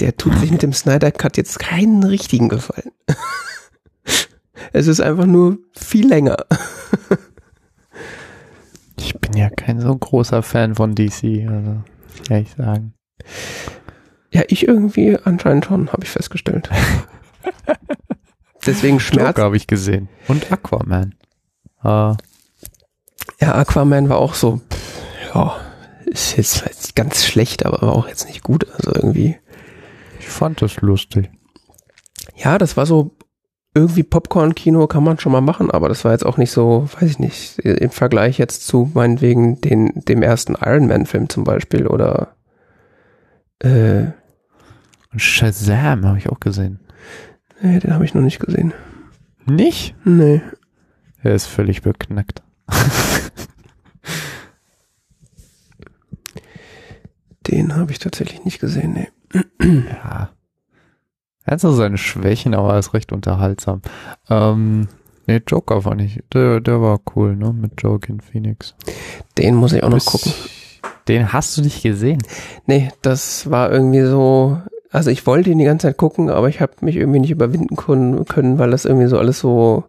der tut sich mit dem Snyder Cut jetzt keinen richtigen Gefallen. es ist einfach nur viel länger. Ich bin ja kein so großer Fan von DC, also ehrlich sagen. Ja, ich irgendwie anscheinend schon, habe ich festgestellt. Deswegen Schmerz. habe ich gesehen. Und Aquaman. Uh. Ja, Aquaman war auch so, pff, ja, ist jetzt ganz schlecht, aber war auch jetzt nicht gut. Also irgendwie. Ich fand das lustig. Ja, das war so irgendwie Popcorn-Kino kann man schon mal machen, aber das war jetzt auch nicht so, weiß ich nicht, im Vergleich jetzt zu meinetwegen den, dem ersten Iron Man-Film zum Beispiel oder äh, Shazam habe ich auch gesehen. Nee, den habe ich noch nicht gesehen. Nicht? Nee. Er ist völlig beknackt. den habe ich tatsächlich nicht gesehen, nee. ja. Ja, Eins also seine Schwächen, aber er ist recht unterhaltsam. Ähm, nee, Joker fand ich, der, der war cool, ne, mit Joaquin Phoenix. Den muss ich auch noch Bis- gucken. Den hast du nicht gesehen. Nee, das war irgendwie so, also ich wollte ihn die ganze Zeit gucken, aber ich habe mich irgendwie nicht überwinden können, können, weil das irgendwie so alles so,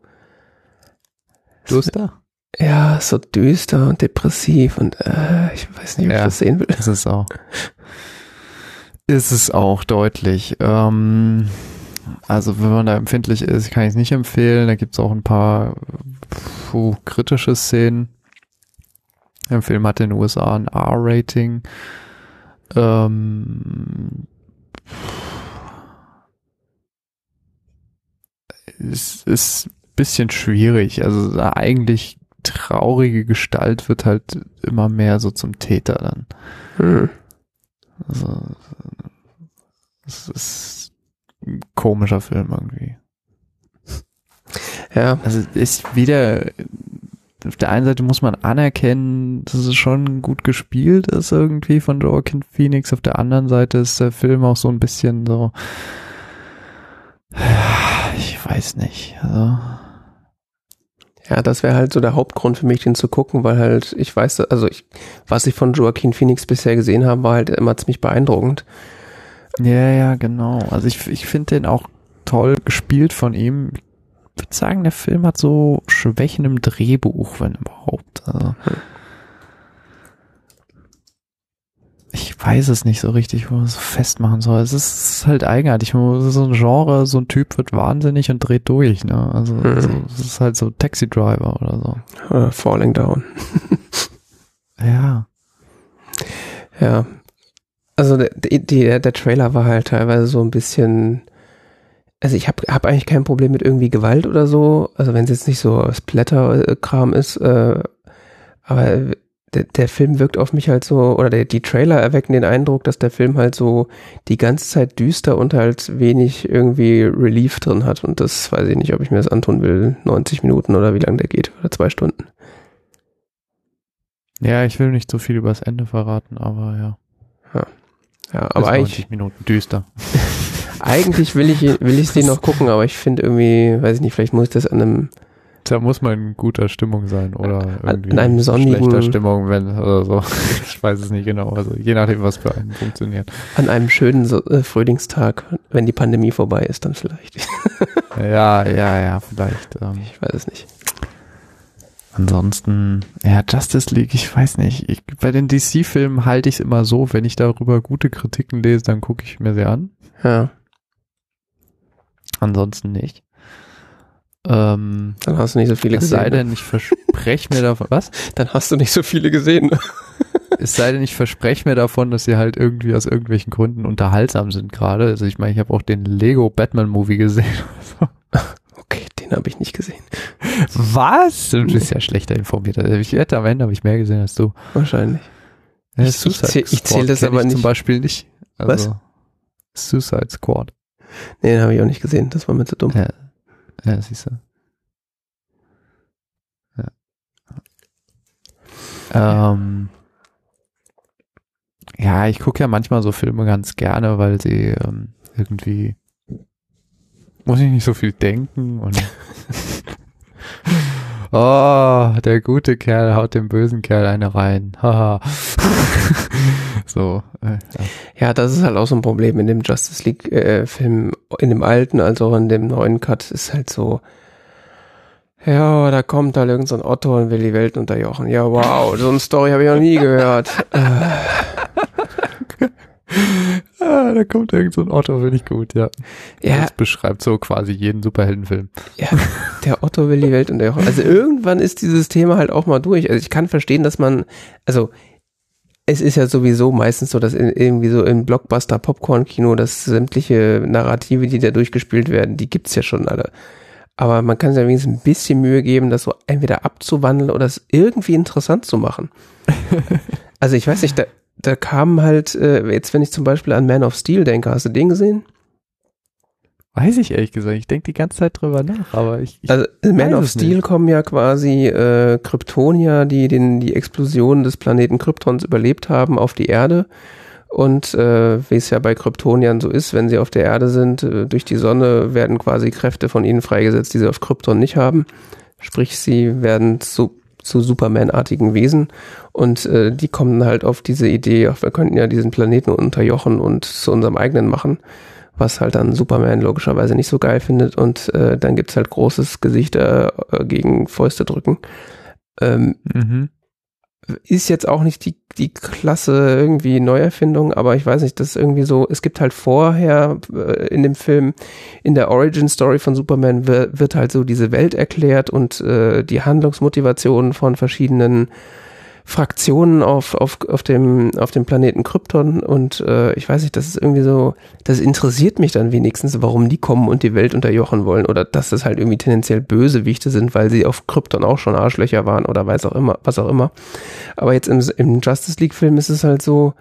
Du bist da? Ja, so düster und depressiv und äh, ich weiß nicht, ob ich Ja. das sehen will. Ist es auch. Ist es auch deutlich. Ähm, also wenn man da empfindlich ist, kann ich es nicht empfehlen. Da gibt es auch ein paar puh, kritische Szenen. Der Film hat in den USA ein R-Rating. Ähm, es ist ein bisschen schwierig. Also eigentlich traurige Gestalt wird halt immer mehr so zum Täter dann. Hm. Also, es ist ein komischer Film irgendwie. Ja, Also ist wieder, auf der einen Seite muss man anerkennen, dass es schon gut gespielt ist irgendwie von Joaquin Phoenix. Auf der anderen Seite ist der Film auch so ein bisschen so, ich weiß nicht. Also, ja, das wäre halt so der Hauptgrund für mich, den zu gucken, weil halt, ich weiß, also ich, was ich von Joaquin Phoenix bisher gesehen habe, war halt immer ziemlich beeindruckend. ja, ja, genau. Also ich, ich finde den auch toll gespielt von ihm. Ich würde sagen, der Film hat so Schwächen im Drehbuch, wenn überhaupt. Also, ich weiß es nicht so richtig, wo man es festmachen soll. Es ist halt eigenartig. So ein Genre, so ein Typ wird wahnsinnig und dreht durch. Ne? Also Mhm. so, es ist halt so Taxi Driver oder so. Äh, Falling Down. Ja. Ja. Also der, der, der Trailer war halt teilweise so ein bisschen. Also ich habe hab eigentlich kein Problem mit irgendwie Gewalt oder so. Also wenn es jetzt nicht so Splatter-Kram ist. Äh, aber der, der Film wirkt auf mich halt so, oder der, die Trailer erwecken den Eindruck, dass der Film halt so die ganze Zeit düster und halt wenig irgendwie Relief drin hat. Und das weiß ich nicht, ob ich mir das antun will. 90 Minuten oder wie lange der geht. Oder zwei Stunden. Ja, ich will nicht so viel über das Ende verraten, aber ja. Ja, Bis aber eigentlich, 90 Minuten düster. Eigentlich will ich will ich den noch gucken, aber ich finde irgendwie, weiß ich nicht, vielleicht muss ich das an einem Da muss man in guter Stimmung sein oder irgendwie an einem sonnigen- schlechter Stimmung, wenn oder so. Ich weiß es nicht genau. Also je nachdem, was für einen funktioniert. an einem schönen so, äh, Frühlingstag, wenn die Pandemie vorbei ist, dann vielleicht. Ja, ja, ja, vielleicht. Ähm, Ich weiß es nicht. ansonsten, ja, Justice League, ich weiß nicht. Ich, bei den DC-Filmen halte ich es immer so, wenn ich darüber gute Kritiken lese, dann gucke ich mir sie an. Ja, Ansonsten nicht. Ähm, dann hast du nicht so viele es sei gesehen. ne? denn, ich verspreche mir davon, was? Dann hast du nicht so viele gesehen. Es sei denn, ich verspreche mir davon, dass sie halt irgendwie aus irgendwelchen Gründen unterhaltsam sind gerade. Also ich meine, ich habe auch den Lego Batman Movie gesehen. Okay, den habe ich nicht gesehen. Was? Du bist ja schlechter informiert. Also ich wette, am Ende habe ich mehr gesehen als du. Wahrscheinlich. Ja, Ich- ich Suicide zähl- ich zähl Squad das aber ich nicht. Zum Beispiel nicht. Also, Suicide Squad. Nee, den habe ich auch nicht gesehen. Das war mir zu dumm. Ja, ja siehst du. Ja. Ähm, ja, ich gucke ja manchmal so Filme ganz gerne, weil sie ähm, irgendwie muss ich nicht so viel denken und Oh, der gute Kerl haut dem bösen Kerl eine rein. Haha. so, äh, ja. Ja, das ist halt auch so ein Problem in dem Justice League äh, Film, in dem alten als auch in dem neuen Cut, ist halt so, ja, da kommt halt irgend so ein Otto und will die Welt unterjochen. Ja, wow, so eine Story habe ich noch nie gehört. Ah, da kommt irgend so ein Otto, finde ich gut, ja. Ja, Das beschreibt so quasi jeden Superheldenfilm. ja, der Otto will die Welt unterjochen. Also irgendwann ist dieses Thema halt auch mal durch. Also ich kann verstehen, dass man, also es ist ja sowieso meistens so, dass in, irgendwie so im Blockbuster Popcorn Kino, dass sämtliche Narrative, die da durchgespielt werden, die gibt's ja schon alle. Aber man kann sich ja wenigstens ein bisschen Mühe geben, das so entweder abzuwandeln oder es irgendwie interessant zu machen. also ich weiß nicht, da, da kam halt, äh, jetzt wenn ich zum Beispiel an Man of Steel denke, hast du den gesehen? Weiß ich ehrlich gesagt. Ich denke die ganze Zeit drüber nach, aber ich, ich Also in Man weiß of Steel nicht. kommen ja quasi äh, Kryptonier, die den, die Explosion des Planeten Kryptons überlebt haben, auf die Erde Und äh, wie es ja bei Kryptoniern so ist, wenn sie auf der Erde sind, äh, durch die Sonne werden quasi Kräfte von ihnen freigesetzt, die sie auf Krypton nicht haben. Sprich, sie werden zu, zu Superman-artigen Wesen und äh, die kommen halt auf diese Idee, ach, wir könnten ja diesen Planeten unterjochen und zu unserem eigenen machen, was halt dann Superman logischerweise nicht so geil findet und äh, dann gibt's halt großes Gesicht äh, gegen Fäuste drücken. Ähm, Mhm. Ist jetzt auch nicht die, die klasse irgendwie Neuerfindung, aber ich weiß nicht, das ist irgendwie so, es gibt halt vorher äh, in dem Film, in der Origin Story von Superman wird, halt so diese Welt erklärt und äh, die Handlungsmotivationen von verschiedenen Fraktionen auf, auf, auf, dem, auf dem Planeten Krypton und äh, ich weiß nicht, das ist irgendwie so, das interessiert mich dann wenigstens, warum die kommen und die Welt unterjochen wollen oder dass das halt irgendwie tendenziell Bösewichte sind, weil sie auf Krypton auch schon Arschlöcher waren oder weiß auch immer, was auch immer. Aber jetzt im, im Justice League Film ist es halt so,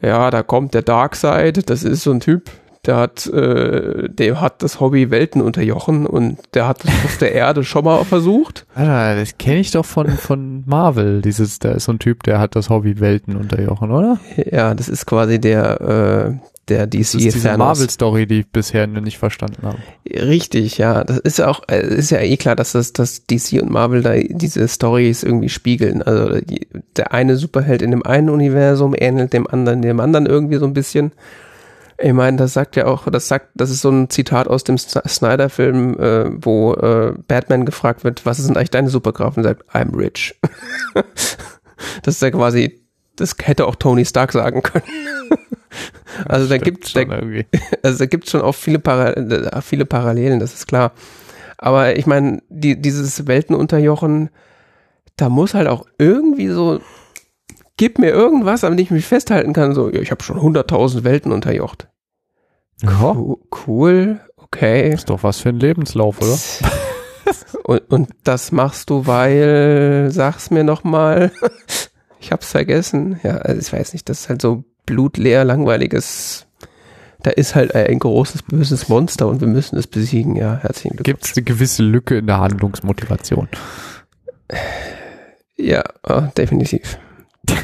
ja, da kommt der Darkseid, das ist so ein Typ, der hat, äh, der hat das Hobby Welten unterjochen und der hat das auf der Erde schon mal versucht. Alter, das kenne ich doch von, von Marvel. Dieses, da ist so ein Typ, der hat das Hobby Welten unterjochen, oder? Ja, das ist quasi der, äh, der DC Das ist diese. Marvel-Story, die ich bisher nicht verstanden habe. Richtig, ja. Das ist ja auch, äh, ist ja eh klar, dass das, dass DC und Marvel da diese Stories irgendwie spiegeln. Also die, der eine Superheld in dem einen Universum ähnelt dem anderen, dem anderen irgendwie so ein bisschen. Ich meine, das sagt ja auch, das sagt, das ist so ein Zitat aus dem Snyder-Film, äh, wo äh, Batman gefragt wird, was ist denn eigentlich deine Superkraft? Und sagt, I'm rich. das ist ja quasi, das hätte auch Tony Stark sagen können. also da Stimmt gibt, schon da, also da gibt es schon auch viele, Para äh, viele Parallelen, das ist klar. Aber ich meine, die, dieses Weltenunterjochen, da muss halt auch irgendwie so, gib mir irgendwas, an dem ich mich festhalten kann, so, ja, ich habe schon 100.000 Welten unterjocht. Ja, Cool, okay. ist doch was für ein Lebenslauf, oder? Und, und das machst du, weil, sag's mir nochmal, ich hab's vergessen. Ja, also ich weiß nicht, das ist halt so blutleer, langweiliges, da ist halt ein großes, böses Monster und wir müssen es besiegen, ja, herzlichen Glückwunsch. Gibt es eine gewisse Lücke in der Handlungsmotivation? Ja, äh, definitiv.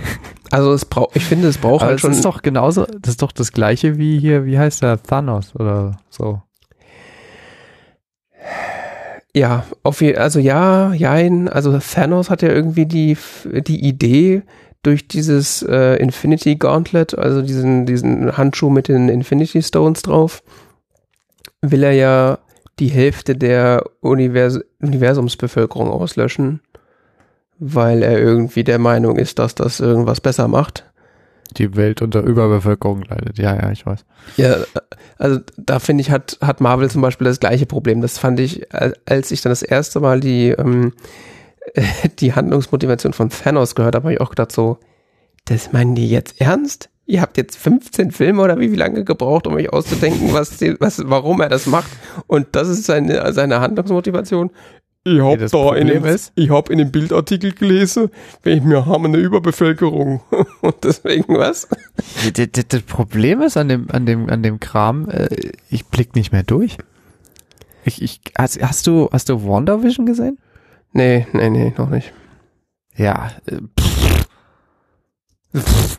Also es braucht, ich finde, es braucht halt schon. ist doch genauso, das ist doch das gleiche wie hier, wie heißt der, Thanos oder so. Ja, auf also ja, jein, also Thanos hat ja irgendwie die, die Idee durch dieses äh, Infinity Gauntlet, also diesen, diesen Handschuh mit den Infinity Stones drauf, will er ja die Hälfte der Univers Universumsbevölkerung auslöschen, weil er irgendwie der Meinung ist, dass das irgendwas besser macht. Die Welt unter Überbevölkerung leidet. Ja, ja, ich weiß. Ja, also da finde ich, hat, hat Marvel zum Beispiel das gleiche Problem. Das fand ich, al- als ich dann das erste Mal die, ähm, die Handlungsmotivation von Thanos gehört habe, habe ich auch gedacht so, das meinen die jetzt ernst? Ihr habt jetzt 15 Filme oder wie, wie lange gebraucht, um euch auszudenken, was, die, was, warum er das macht. Und das ist seine, seine Handlungsmotivation. Ich Ja, hab das da in dem, ist- ich hab in dem Bildartikel gelesen, wir haben eine Überbevölkerung. Und deswegen was? Das, das, das Problem ist an dem, an dem, an dem Kram, äh, ich blick nicht mehr durch. Ich, ich, hast, hast du, hast du WandaVision gesehen? Nee, nee, nee, noch nicht. Ja, äh, pff. Pff.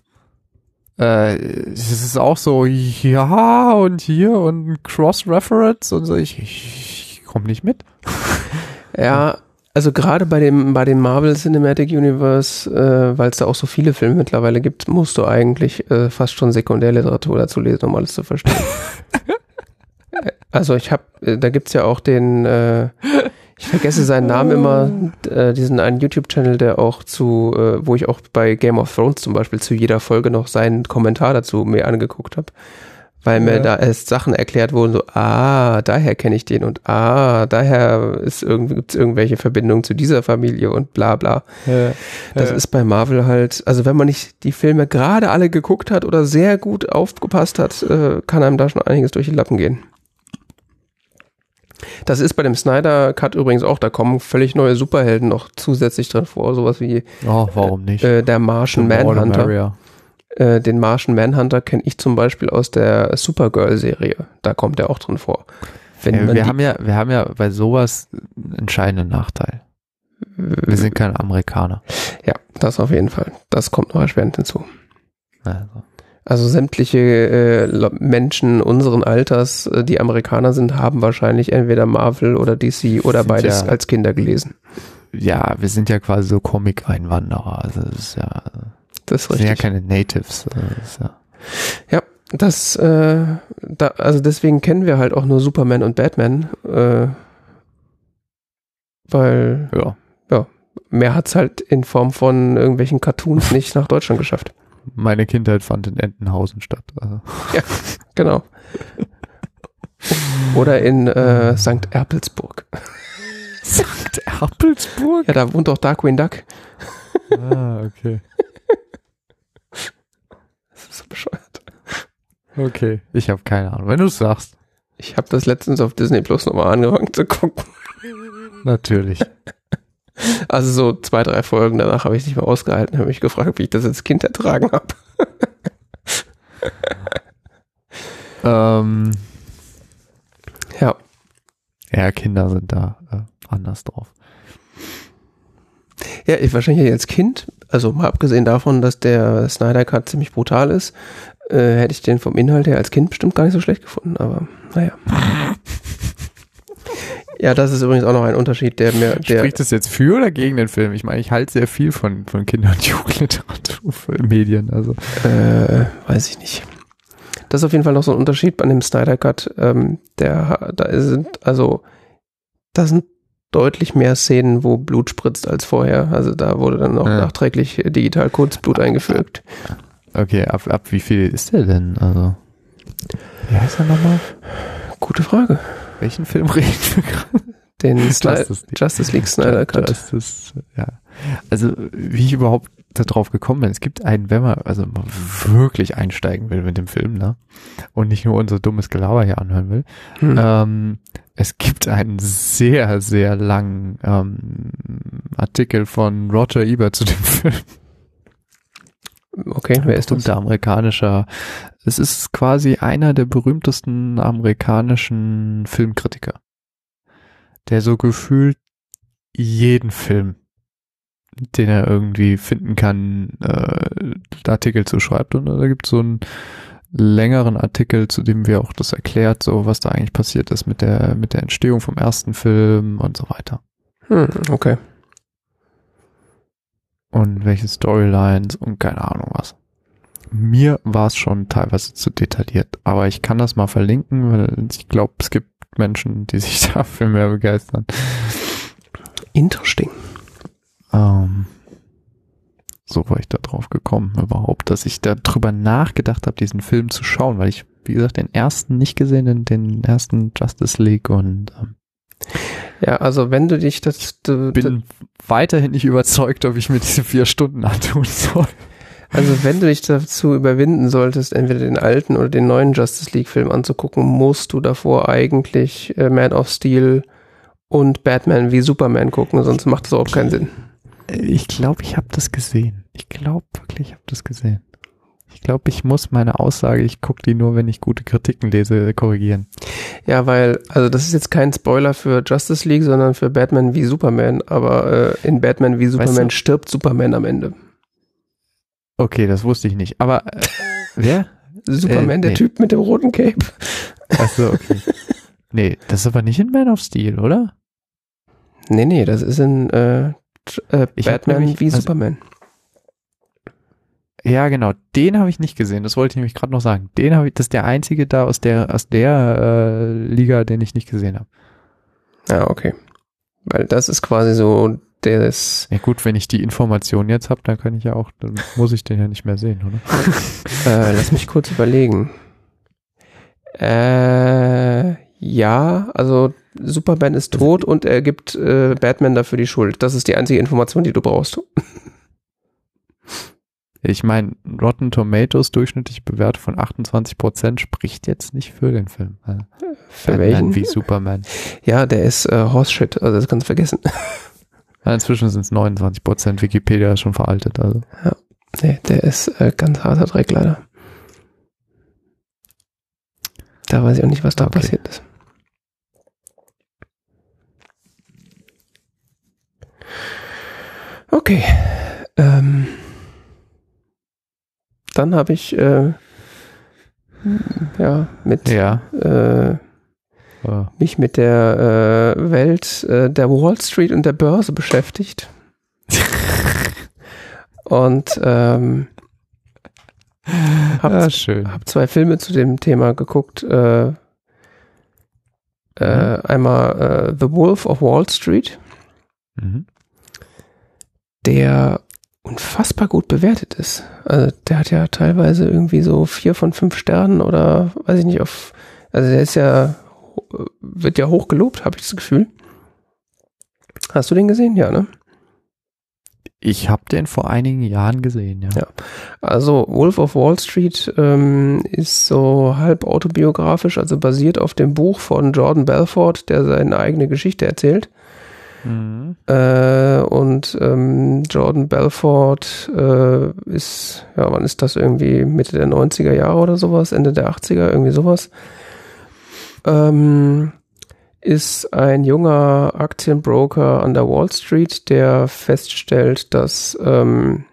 Äh, es ist auch so, ja, und hier und Cross-Reference und so, ich, ich, ich komme nicht mit. Ja, also gerade bei dem bei dem Marvel Cinematic Universe, äh, weil es da auch so viele Filme mittlerweile gibt, musst du eigentlich äh, fast schon Sekundärliteratur dazu lesen, um alles zu verstehen. Also ich habe, äh, da gibt's ja auch den, äh, ich vergesse seinen Namen immer, äh, diesen einen YouTube-Channel, der auch zu, äh, wo ich auch bei Game of Thrones zum Beispiel zu jeder Folge noch seinen Kommentar dazu mir angeguckt habe. Weil mir Ja. da erst Sachen erklärt wurden, so, ah, daher kenne ich den und ah, daher ist irgendwie, gibt's irgendwelche Verbindungen zu dieser Familie und bla bla. Das Ja. ist bei Marvel halt, also wenn man nicht die Filme gerade alle geguckt hat oder sehr gut aufgepasst hat, äh, kann einem da schon einiges durch die Lappen gehen. Das ist bei dem Snyder Cut übrigens auch, da kommen völlig neue Superhelden noch zusätzlich drin vor, sowas wie Oh, warum nicht? äh, der Martian Manhunter. Äh, den Martian Manhunter kenne ich zum Beispiel aus der Supergirl-Serie. Da kommt er auch drin vor. Ja, wir haben ja, wir haben ja bei sowas einen entscheidenden Nachteil. Wir sind keine Amerikaner. ja, das auf jeden Fall. Das kommt noch erschwerend hinzu. Also. Also sämtliche äh, Menschen unseren Alters, äh, die Amerikaner sind, haben wahrscheinlich entweder Marvel oder DC oder beides ja- als Kinder gelesen. Ja, wir sind ja quasi so Comic-Einwanderer. Also das ist ja, Das ist wir sind ja richtig. keine Natives. Also ja, Ja, das, äh, da, also deswegen kennen wir halt auch nur Superman und Batman, äh, weil ja. mehr hat's halt in Form von irgendwelchen Cartoons nicht nach Deutschland geschafft. Meine Kindheit fand in Entenhausen statt. Also. Genau. Oder in äh, St. Erpelsburg. St. Erpelsburg? Ja, da wohnt doch Darkwing Duck. Ah, okay. Bescheuert. Okay. Ich habe keine Ahnung. Wenn du es sagst, Ich habe das letztens auf Disney Plus nochmal angefangen zu gucken. natürlich. Also so zwei, drei Folgen danach habe ich nicht mehr ausgehalten, habe mich gefragt, wie ich das als Kind ertragen habe. ähm, Ja. ja, Kinder sind da äh, anders drauf. Ja, ich wahrscheinlich als Kind, also mal abgesehen davon, dass der Snyder Cut ziemlich brutal ist, äh, hätte ich den vom Inhalt her als Kind bestimmt gar nicht so schlecht gefunden, aber naja. Ja, das ist übrigens auch noch ein Unterschied, der mir, der, Spricht das jetzt für oder gegen den Film? Ich meine, ich halte sehr viel von, von Kinder- und Jugendliteratur Medien. Also Äh, weiß ich nicht. Das ist auf jeden Fall noch so ein Unterschied bei dem Snyder Cut. Ähm, der, da sind, also, da sind deutlich mehr Szenen, wo Blut spritzt als vorher. Also da wurde dann noch Ja. nachträglich digital Kurzblut eingefügt. Okay, ab, ab wie viel ist der denn? Also, wie heißt er nochmal? Gute Frage. Welchen Film reden wir gerade? Den Justice League. Justice League Snyder Cut. Justice, ja. Also, wie ich überhaupt darauf gekommen bin, es gibt einen, wenn man also wirklich einsteigen will mit dem Film, ne? Und nicht nur unser dummes Gelaber hier anhören will. Hm. Ähm, es gibt einen sehr, sehr langen ähm, Artikel von Roger Ebert zu dem Film. Okay, wer ist das? amerikanischer. Es ist quasi einer der berühmtesten amerikanischen Filmkritiker, der so gefühlt jeden Film, den er irgendwie finden kann, äh, Artikel zu schreibt. Und da gibt es so einen längeren Artikel, zu dem wir auch das erklärt, so was da eigentlich passiert ist mit der mit der Entstehung vom ersten Film und so weiter. Hm, okay. und welche Storylines und keine Ahnung was. Mir war es schon teilweise zu detailliert, aber ich kann das mal verlinken, weil ich glaube, es gibt Menschen, die sich dafür mehr begeistern. Interesting. Ähm, so war ich da drauf gekommen überhaupt, dass ich darüber nachgedacht habe, diesen Film zu schauen, weil ich, wie gesagt, den ersten nicht gesehen, den, den ersten Justice League und ähm, Ja, also wenn du dich das, du, bin weiterhin nicht überzeugt, ob ich mir diese vier Stunden antun soll. also wenn du dich dazu überwinden solltest, entweder den alten oder den neuen Justice League Film anzugucken, musst du davor eigentlich äh, Man of Steel und Batman wie Superman gucken, sonst macht das überhaupt keinen Sinn. Ich glaube, ich habe das gesehen. Ich glaube wirklich, ich habe das gesehen. Ich glaube, ich muss meine Aussage, ich gucke die nur, wenn ich gute Kritiken lese, korrigieren. Ja, weil, also das ist jetzt kein Spoiler für Justice League, sondern für Batman wie Superman, aber äh, in Batman wie Superman du- stirbt Superman am Ende. Okay, das wusste ich nicht. Aber äh, wer? Superman, Äh, der nee. Typ mit dem roten Cape. Achso, okay. nee, das ist aber nicht in Man of Steel, oder? Nee, nee, das ist in äh, äh, Batman nämlich- wie also- Superman. Ja, genau. Den habe ich nicht gesehen. Das wollte ich nämlich gerade noch sagen. Den habe ich, das ist der einzige da aus der aus der äh, Liga, den ich nicht gesehen habe. Ja, okay. Weil das ist quasi so das, Ja gut, wenn ich die Information jetzt habe, dann kann ich ja auch, dann muss ich den ja nicht mehr sehen, oder? äh, lass mich kurz überlegen. Äh, ja, also Superman ist tot und er gibt äh, Batman dafür die Schuld. Das ist die einzige Information, die du brauchst. Ich meine, Rotten Tomatoes durchschnittliche Bewertung von 28% spricht jetzt nicht für den Film. Also, Für Batman welchen? wie Superman. Ja, der ist äh, Horse-Shit, also das kannst du vergessen. Ja, inzwischen sind es 29%, Wikipedia ist schon veraltet. Also. nee, der ist äh, ganz harter Dreck leider. Da weiß ich auch nicht, was da Okay. passiert ist. Okay. Ähm, dann habe ich äh, ja, mit Ja. äh, mich mit der äh, Welt äh, der Wall Street und der Börse beschäftigt. und ähm, hab, ja, hab zwei Filme zu dem Thema geguckt. Äh, äh, einmal äh, The Wolf of Wall Street, Mhm. der unfassbar gut bewertet ist. Also der hat ja teilweise irgendwie so vier von fünf Sternen oder weiß ich nicht auf. Also der ist ja wird ja hoch gelobt, habe ich das Gefühl. Hast du den gesehen? Ja, ne? Ich habe den vor einigen Jahren gesehen, ja. Ja. Also Wolf of Wall Street ähm, ist so halb autobiografisch, also basiert auf dem Buch von Jordan Belfort, der seine eigene Geschichte erzählt. Äh, und ähm, Jordan Belfort äh, ist, ja, wann ist das irgendwie? Mitte der 90er Jahre oder sowas, Ende der 80er, irgendwie sowas. Ähm, ist ein junger Aktienbroker an der Wall Street, der feststellt, dass, ähm,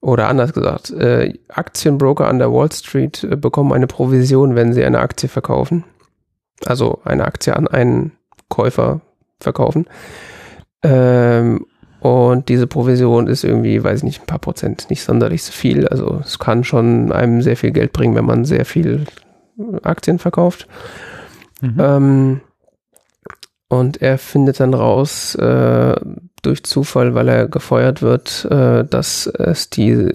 oder anders gesagt, äh, Aktienbroker an der Wall Street äh, bekommen eine Provision, wenn sie eine Aktie verkaufen. Also eine Aktie an einen Käufer verkaufen. Ähm, und diese Provision ist irgendwie, weiß ich nicht, ein paar Prozent, nicht sonderlich so viel. Also es kann schon einem sehr viel Geld bringen, wenn man sehr viel Aktien verkauft. Mhm. Ähm, und er findet dann raus, äh, durch Zufall, weil er gefeuert wird, äh, dass es die,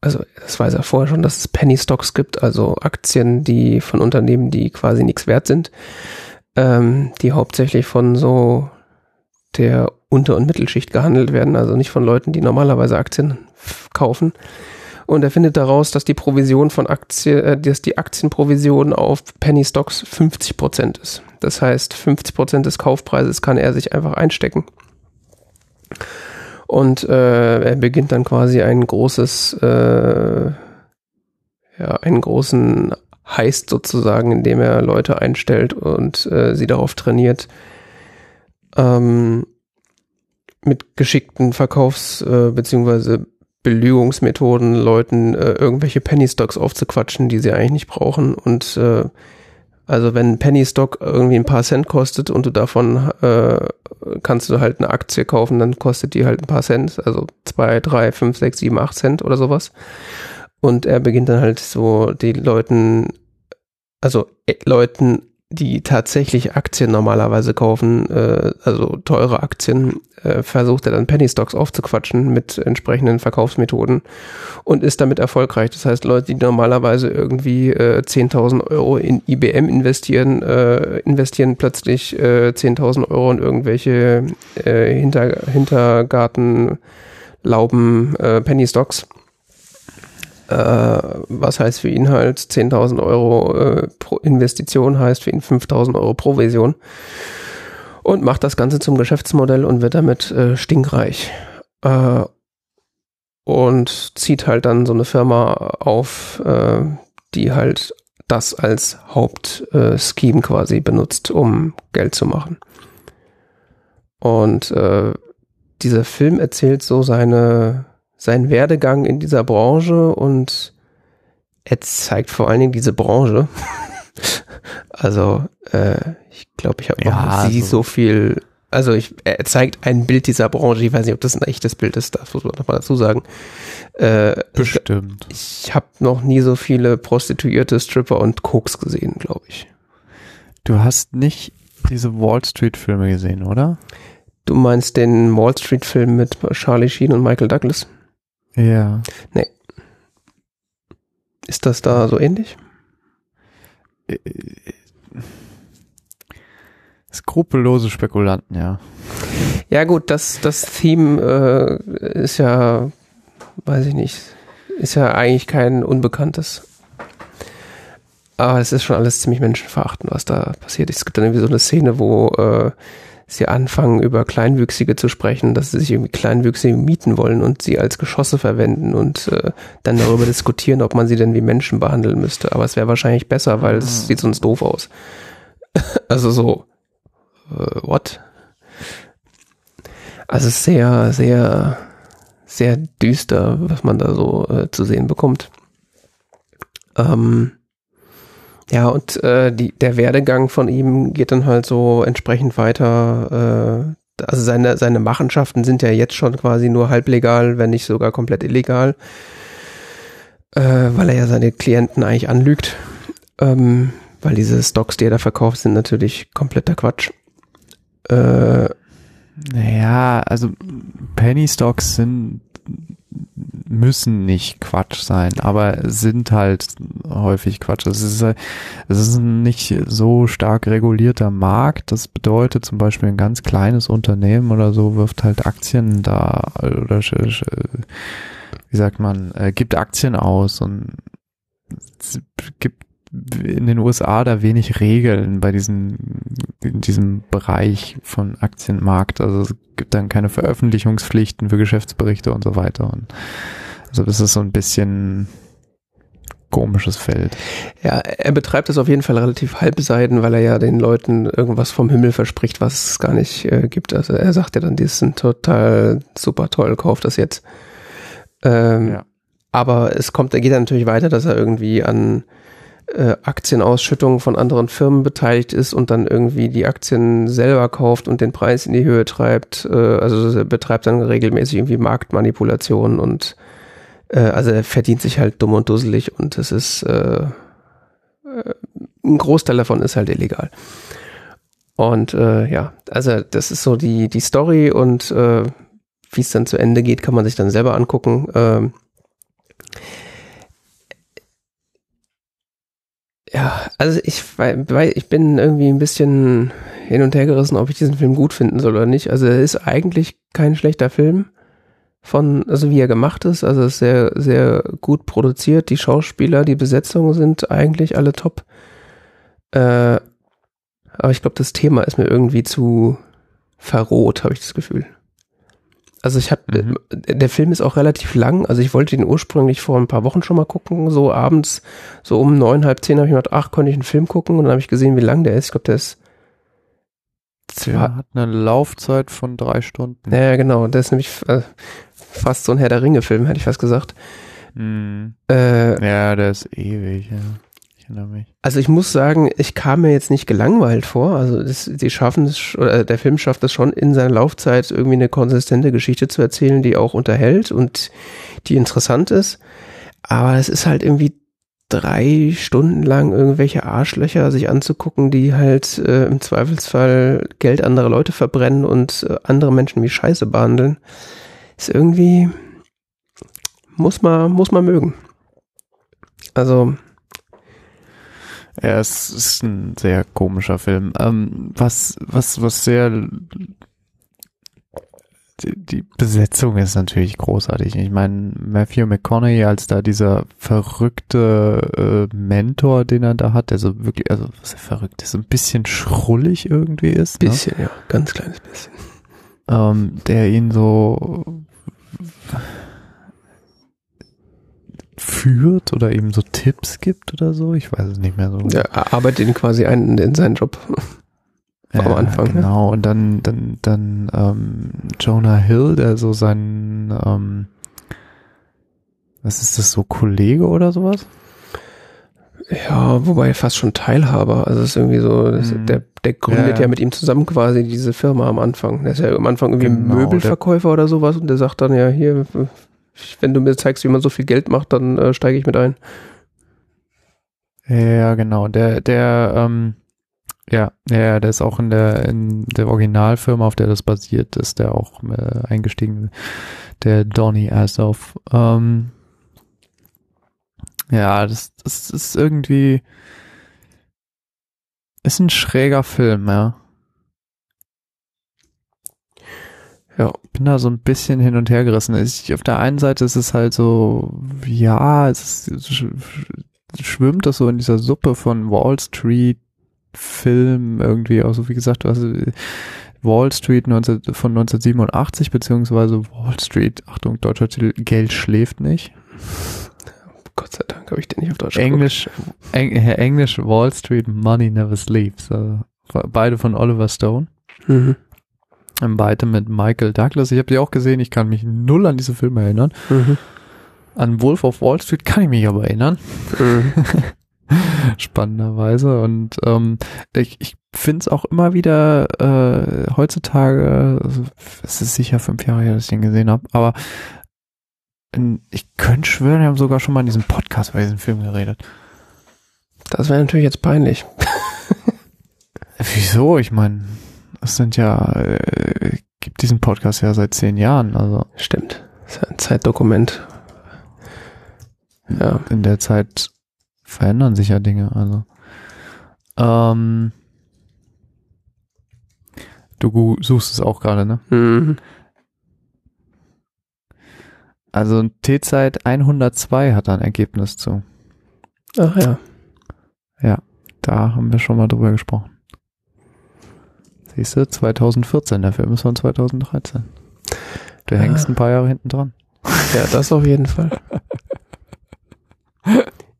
also das weiß er vorher schon, dass es Penny Stocks gibt, also Aktien, die von Unternehmen, die quasi nichts wert sind, ähm, die hauptsächlich von so der Unter- und Mittelschicht gehandelt werden, also nicht von Leuten, die normalerweise Aktien kaufen. Und er findet daraus, dass die Provision von Aktien, äh, dass die Aktienprovision auf Penny Stocks 50 Prozent ist. Das heißt, 50 Prozent des Kaufpreises kann er sich einfach einstecken. Und äh, er beginnt dann quasi ein großes, äh, ja, einen großen Heist sozusagen, indem er Leute einstellt und äh, sie darauf trainiert, ähm, mit geschickten Verkaufs- äh, beziehungsweise Belügungsmethoden Leuten äh, irgendwelche Penny Stocks aufzuquatschen, die sie eigentlich nicht brauchen. Und äh, also wenn ein Penny Stock irgendwie ein paar Cent kostet und du davon äh, kannst du halt eine Aktie kaufen, dann kostet die halt ein paar Cent, also zwei, drei, fünf, sechs, sieben, acht Cent oder sowas. Und er beginnt dann halt so die Leuten, also äh, Leuten, die tatsächlich Aktien normalerweise kaufen, äh, also teure Aktien, äh, versucht er dann Penny Stocks aufzuquatschen mit entsprechenden Verkaufsmethoden und ist damit erfolgreich. Das heißt, Leute, die normalerweise irgendwie äh, 10.000 Euro in IBM investieren, äh, investieren plötzlich äh, 10.000 Euro in irgendwelche äh, Hinter Hintergartenlauben äh, Penny Stocks. Äh, was heißt für ihn halt 10.000 Euro äh, pro Investition heißt für ihn 5.000 Euro Provision und macht das Ganze zum Geschäftsmodell und wird damit äh, stinkreich äh, und zieht halt dann so eine Firma auf, äh, die halt das als Hauptscheme äh, quasi benutzt, um Geld zu machen. Und dieser Film erzählt so seine seinen Werdegang in dieser Branche und er zeigt vor allen Dingen diese Branche. also äh, ich glaube, ich habe Ja, noch nie also- so viel. Also ich, er zeigt ein Bild dieser Branche. Ich weiß nicht, ob das ein echtes Bild ist. Das muss man noch mal dazu sagen. Äh, Bestimmt. ich habe noch nie so viele Prostituierte, Stripper und Koks gesehen, glaube ich. Du hast nicht diese Wall Street Filme gesehen, oder? Du meinst den Wall Street Film mit Charlie Sheen und Michael Douglas? Ja. Ist das da so ähnlich? Skrupellose Spekulanten, ja. Ja gut, das, das Theme äh, ist ja, weiß ich nicht, ist ja eigentlich kein Unbekanntes. Aber es ist schon alles ziemlich menschenverachtend, was da passiert. Es gibt dann irgendwie so eine Szene, wo äh, sie anfangen, über Kleinwüchsige zu sprechen, dass sie sich irgendwie Kleinwüchsige mieten wollen und sie als Geschosse verwenden und äh, dann darüber diskutieren, ob man sie denn wie Menschen behandeln müsste. Aber es wäre wahrscheinlich besser, weil es Mhm. sieht sonst doof aus. also so, äh, what? Also es ist sehr, sehr, sehr düster, was man da so äh, zu sehen bekommt. Ähm, ja, und äh, die, der Werdegang von ihm geht dann halt so entsprechend weiter. Äh, also seine, seine Machenschaften sind ja jetzt schon quasi nur halblegal, wenn nicht sogar komplett illegal, äh, weil er ja seine Klienten eigentlich anlügt. Ähm, weil diese Stocks, die er da verkauft, sind natürlich kompletter Quatsch. Äh, naja, also Penny Stocks sind müssen nicht Quatsch sein, aber sind halt häufig Quatsch. Es ist, es ist ein nicht so stark regulierter Markt. Das bedeutet zum Beispiel ein ganz kleines Unternehmen oder so wirft halt Aktien da oder wie sagt man, äh, gibt Aktien aus und gibt in den USA da wenig Regeln bei diesen, in diesem Bereich von Aktienmarkt. Also es gibt dann keine Veröffentlichungspflichten für Geschäftsberichte und so weiter. Und also das ist so ein bisschen komisches Feld. Ja, er betreibt es auf jeden Fall relativ halbseiden, weil er ja den Leuten irgendwas vom Himmel verspricht, was es gar nicht äh, gibt. Also er sagt ja dann, die sind total super toll, kauft das jetzt. Ähm, ja. Aber es kommt, er geht dann natürlich weiter, dass er irgendwie an äh, Aktienausschüttungen von anderen Firmen beteiligt ist und dann irgendwie die Aktien selber kauft und den Preis in die Höhe treibt. Äh, also betreibt dann regelmäßig irgendwie Marktmanipulationen und äh, also er verdient sich halt dumm und dusselig und es ist äh, äh, ein Großteil davon ist halt illegal. Und äh, ja, also das ist so die, die Story und äh, wie es dann zu Ende geht, kann man sich dann selber angucken. Ähm, ja, also ich, weil, ich bin irgendwie ein bisschen hin und her gerissen, ob ich diesen Film gut finden soll oder nicht. Also er ist eigentlich kein schlechter Film von, also wie er gemacht ist. Also ist sehr, sehr gut produziert. Die Schauspieler, die Besetzungen sind eigentlich alle top. Äh, aber ich glaube, das Thema ist mir irgendwie zu verroht, habe ich das Gefühl. Also ich habe, mhm. der Film ist auch relativ lang. Also ich wollte den ursprünglich vor ein paar Wochen schon mal gucken. So abends, so um neun, halb zehn habe ich gedacht, ach, konnte ich einen Film gucken. Und dann habe ich gesehen, wie lang der ist. Ich glaube, der ist der hat eine Laufzeit von drei Stunden. Ja, genau. Der ist nämlich äh, fast so ein Herr der Ringe-Film, hätte ich fast gesagt. Mhm. Äh, ja, der ist ewig, ja erinnere mich. Also ich muss sagen, ich kam mir jetzt nicht gelangweilt vor. Also das, die schaffen es, oder der Film schafft es schon in seiner Laufzeit irgendwie eine konsistente Geschichte zu erzählen, die auch unterhält und die interessant ist. Aber es ist halt irgendwie drei Stunden lang irgendwelche Arschlöcher sich anzugucken, die halt äh, im Zweifelsfall Geld anderer Leute verbrennen und äh, andere Menschen wie Scheiße behandeln, ist irgendwie muss man muss man mögen. Also ja, es ist ein sehr komischer Film. Ähm, was, was, was sehr die, die Besetzung ist natürlich großartig. Ich meine, Matthew McConaughey als da dieser verrückte äh, Mentor, den er da hat, der so wirklich, also was er verrückt ist, so ein bisschen schrullig irgendwie ist. Ne? Bisschen, ne? ja, ganz kleines bisschen. Ähm, der ihn so führt oder eben so Tipps gibt oder so. Ich weiß es nicht mehr so. Er arbeitet ihn quasi ein in seinen Job. Ja, am Anfang. Genau, und dann, dann, dann ähm, Jonah Hill, der so sein, ähm, was ist das, so Kollege oder sowas? Ja, wobei fast schon Teilhaber. Also es ist irgendwie so, mhm. der, der gründet ja. ja. mit ihm zusammen quasi diese Firma am Anfang. Der ist ja am Anfang irgendwie genau, Möbelverkäufer oder sowas und der sagt dann ja hier, wenn du mir zeigst, wie man so viel Geld macht, dann äh, steige ich mit ein. Ja, genau. Der, der, ähm, ja, ja, der ist auch in der, in der Originalfirma, auf der das basiert, ist der auch äh, eingestiegen. Der Donny Assoff. Ähm, ja, das, das ist irgendwie, ist ein schräger Film, ja. Ja, bin da so ein bisschen hin und her gerissen. Ich, auf der einen Seite ist es halt so, ja, es, ist, schwimmt das so in dieser Suppe von Wall Street Film irgendwie, also wie gesagt, also Wall Street 19, von 1987 beziehungsweise Wall Street, Achtung, deutscher Titel, Geld schläft nicht. Gott sei Dank habe ich den nicht auf Deutsch Englisch, Eng, Englisch Wall Street Money Never Sleeps. Also beide von Oliver Stone. Mhm. Beide mit Michael Douglas. Ich habe die auch gesehen, ich kann mich null an diese Filme erinnern. Mhm. An Wolf of Wall Street kann ich mich aber erinnern. Mhm. Spannenderweise. Und ähm, ich, ich finde es auch immer wieder äh, heutzutage, also, es ist sicher fünf Jahre her, dass ich den gesehen habe, aber ich könnte schwören, wir haben sogar schon mal in diesem Podcast bei diesem Film geredet. Das wäre natürlich jetzt peinlich. Wieso? Ich meine, es sind ja, äh, gibt diesen Podcast ja seit zehn Jahren, also Stimmt. Das ist ja ein Zeitdokument. Ja. in der Zeit verändern sich ja Dinge, also. Ähm, du suchst es auch gerade, ne? Mhm. Also T-Zeit 102 hat da ein Ergebnis zu. Ach ja. Da haben wir schon mal drüber gesprochen. Siehst du, 2014, der Film ist von 2013. Du Ah. hängst ein paar Jahre hinten dran. Ja, das auf jeden Fall.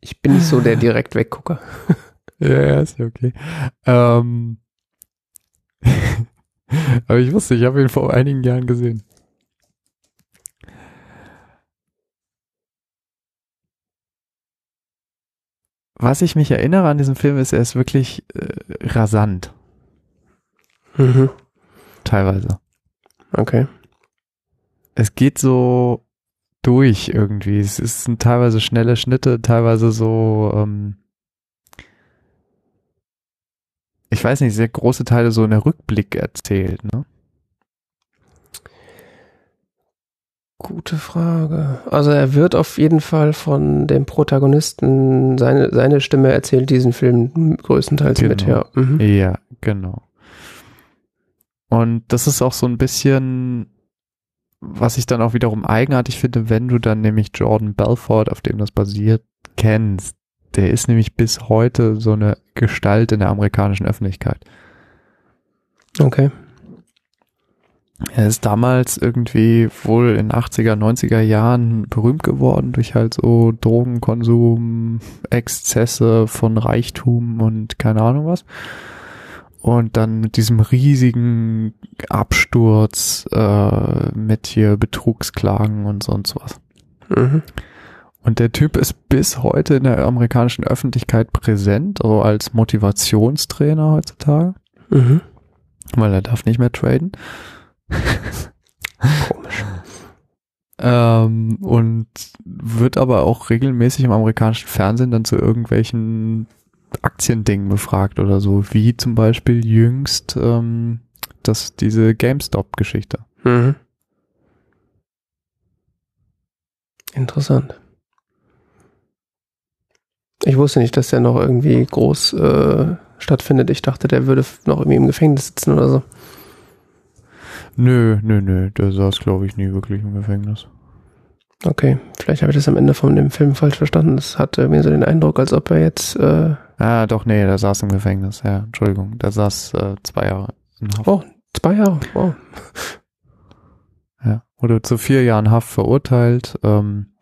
Ich bin nicht so der direkt weggucker. Ja, ja, ist ja okay. Ähm, aber ich wusste, ich habe ihn vor einigen Jahren gesehen. Was ich mich erinnere an diesen Film ist, er ist wirklich äh, rasant, Mhm. teilweise. Okay. Es geht so durch irgendwie. Es ist sind teilweise schnelle Schnitte, teilweise so, ähm, ich weiß nicht, sehr große Teile so in der Rückblick erzählt, ne? Gute Frage. Also er wird auf jeden Fall von dem Protagonisten, seine, seine Stimme erzählt diesen Film größtenteils mit, Genau. ja. Mhm. Ja, genau. Und das ist auch so ein bisschen, was ich dann auch wiederum eigenartig finde, wenn du dann nämlich Jordan Belfort, auf dem das basiert, kennst. Der ist nämlich bis heute so eine Gestalt in der amerikanischen Öffentlichkeit. Okay. Er ist damals irgendwie wohl in 80er, 90er Jahren berühmt geworden durch halt so Drogenkonsum, Exzesse von Reichtum und keine Ahnung was. Und dann mit diesem riesigen Absturz äh, mit hier Betrugsklagen und sonst was. Mhm. Und der Typ ist bis heute in der amerikanischen Öffentlichkeit präsent, so als Motivationstrainer heutzutage, Mhm. weil er darf nicht mehr traden. Komisch. Ähm, und wird aber auch regelmäßig im amerikanischen Fernsehen dann zu irgendwelchen Aktiendingen befragt oder so, wie zum Beispiel jüngst ähm, das, diese GameStop-Geschichte. Mhm. Interessant. Ich wusste nicht, dass der noch irgendwie groß äh, stattfindet. Ich dachte, der würde noch irgendwie im Gefängnis sitzen oder so. Nö, nö, nö, der saß, glaube ich, nie wirklich im Gefängnis. Okay, vielleicht habe ich das am Ende von dem Film falsch verstanden. Es hatte mir so den Eindruck, als ob er jetzt. Äh, Ah, doch, nee, der saß im Gefängnis, ja, Entschuldigung, der saß äh, zwei Jahre in Haft. oh, zwei Jahre. Oh. Ja. Wurde zu vier Jahren Haft verurteilt. Ähm,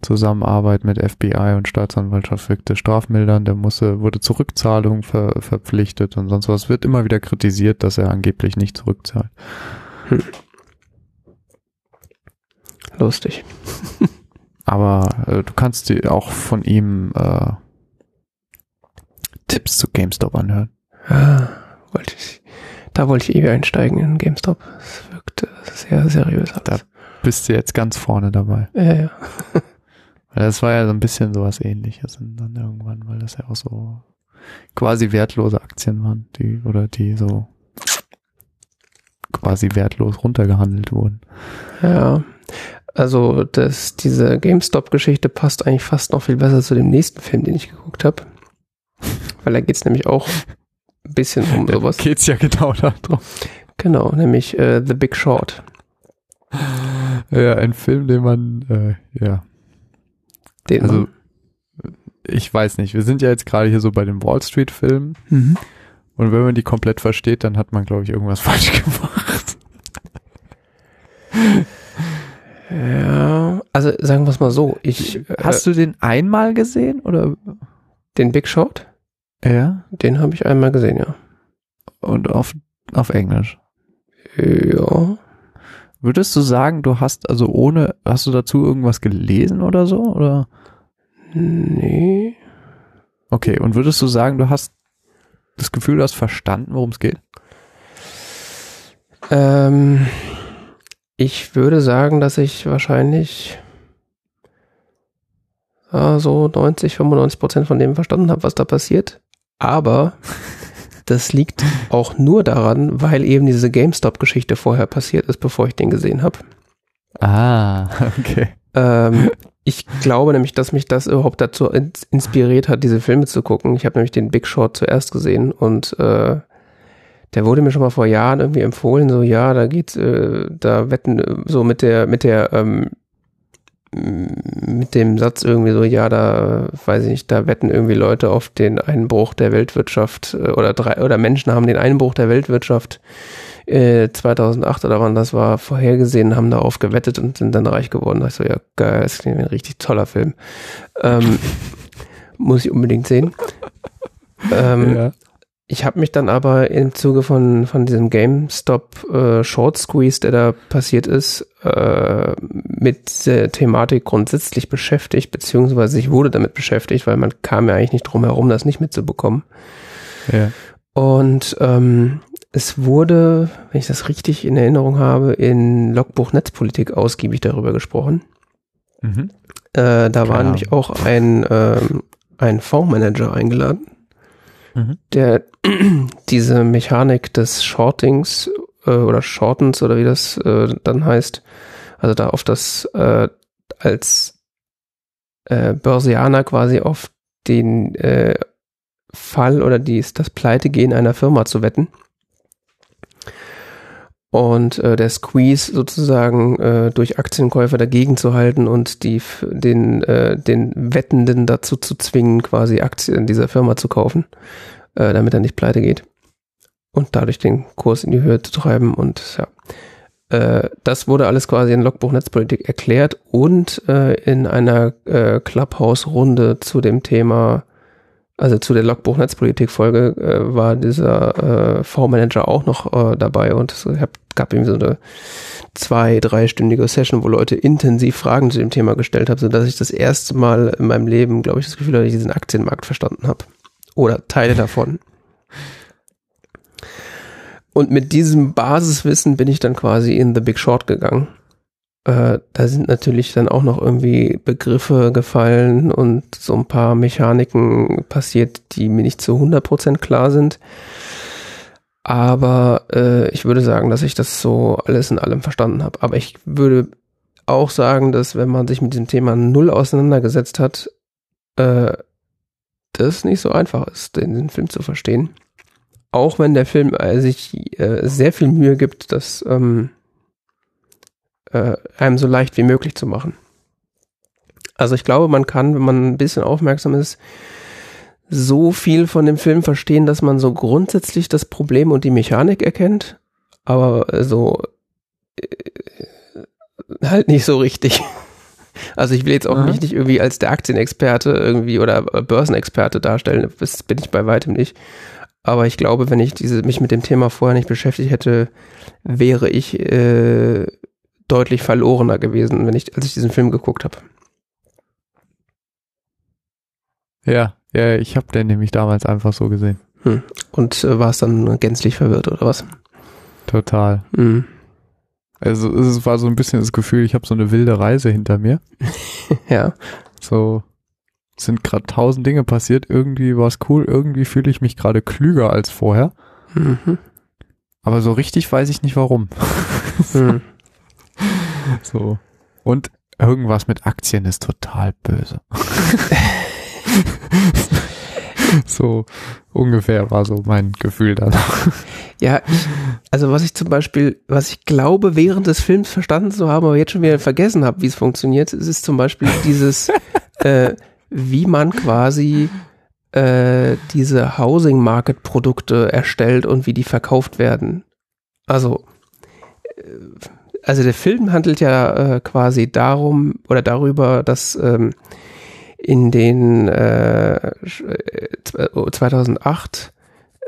Zusammenarbeit mit FBI und Staatsanwaltschaft wirkte strafmildern. Der musste, wurde zur Rückzahlung ver, verpflichtet und sonst was. Wird immer wieder kritisiert, dass er angeblich nicht zurückzahlt. Lustig. Aber äh, du kannst dir auch von ihm äh, Tipps zu GameStop anhören. Ah, wollte ich, da wollte ich eh einsteigen in GameStop. Es wirkte sehr seriös alles. Bist du jetzt ganz vorne dabei. Ja, ja. Weil das war ja so ein bisschen sowas ähnliches und dann irgendwann, weil das ja auch so quasi wertlose Aktien waren, die, oder die so quasi wertlos runtergehandelt wurden. Ja. Also das, diese GameStop-Geschichte passt eigentlich fast noch viel besser zu dem nächsten Film, den ich geguckt habe. Weil da geht's nämlich auch ein bisschen um Da sowas. geht's ja genau darum. Genau, nämlich äh, The Big Short. Ja, ein Film, den man, äh, ja, Den also ich weiß nicht, wir sind ja jetzt gerade hier so bei den Wall Street Filmen mhm. und wenn man die komplett versteht, dann hat man, glaube ich, irgendwas falsch gemacht. Ja, also sagen wir es mal so. Ich Hast du den einmal gesehen oder? äh, den Big Short? Ja. Den habe ich einmal gesehen, ja. Und auf, auf Englisch. Ja. Würdest du sagen, du hast also ohne, hast du dazu irgendwas gelesen oder so? Oder? Nee. Okay, und würdest du sagen, du hast das Gefühl, du hast verstanden, worum es geht? Ähm, ich würde sagen, dass ich wahrscheinlich äh, so 90, 95 Prozent von dem verstanden habe, was da passiert. Aber das liegt auch nur daran, weil eben diese GameStop-Geschichte vorher passiert ist, bevor ich den gesehen habe. Ah, okay. Ähm, ich glaube nämlich, dass mich das überhaupt dazu inspiriert hat, diese Filme zu gucken. Ich habe nämlich den Big Short zuerst gesehen und äh, der wurde mir schon mal vor Jahren irgendwie empfohlen, so ja, da geht, äh, da wetten äh, so mit der, mit der, ähm, mit dem Satz irgendwie so, ja, da weiß ich nicht, da wetten irgendwie Leute auf den Einbruch der Weltwirtschaft äh, oder drei oder Menschen haben den Einbruch der Weltwirtschaft äh, 2008 oder wann das war vorhergesehen, haben darauf gewettet und sind dann reich geworden. Da ich so, ja geil, das ist ein richtig toller Film. Ähm, muss ich unbedingt sehen. Ähm, ja. Ich habe mich dann aber im Zuge von, von diesem GameStop äh, Short Squeeze, der da passiert ist, äh, mit der Thematik grundsätzlich beschäftigt, beziehungsweise ich wurde damit beschäftigt, weil man kam ja eigentlich nicht drum herum, das nicht mitzubekommen. Ja. Und ähm, es wurde, wenn ich das richtig in Erinnerung habe, in Logbuch Netzpolitik ausgiebig darüber gesprochen. Mhm. Äh, da war nämlich auch ein, ähm, ein Fondsmanager eingeladen mhm. der diese Mechanik des Shortings äh, oder Shortens oder wie das äh, dann heißt, also da auf das äh, als äh, Börsianer quasi auf den äh, Fall oder dies, das Pleitegehen einer Firma zu wetten. Und äh, der Squeeze sozusagen äh, durch Aktienkäufer dagegen zu halten und die den, äh, den Wettenden dazu zu zwingen, quasi Aktien dieser Firma zu kaufen äh, damit er nicht pleite geht. Und dadurch den Kurs in die Höhe zu treiben und ja. Äh, das wurde alles quasi in Logbuch Netzpolitik erklärt und äh, in einer äh, Clubhouse-Runde zu dem Thema also zu der Logbuch Netzpolitik Folge äh, war dieser äh, V-Manager auch noch äh, dabei und es gab ihm so eine zwei, dreistündige Session, wo Leute intensiv Fragen zu dem Thema gestellt haben, sodass ich das erste Mal in meinem Leben, glaube ich, das Gefühl hatte, ich diesen Aktienmarkt verstanden habe. Oder Teile davon. Und mit diesem Basiswissen bin ich dann quasi in The Big Short gegangen. Äh, da sind natürlich dann auch noch irgendwie Begriffe gefallen und so ein paar Mechaniken passiert, die mir nicht zu 100% klar sind. Aber äh, ich würde sagen, dass ich das so alles in allem verstanden habe. Aber ich würde auch sagen, dass wenn man sich mit diesem Thema null auseinandergesetzt hat, äh, das nicht so einfach ist, den, den Film zu verstehen. Auch wenn der Film äh, sich äh, sehr viel Mühe gibt, das ähm, äh, einem so leicht wie möglich zu machen. Also ich glaube, man kann, wenn man ein bisschen aufmerksam ist, so viel von dem Film verstehen, dass man so grundsätzlich das Problem und die Mechanik erkennt, aber so äh, halt nicht so richtig. Also ich will jetzt auch Aha. mich nicht irgendwie als der Aktienexperte irgendwie oder Börsenexperte darstellen. Das bin ich bei weitem nicht. Aber ich glaube, wenn ich diese, mich mit dem Thema vorher nicht beschäftigt hätte, wäre ich äh, deutlich verlorener gewesen, wenn ich, als ich diesen Film geguckt habe. Ja, ja, ich habe den nämlich damals einfach so gesehen. Hm. Und äh, war es dann gänzlich verwirrt oder was? Total. Hm. Also es war so ein bisschen das Gefühl, ich habe so eine wilde Reise hinter mir. ja. So sind gerade tausend Dinge passiert. Irgendwie war es cool. Irgendwie fühle ich mich gerade klüger als vorher. Mhm. Aber so richtig weiß ich nicht warum. Mhm. so. Und irgendwas mit Aktien ist total böse. so ungefähr war so mein Gefühl danach. Ja, ich, also was ich zum Beispiel, was ich glaube, während des Films verstanden zu haben, aber jetzt schon wieder vergessen habe, wie es funktioniert, ist es zum Beispiel dieses, äh, wie man quasi äh, diese Housing Market Produkte erstellt und wie die verkauft werden. Also, äh, also der Film handelt ja äh, quasi darum oder darüber, dass ähm, in den äh, 2008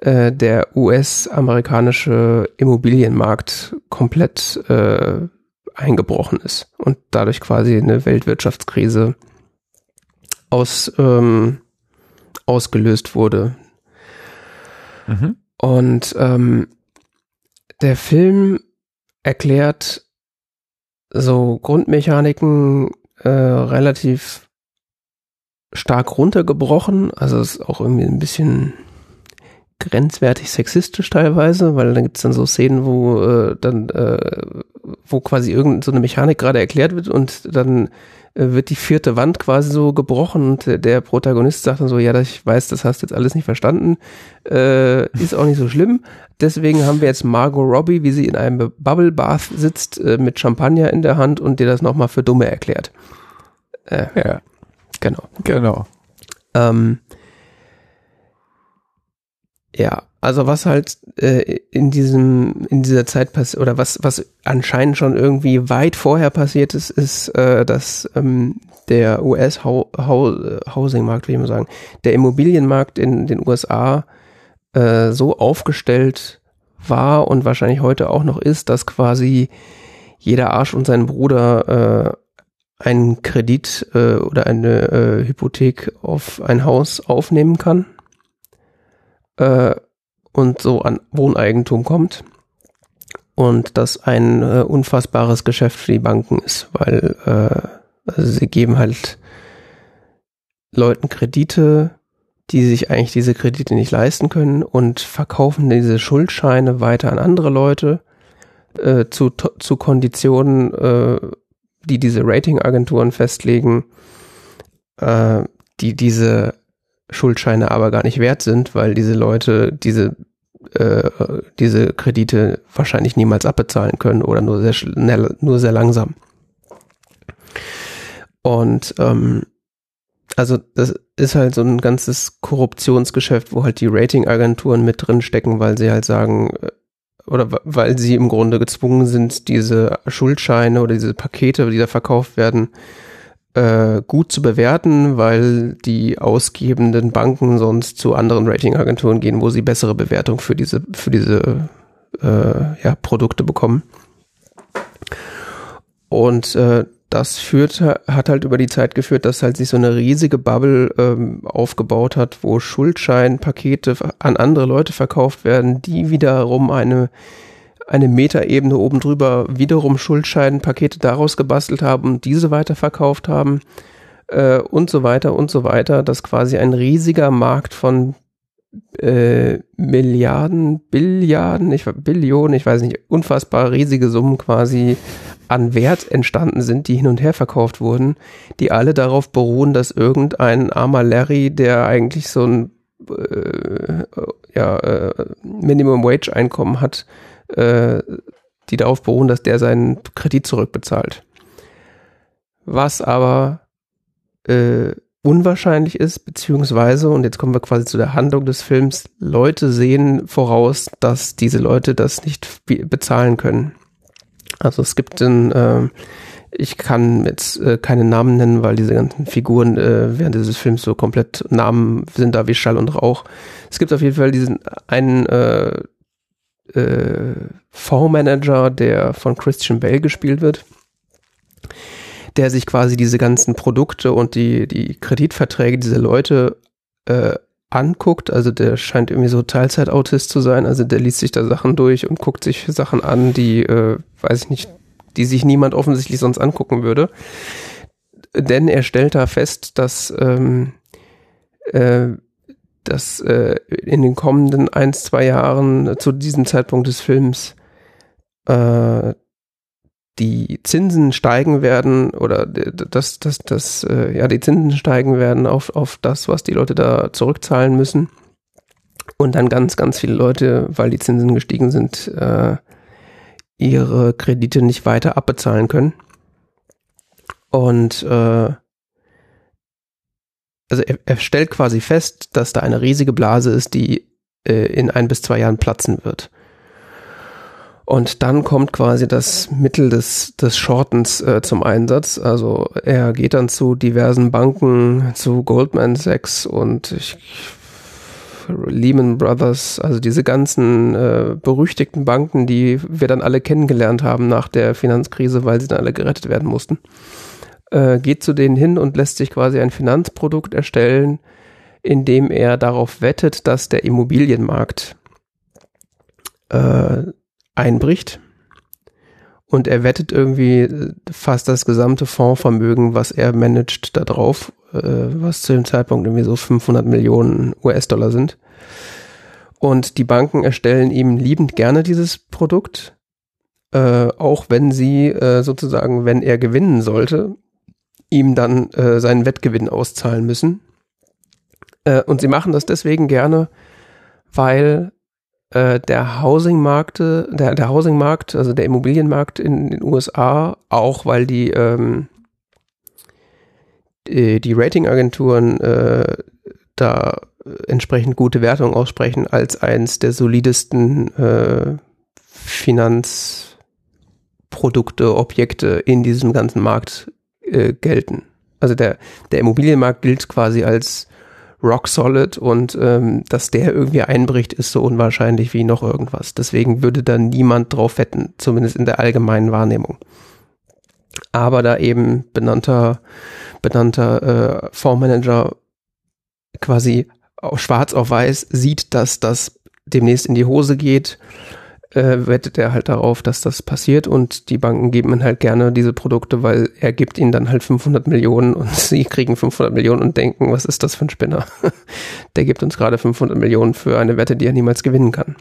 äh, der US-amerikanische Immobilienmarkt komplett äh, eingebrochen ist und dadurch quasi eine Weltwirtschaftskrise aus, ähm, ausgelöst wurde. Mhm. Und ähm, der Film erklärt so Grundmechaniken äh, relativ stark runtergebrochen. Also es ist auch irgendwie ein bisschen grenzwertig sexistisch teilweise, weil dann gibt es dann so Szenen, wo äh, dann, äh, wo quasi irgendeine so Mechanik gerade erklärt wird und dann wird die vierte Wand quasi so gebrochen und der Protagonist sagt dann so, ja, ich weiß, das hast du jetzt alles nicht verstanden, äh, ist auch nicht so schlimm. Deswegen haben wir jetzt Margot Robbie, wie sie in einem Bubble Bath sitzt, äh, mit Champagner in der Hand und dir das nochmal für Dumme erklärt. Äh, ja. Genau. Genau. Ähm, ja, also was halt äh, in diesem in dieser Zeit passiert oder was was anscheinend schon irgendwie weit vorher passiert ist, ist, äh, dass ähm, der US Housing Markt, wie ich mal sagen, der Immobilienmarkt in den USA äh, so aufgestellt war und wahrscheinlich heute auch noch ist, dass quasi jeder Arsch und sein Bruder äh, einen Kredit äh, oder eine äh, Hypothek auf ein Haus aufnehmen kann. Äh, und so an Wohneigentum kommt. Und das ein äh, unfassbares Geschäft für die Banken ist, weil äh, also sie geben halt Leuten Kredite, die sich eigentlich diese Kredite nicht leisten können und verkaufen diese Schuldscheine weiter an andere Leute äh, zu, zu Konditionen, äh, die diese Ratingagenturen festlegen, äh, die diese Schuldscheine aber gar nicht wert sind, weil diese Leute diese äh, diese Kredite wahrscheinlich niemals abbezahlen können oder nur sehr schnell, nur sehr langsam. Und ähm, also das ist halt so ein ganzes Korruptionsgeschäft, wo halt die Ratingagenturen mit drin stecken, weil sie halt sagen, äh, oder weil sie im Grunde gezwungen sind, diese Schuldscheine oder diese Pakete, die da verkauft werden, äh, gut zu bewerten, weil die ausgebenden Banken sonst zu anderen Ratingagenturen gehen, wo sie bessere Bewertung für diese, für diese äh, ja, Produkte bekommen. Und äh, das führt, hat halt über die Zeit geführt, dass halt sich so eine riesige Bubble ähm, aufgebaut hat, wo Schuldscheinpakete an andere Leute verkauft werden, die wiederum eine eine Metaebene oben drüber wiederum Schuldscheinpakete daraus gebastelt haben und diese weiterverkauft haben äh, und so weiter und so weiter, dass quasi ein riesiger Markt von äh, Milliarden, Billiarden, ich, Billionen, ich weiß nicht, unfassbar riesige Summen quasi an Wert entstanden sind, die hin und her verkauft wurden, die alle darauf beruhen, dass irgendein armer Larry, der eigentlich so ein äh, ja, äh, Minimum Wage Einkommen hat, äh, die darauf beruhen, dass der seinen Kredit zurückbezahlt. Was aber äh, unwahrscheinlich ist, beziehungsweise, und jetzt kommen wir quasi zu der Handlung des Films, Leute sehen voraus, dass diese Leute das nicht bezahlen können. Also es gibt ein, äh, ich kann jetzt äh, keine Namen nennen, weil diese ganzen Figuren äh, während dieses Films so komplett Namen sind da wie Schall und Rauch. Es gibt auf jeden Fall diesen einen äh, äh, Fondsmanager, der von Christian Bale gespielt wird, der sich quasi diese ganzen Produkte und die, die Kreditverträge dieser Leute äh, anguckt. Also der scheint irgendwie so Teilzeitautist zu sein. Also der liest sich da Sachen durch und guckt sich Sachen an, die, äh, weiß ich nicht, die sich niemand offensichtlich sonst angucken würde. Denn er stellt da fest, dass ähm, äh, dass äh, in den kommenden ein, zwei Jahren zu diesem Zeitpunkt des Films äh, die Zinsen steigen werden oder dass, dass, dass äh, ja, die Zinsen steigen werden auf, auf das, was die Leute da zurückzahlen müssen. Und dann ganz, ganz viele Leute, weil die Zinsen gestiegen sind, äh, ihre Kredite nicht weiter abbezahlen können. Und äh, also er, er stellt quasi fest, dass da eine riesige Blase ist, die äh, in ein bis zwei Jahren platzen wird. Und dann kommt quasi das Mittel des, des Shortens äh, zum Einsatz. Also er geht dann zu diversen Banken, zu Goldman Sachs und ich Lehman Brothers, also diese ganzen äh, berüchtigten Banken, die wir dann alle kennengelernt haben nach der Finanzkrise, weil sie dann alle gerettet werden mussten, äh, geht zu denen hin und lässt sich quasi ein Finanzprodukt erstellen, in dem er darauf wettet, dass der Immobilienmarkt äh, einbricht. Und er wettet irgendwie fast das gesamte Fondsvermögen, was er managt, da drauf, äh, was zu dem Zeitpunkt irgendwie so 500 Millionen US-Dollar sind. Und die Banken erstellen ihm liebend gerne dieses Produkt, äh, auch wenn sie äh, sozusagen, wenn er gewinnen sollte, ihm dann äh, seinen Wettgewinn auszahlen müssen. Äh, und sie machen das deswegen gerne, weil äh, der Housing-Markt, der, der Housing-Markt, also der Immobilienmarkt in den USA, auch weil die, ähm, die, die Ratingagenturen äh, da entsprechend gute Wertungen aussprechen, als eins der solidesten äh, Finanzprodukte, Objekte in diesem ganzen Markt äh, gelten. Also der, der Immobilienmarkt gilt quasi als rock solid und ähm, dass der irgendwie einbricht, ist so unwahrscheinlich wie noch irgendwas. Deswegen würde da niemand drauf wetten, zumindest in der allgemeinen Wahrnehmung. Aber da eben benannter, benannter äh, Fondsmanager quasi auf schwarz auf weiß sieht, dass das demnächst in die Hose geht äh, wettet er halt darauf, dass das passiert und die Banken geben ihm halt gerne diese Produkte, weil er gibt ihnen dann halt 500 Millionen und sie kriegen 500 Millionen und denken, was ist das für ein Spinner? Der gibt uns gerade 500 Millionen für eine Wette, die er niemals gewinnen kann.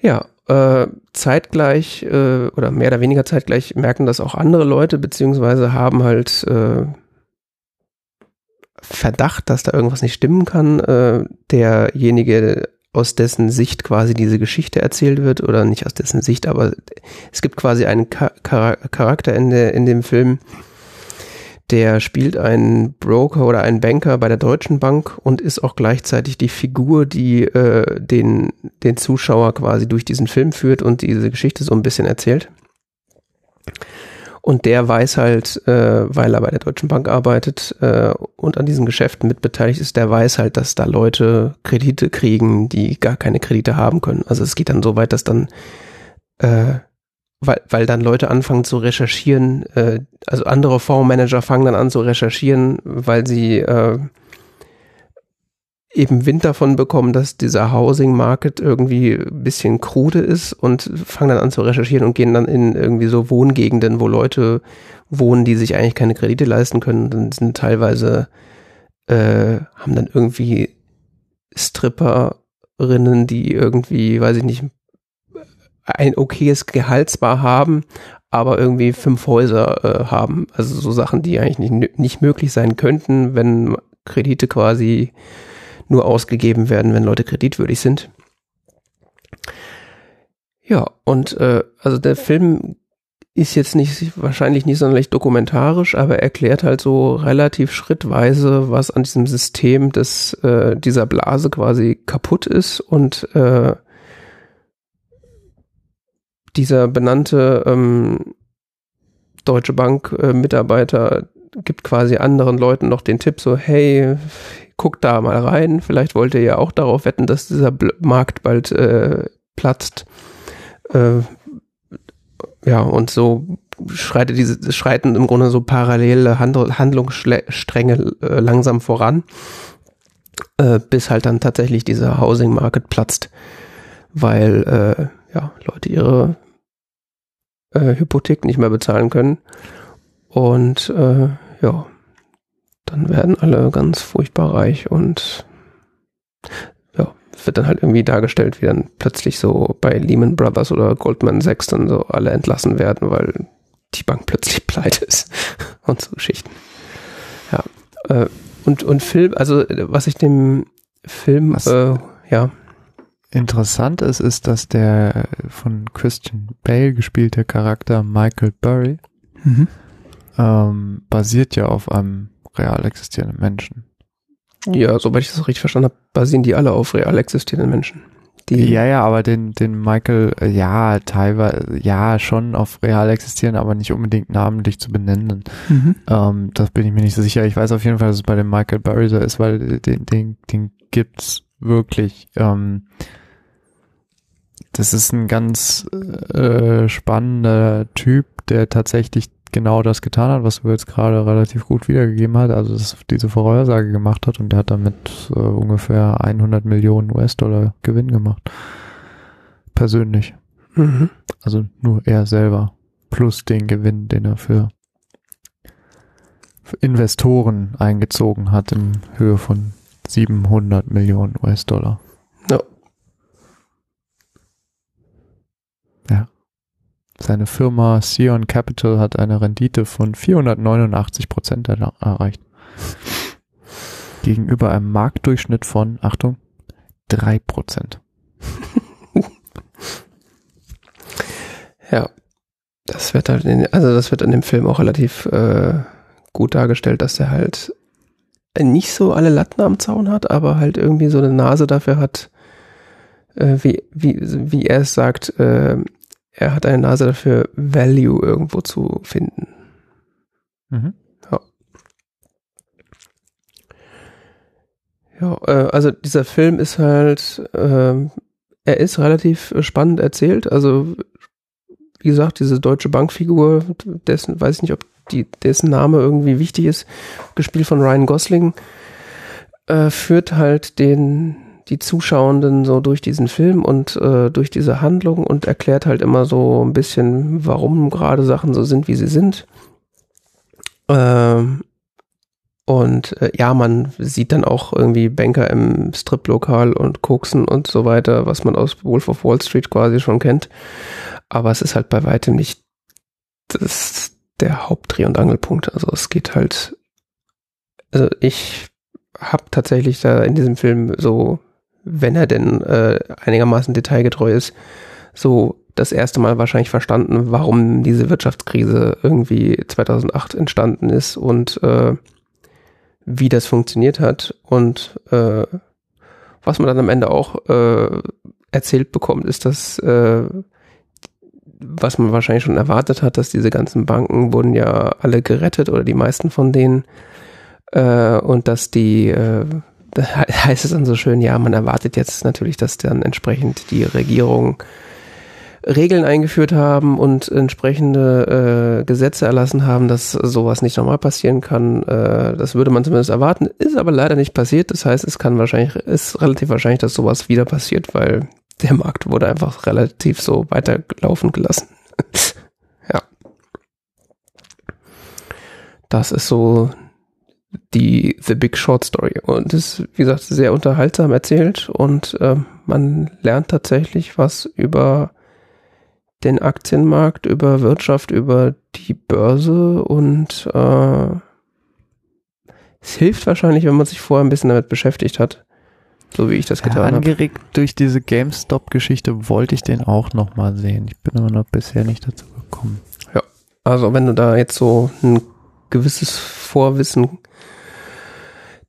Ja, äh, zeitgleich äh, oder mehr oder weniger zeitgleich merken das auch andere Leute, beziehungsweise haben halt äh, Verdacht, dass da irgendwas nicht stimmen kann. Äh, derjenige aus dessen Sicht quasi diese Geschichte erzählt wird, oder nicht aus dessen Sicht, aber es gibt quasi einen Charakter in, der, in dem Film, der spielt einen Broker oder einen Banker bei der Deutschen Bank und ist auch gleichzeitig die Figur, die äh, den, den Zuschauer quasi durch diesen Film führt und diese Geschichte so ein bisschen erzählt. Und der weiß halt, äh, weil er bei der Deutschen Bank arbeitet äh, und an diesen Geschäften mitbeteiligt ist, der weiß halt, dass da Leute Kredite kriegen, die gar keine Kredite haben können. Also es geht dann so weit, dass dann, äh, weil, weil dann Leute anfangen zu recherchieren, äh, also andere Fondsmanager fangen dann an zu recherchieren, weil sie äh, eben Wind davon bekommen, dass dieser Housing Market irgendwie ein bisschen krude ist und fangen dann an zu recherchieren und gehen dann in irgendwie so Wohngegenden, wo Leute wohnen, die sich eigentlich keine Kredite leisten können. Dann sind teilweise, äh, haben dann irgendwie Stripperinnen, die irgendwie, weiß ich nicht, ein okayes Gehalt zwar haben, aber irgendwie fünf Häuser äh, haben. Also so Sachen, die eigentlich nicht, nicht möglich sein könnten, wenn Kredite quasi nur ausgegeben werden, wenn Leute kreditwürdig sind. Ja, und äh, also der Film ist jetzt nicht wahrscheinlich nicht sonderlich dokumentarisch, aber erklärt halt so relativ schrittweise, was an diesem System des äh, dieser Blase quasi kaputt ist und äh, dieser benannte ähm, Deutsche Bank äh, Mitarbeiter gibt quasi anderen Leuten noch den Tipp so hey guckt da mal rein. Vielleicht wollt ihr ja auch darauf wetten, dass dieser Markt bald äh, platzt. Äh, ja, und so schreitet diese, schreiten im Grunde so parallele Handl Handlungsstränge äh, langsam voran, äh, bis halt dann tatsächlich dieser Housing Market platzt, weil äh, ja, Leute ihre äh, Hypothek nicht mehr bezahlen können. Und äh, ja, dann werden alle ganz furchtbar reich und ja, wird dann halt irgendwie dargestellt, wie dann plötzlich so bei Lehman Brothers oder Goldman Sachs dann so alle entlassen werden, weil die Bank plötzlich pleite ist und so Geschichten. Ja, äh, und, und Film, also was ich dem Film, äh, ja. Interessant ist, ist, dass der von Christian Bale gespielte Charakter Michael Burry mhm. ähm, basiert ja auf einem real existierenden Menschen. Ja, soweit ich das richtig verstanden habe, basieren die alle auf real existierenden Menschen. Die ja, ja, aber den, den Michael, äh, ja, teilweise, ja, schon auf real existieren, aber nicht unbedingt namentlich zu benennen. Mhm. Ähm, das bin ich mir nicht so sicher. Ich weiß auf jeden Fall, dass es bei dem Michael Burry so ist, weil den, den, den gibt's wirklich. Ähm, das ist ein ganz äh, spannender Typ, der tatsächlich genau das getan hat, was du jetzt gerade relativ gut wiedergegeben hat, also dass diese Vorhersage gemacht hat und der hat damit äh, ungefähr 100 Millionen US-Dollar Gewinn gemacht. Persönlich. Mhm. Also nur er selber. Plus den Gewinn, den er für, für Investoren eingezogen hat in Höhe von 700 Millionen US-Dollar. Ja. Ja. Seine Firma Sion Capital hat eine Rendite von 489 Prozent erreicht. Gegenüber einem Marktdurchschnitt von, Achtung, 3 Prozent. Ja. Das wird halt in, also das wird in dem Film auch relativ äh, gut dargestellt, dass der halt nicht so alle Latten am Zaun hat, aber halt irgendwie so eine Nase dafür hat, äh, wie, wie, wie er es sagt, äh, er hat eine Nase dafür, Value irgendwo zu finden. Mhm. Ja, äh, also dieser Film ist halt, ähm, er ist relativ spannend erzählt. Also wie gesagt, diese deutsche Bankfigur, dessen weiß ich nicht, ob die, dessen Name irgendwie wichtig ist, gespielt von Ryan Gosling, äh, führt halt den die Zuschauenden so durch diesen Film und äh, durch diese Handlung und erklärt halt immer so ein bisschen, warum gerade Sachen so sind, wie sie sind. Ähm, und äh, ja, man sieht dann auch irgendwie Banker im Striplokal und Koksen und so weiter, was man aus Wolf of Wall Street quasi schon kennt. Aber es ist halt bei weitem nicht das, der Hauptdreh- und Angelpunkt. Also es geht halt, also ich habe tatsächlich da in diesem Film so, wenn er denn äh, einigermaßen detailgetreu ist, so das erste Mal wahrscheinlich verstanden, warum diese Wirtschaftskrise irgendwie 2008 entstanden ist und äh, wie das funktioniert hat und äh, was man dann am Ende auch äh, erzählt bekommt, ist, dass äh, was man wahrscheinlich schon erwartet hat, dass diese ganzen Banken wurden ja alle gerettet oder die meisten von denen äh, und dass die äh, heißt es dann so schön, ja, man erwartet jetzt natürlich, dass dann entsprechend die Regierung Regeln eingeführt haben und entsprechende äh, Gesetze erlassen haben, dass sowas nicht nochmal passieren kann. Äh, das würde man zumindest erwarten, ist aber leider nicht passiert. Das heißt, es kann wahrscheinlich, ist relativ wahrscheinlich, dass sowas wieder passiert, weil der Markt wurde einfach relativ so weiterlaufen gelassen. ja. Das ist so die The Big Short Story und ist, wie gesagt, sehr unterhaltsam erzählt und äh, man lernt tatsächlich was über den Aktienmarkt, über Wirtschaft, über die Börse und äh, es hilft wahrscheinlich, wenn man sich vorher ein bisschen damit beschäftigt hat, so wie ich das getan ja, habe. angeregt durch diese GameStop-Geschichte wollte ich den auch noch mal sehen. Ich bin aber noch bisher nicht dazu gekommen. Also wenn du da jetzt so ein gewisses Vorwissen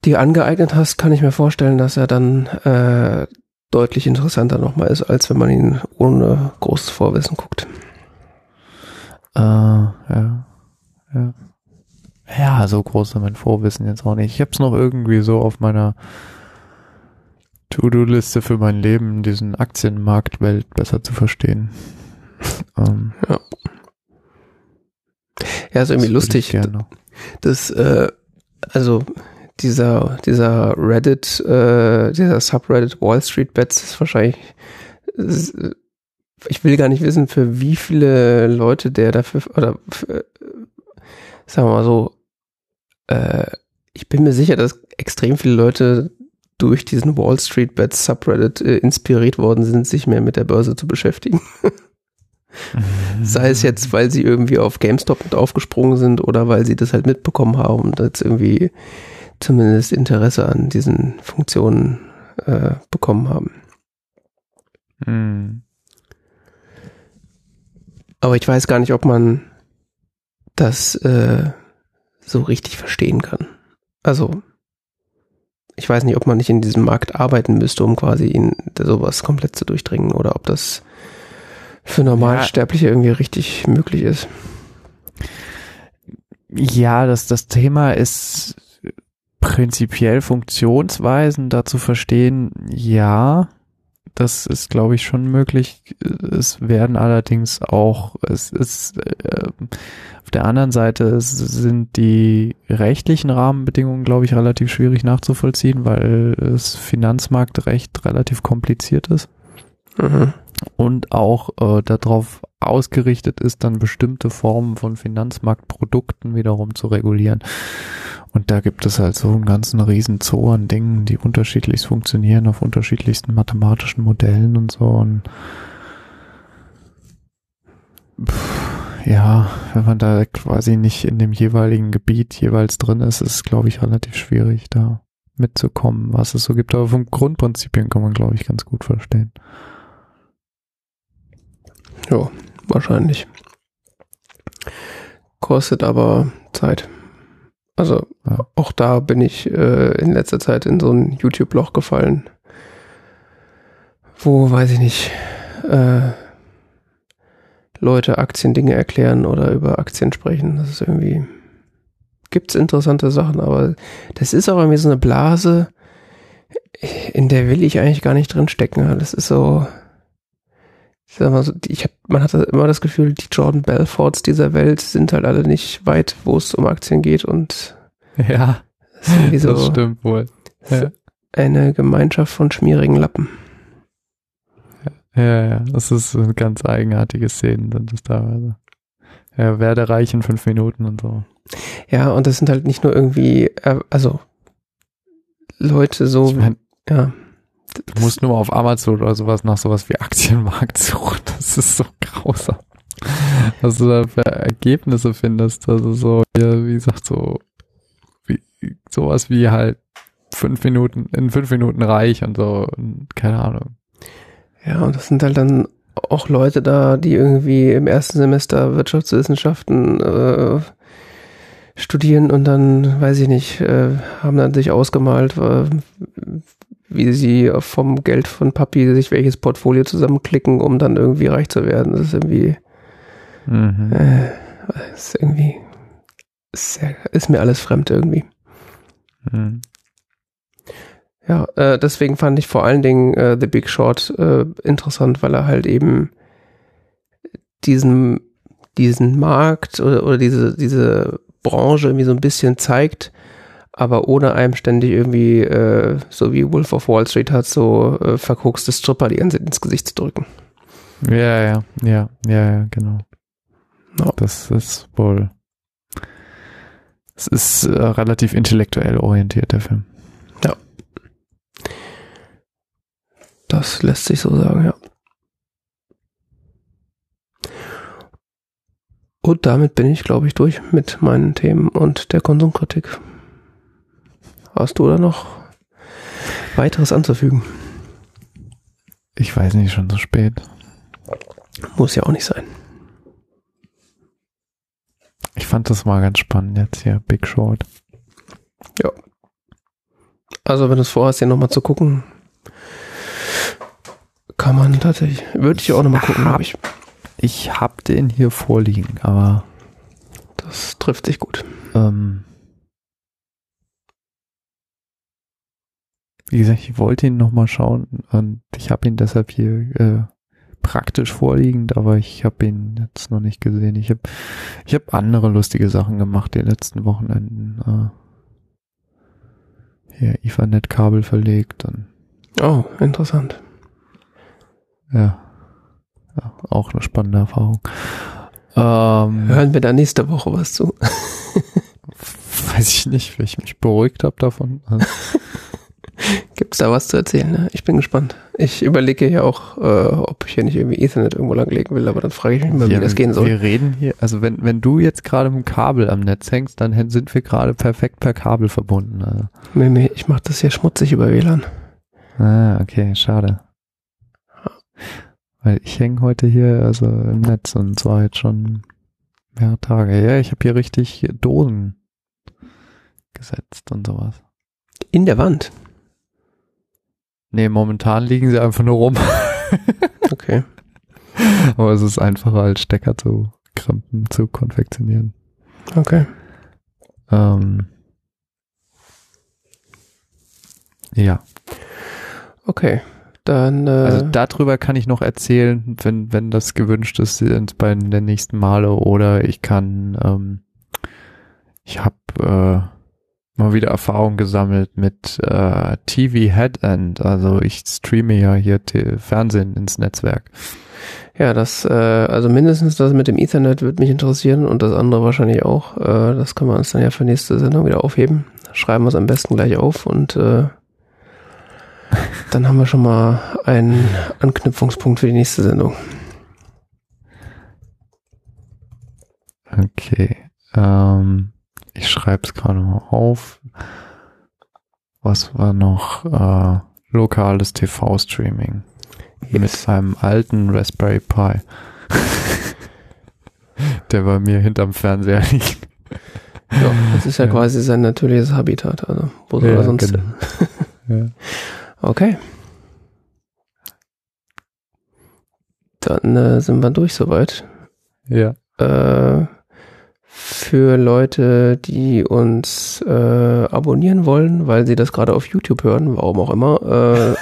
dir angeeignet hast, kann ich mir vorstellen, dass er dann äh, deutlich interessanter nochmal ist, als wenn man ihn ohne großes Vorwissen guckt. Äh, ja. Ja. Ja, so groß ist mein Vorwissen jetzt auch nicht. Ich hab's noch irgendwie so auf meiner To-Do-Liste für mein Leben, diesen Aktienmarktwelt besser zu verstehen. ähm, Ja, ist irgendwie lustig. Das, äh, also dieser, dieser Reddit, äh, dieser Subreddit Wall Street Bets ist wahrscheinlich, äh, ich will gar nicht wissen, für wie viele Leute der dafür, oder für, sagen wir mal so, äh, ich bin mir sicher, dass extrem viele Leute durch diesen Wall Street Bets Subreddit äh, inspiriert worden sind, sich mehr mit der Börse zu beschäftigen. Sei es jetzt, weil sie irgendwie auf GameStop mit aufgesprungen sind oder weil sie das halt mitbekommen haben und jetzt irgendwie zumindest Interesse an diesen Funktionen äh, bekommen haben. Hm. Aber ich weiß gar nicht, ob man das äh, so richtig verstehen kann. Also, ich weiß nicht, ob man nicht in diesem Markt arbeiten müsste, um quasi ihn sowas komplett zu durchdringen oder ob das für Normalsterbliche irgendwie richtig möglich ist. Ja, das, das Thema ist prinzipiell Funktionsweisen dazu verstehen, ja, das ist, glaube ich, schon möglich. Es werden allerdings auch, es ist äh, auf der anderen Seite sind die rechtlichen Rahmenbedingungen, glaube ich, relativ schwierig nachzuvollziehen, weil das Finanzmarktrecht relativ kompliziert ist. Mhm. Und auch äh, darauf ausgerichtet ist, dann bestimmte Formen von Finanzmarktprodukten wiederum zu regulieren. Und da gibt es halt so einen ganzen riesen Zoo an Dingen, die unterschiedlich funktionieren auf unterschiedlichsten mathematischen Modellen und so. Und ja, wenn man da quasi nicht in dem jeweiligen Gebiet jeweils drin ist, ist es, glaube ich, relativ schwierig, da mitzukommen, was es so gibt. Aber vom Grundprinzipien kann man, glaube ich, ganz gut verstehen. Ja, wahrscheinlich. Kostet aber Zeit. Also ja. auch da bin ich äh, in letzter Zeit in so ein YouTube-Loch gefallen, wo, weiß ich nicht, äh, Leute Aktiendinge erklären oder über Aktien sprechen. Das ist irgendwie, gibt's interessante Sachen, aber das ist auch irgendwie so eine Blase, in der will ich eigentlich gar nicht drin stecken. Das ist so, ich sag mal so, ich hab, man hat immer das Gefühl, die Jordan Belforts dieser Welt sind halt alle nicht weit, wo es um Aktien geht und ja, das, so das stimmt wohl. Ja. Eine Gemeinschaft von schmierigen Lappen. Ja, ja, das ist eine ganz eigenartige Szenen, sind das teilweise. Ja, werde reich in fünf Minuten und so. Ja, und das sind halt nicht nur irgendwie, äh, also Leute so, ich mein, ja. Du musst nur mal auf Amazon oder sowas nach sowas wie Aktienmarkt suchen. Das ist so grausam. Was du da für Ergebnisse findest. Also so, wie gesagt, so wie, sowas wie halt fünf Minuten, in fünf Minuten reich und so, keine Ahnung. Ja, und das sind halt dann auch Leute da, die irgendwie im ersten Semester Wirtschaftswissenschaften äh, studieren und dann, weiß ich nicht, äh, haben dann sich ausgemalt, äh, wie sie vom Geld von Papi sich welches Portfolio zusammenklicken, um dann irgendwie reich zu werden. Das ist irgendwie, mhm. äh, das ist irgendwie, ist, sehr, ist mir alles fremd irgendwie. Mhm. Ja, äh, deswegen fand ich vor allen Dingen äh, The Big Short äh, interessant, weil er halt eben diesen, diesen Markt oder, oder diese, diese Branche irgendwie so ein bisschen zeigt, aber ohne einem ständig irgendwie, äh, so wie Wolf of Wall Street hat, so äh, verkokste Stripper die ins Gesicht zu drücken. Ja, ja, ja, ja, ja, genau. No. Das ist wohl. Es ist äh, relativ intellektuell orientiert, der Film. Ja. Das lässt sich so sagen, ja. Und damit bin ich, glaube ich, durch mit meinen Themen und der Konsumkritik. Hast du da noch weiteres anzufügen? Ich weiß nicht, schon so spät. Muss ja auch nicht sein. Ich fand das mal ganz spannend jetzt hier, Big Short. Ja. Also wenn du es vorhast, hier nochmal zu gucken, kann man tatsächlich, würde ich auch nochmal gucken, habe ich. Ich hab den hier vorliegen, aber das trifft sich gut. Ähm, Wie gesagt, ich wollte ihn nochmal schauen und ich habe ihn deshalb hier äh, praktisch vorliegend, aber ich habe ihn jetzt noch nicht gesehen. Ich habe ich hab andere lustige Sachen gemacht die letzten Wochenenden. Äh, hier Ethernet-Kabel verlegt und Oh, interessant. Ja. ja. Auch eine spannende Erfahrung. Ähm, Hören wir da nächste Woche was zu? weiß ich nicht, weil ich mich beruhigt habe davon. Gibt es da was zu erzählen? Ne? Ich bin gespannt. Ich überlege ja auch, äh, ob ich hier nicht irgendwie Ethernet irgendwo langlegen will, aber dann frage ich mich mal, ja, wie das gehen soll. Wir reden hier, also wenn, wenn du jetzt gerade mit dem Kabel am Netz hängst, dann sind wir gerade perfekt per Kabel verbunden. Also. Nee, nee, ich mache das hier schmutzig über WLAN. Ah, okay, schade. Weil ich hänge heute hier also im Netz und zwar jetzt schon mehrere Tage. Ja, ich habe hier richtig Dosen gesetzt und sowas. In der Wand? Nee, momentan liegen sie einfach nur rum. okay. Aber es ist einfacher als Stecker zu krempen, zu konfektionieren. Okay. Ähm, Ja. Okay. Dann, äh, Also darüber kann ich noch erzählen, wenn, wenn das gewünscht ist, sind bei den nächsten Male oder ich kann, ähm, ich habe äh, mal wieder Erfahrung gesammelt mit äh, TV Headend. Also ich streame ja hier Fernsehen ins Netzwerk. ja, das, äh, also mindestens das mit dem Ethernet wird mich interessieren und das andere wahrscheinlich auch. Äh, das können wir uns dann ja für nächste Sendung wieder aufheben. Schreiben wir es am besten gleich auf und äh, dann haben wir schon mal einen Anknüpfungspunkt für die nächste Sendung. Okay. Ähm, ich schreibe es gerade mal auf. Was war noch? Äh, lokales TV-Streaming. Mit einem alten Raspberry Pi. Der bei mir hinterm Fernseher liegt. Ja, das ist ja, Ja. quasi sein natürliches Habitat. Also, wo soll er sonst genau. ja. Okay. Dann äh, sind wir durch soweit. ja. Äh, für Leute, die uns äh, abonnieren wollen, weil sie das gerade auf YouTube hören, warum auch immer,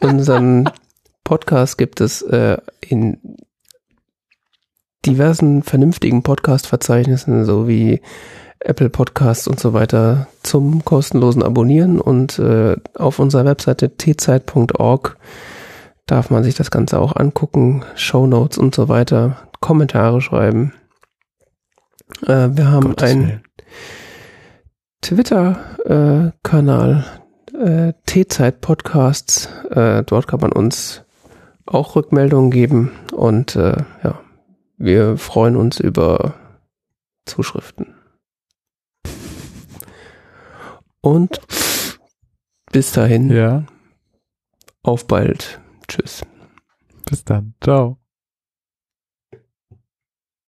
äh, unseren Podcast gibt es äh, in diversen vernünftigen Podcast-Verzeichnissen sowie Apple Podcasts und so weiter zum kostenlosen Abonnieren und äh, auf unserer Webseite tzeit.org darf man sich das Ganze auch angucken, Shownotes und so weiter, Kommentare schreiben. Äh, wir haben Gottes einen. Twitter-Kanal, äh, T-Zeit Podcasts. Äh, dort kann man uns auch Rückmeldungen geben und äh, ja, wir freuen uns über Zuschriften. Und bis dahin, Ja. auf bald. Tschüss. Bis dann. Ciao.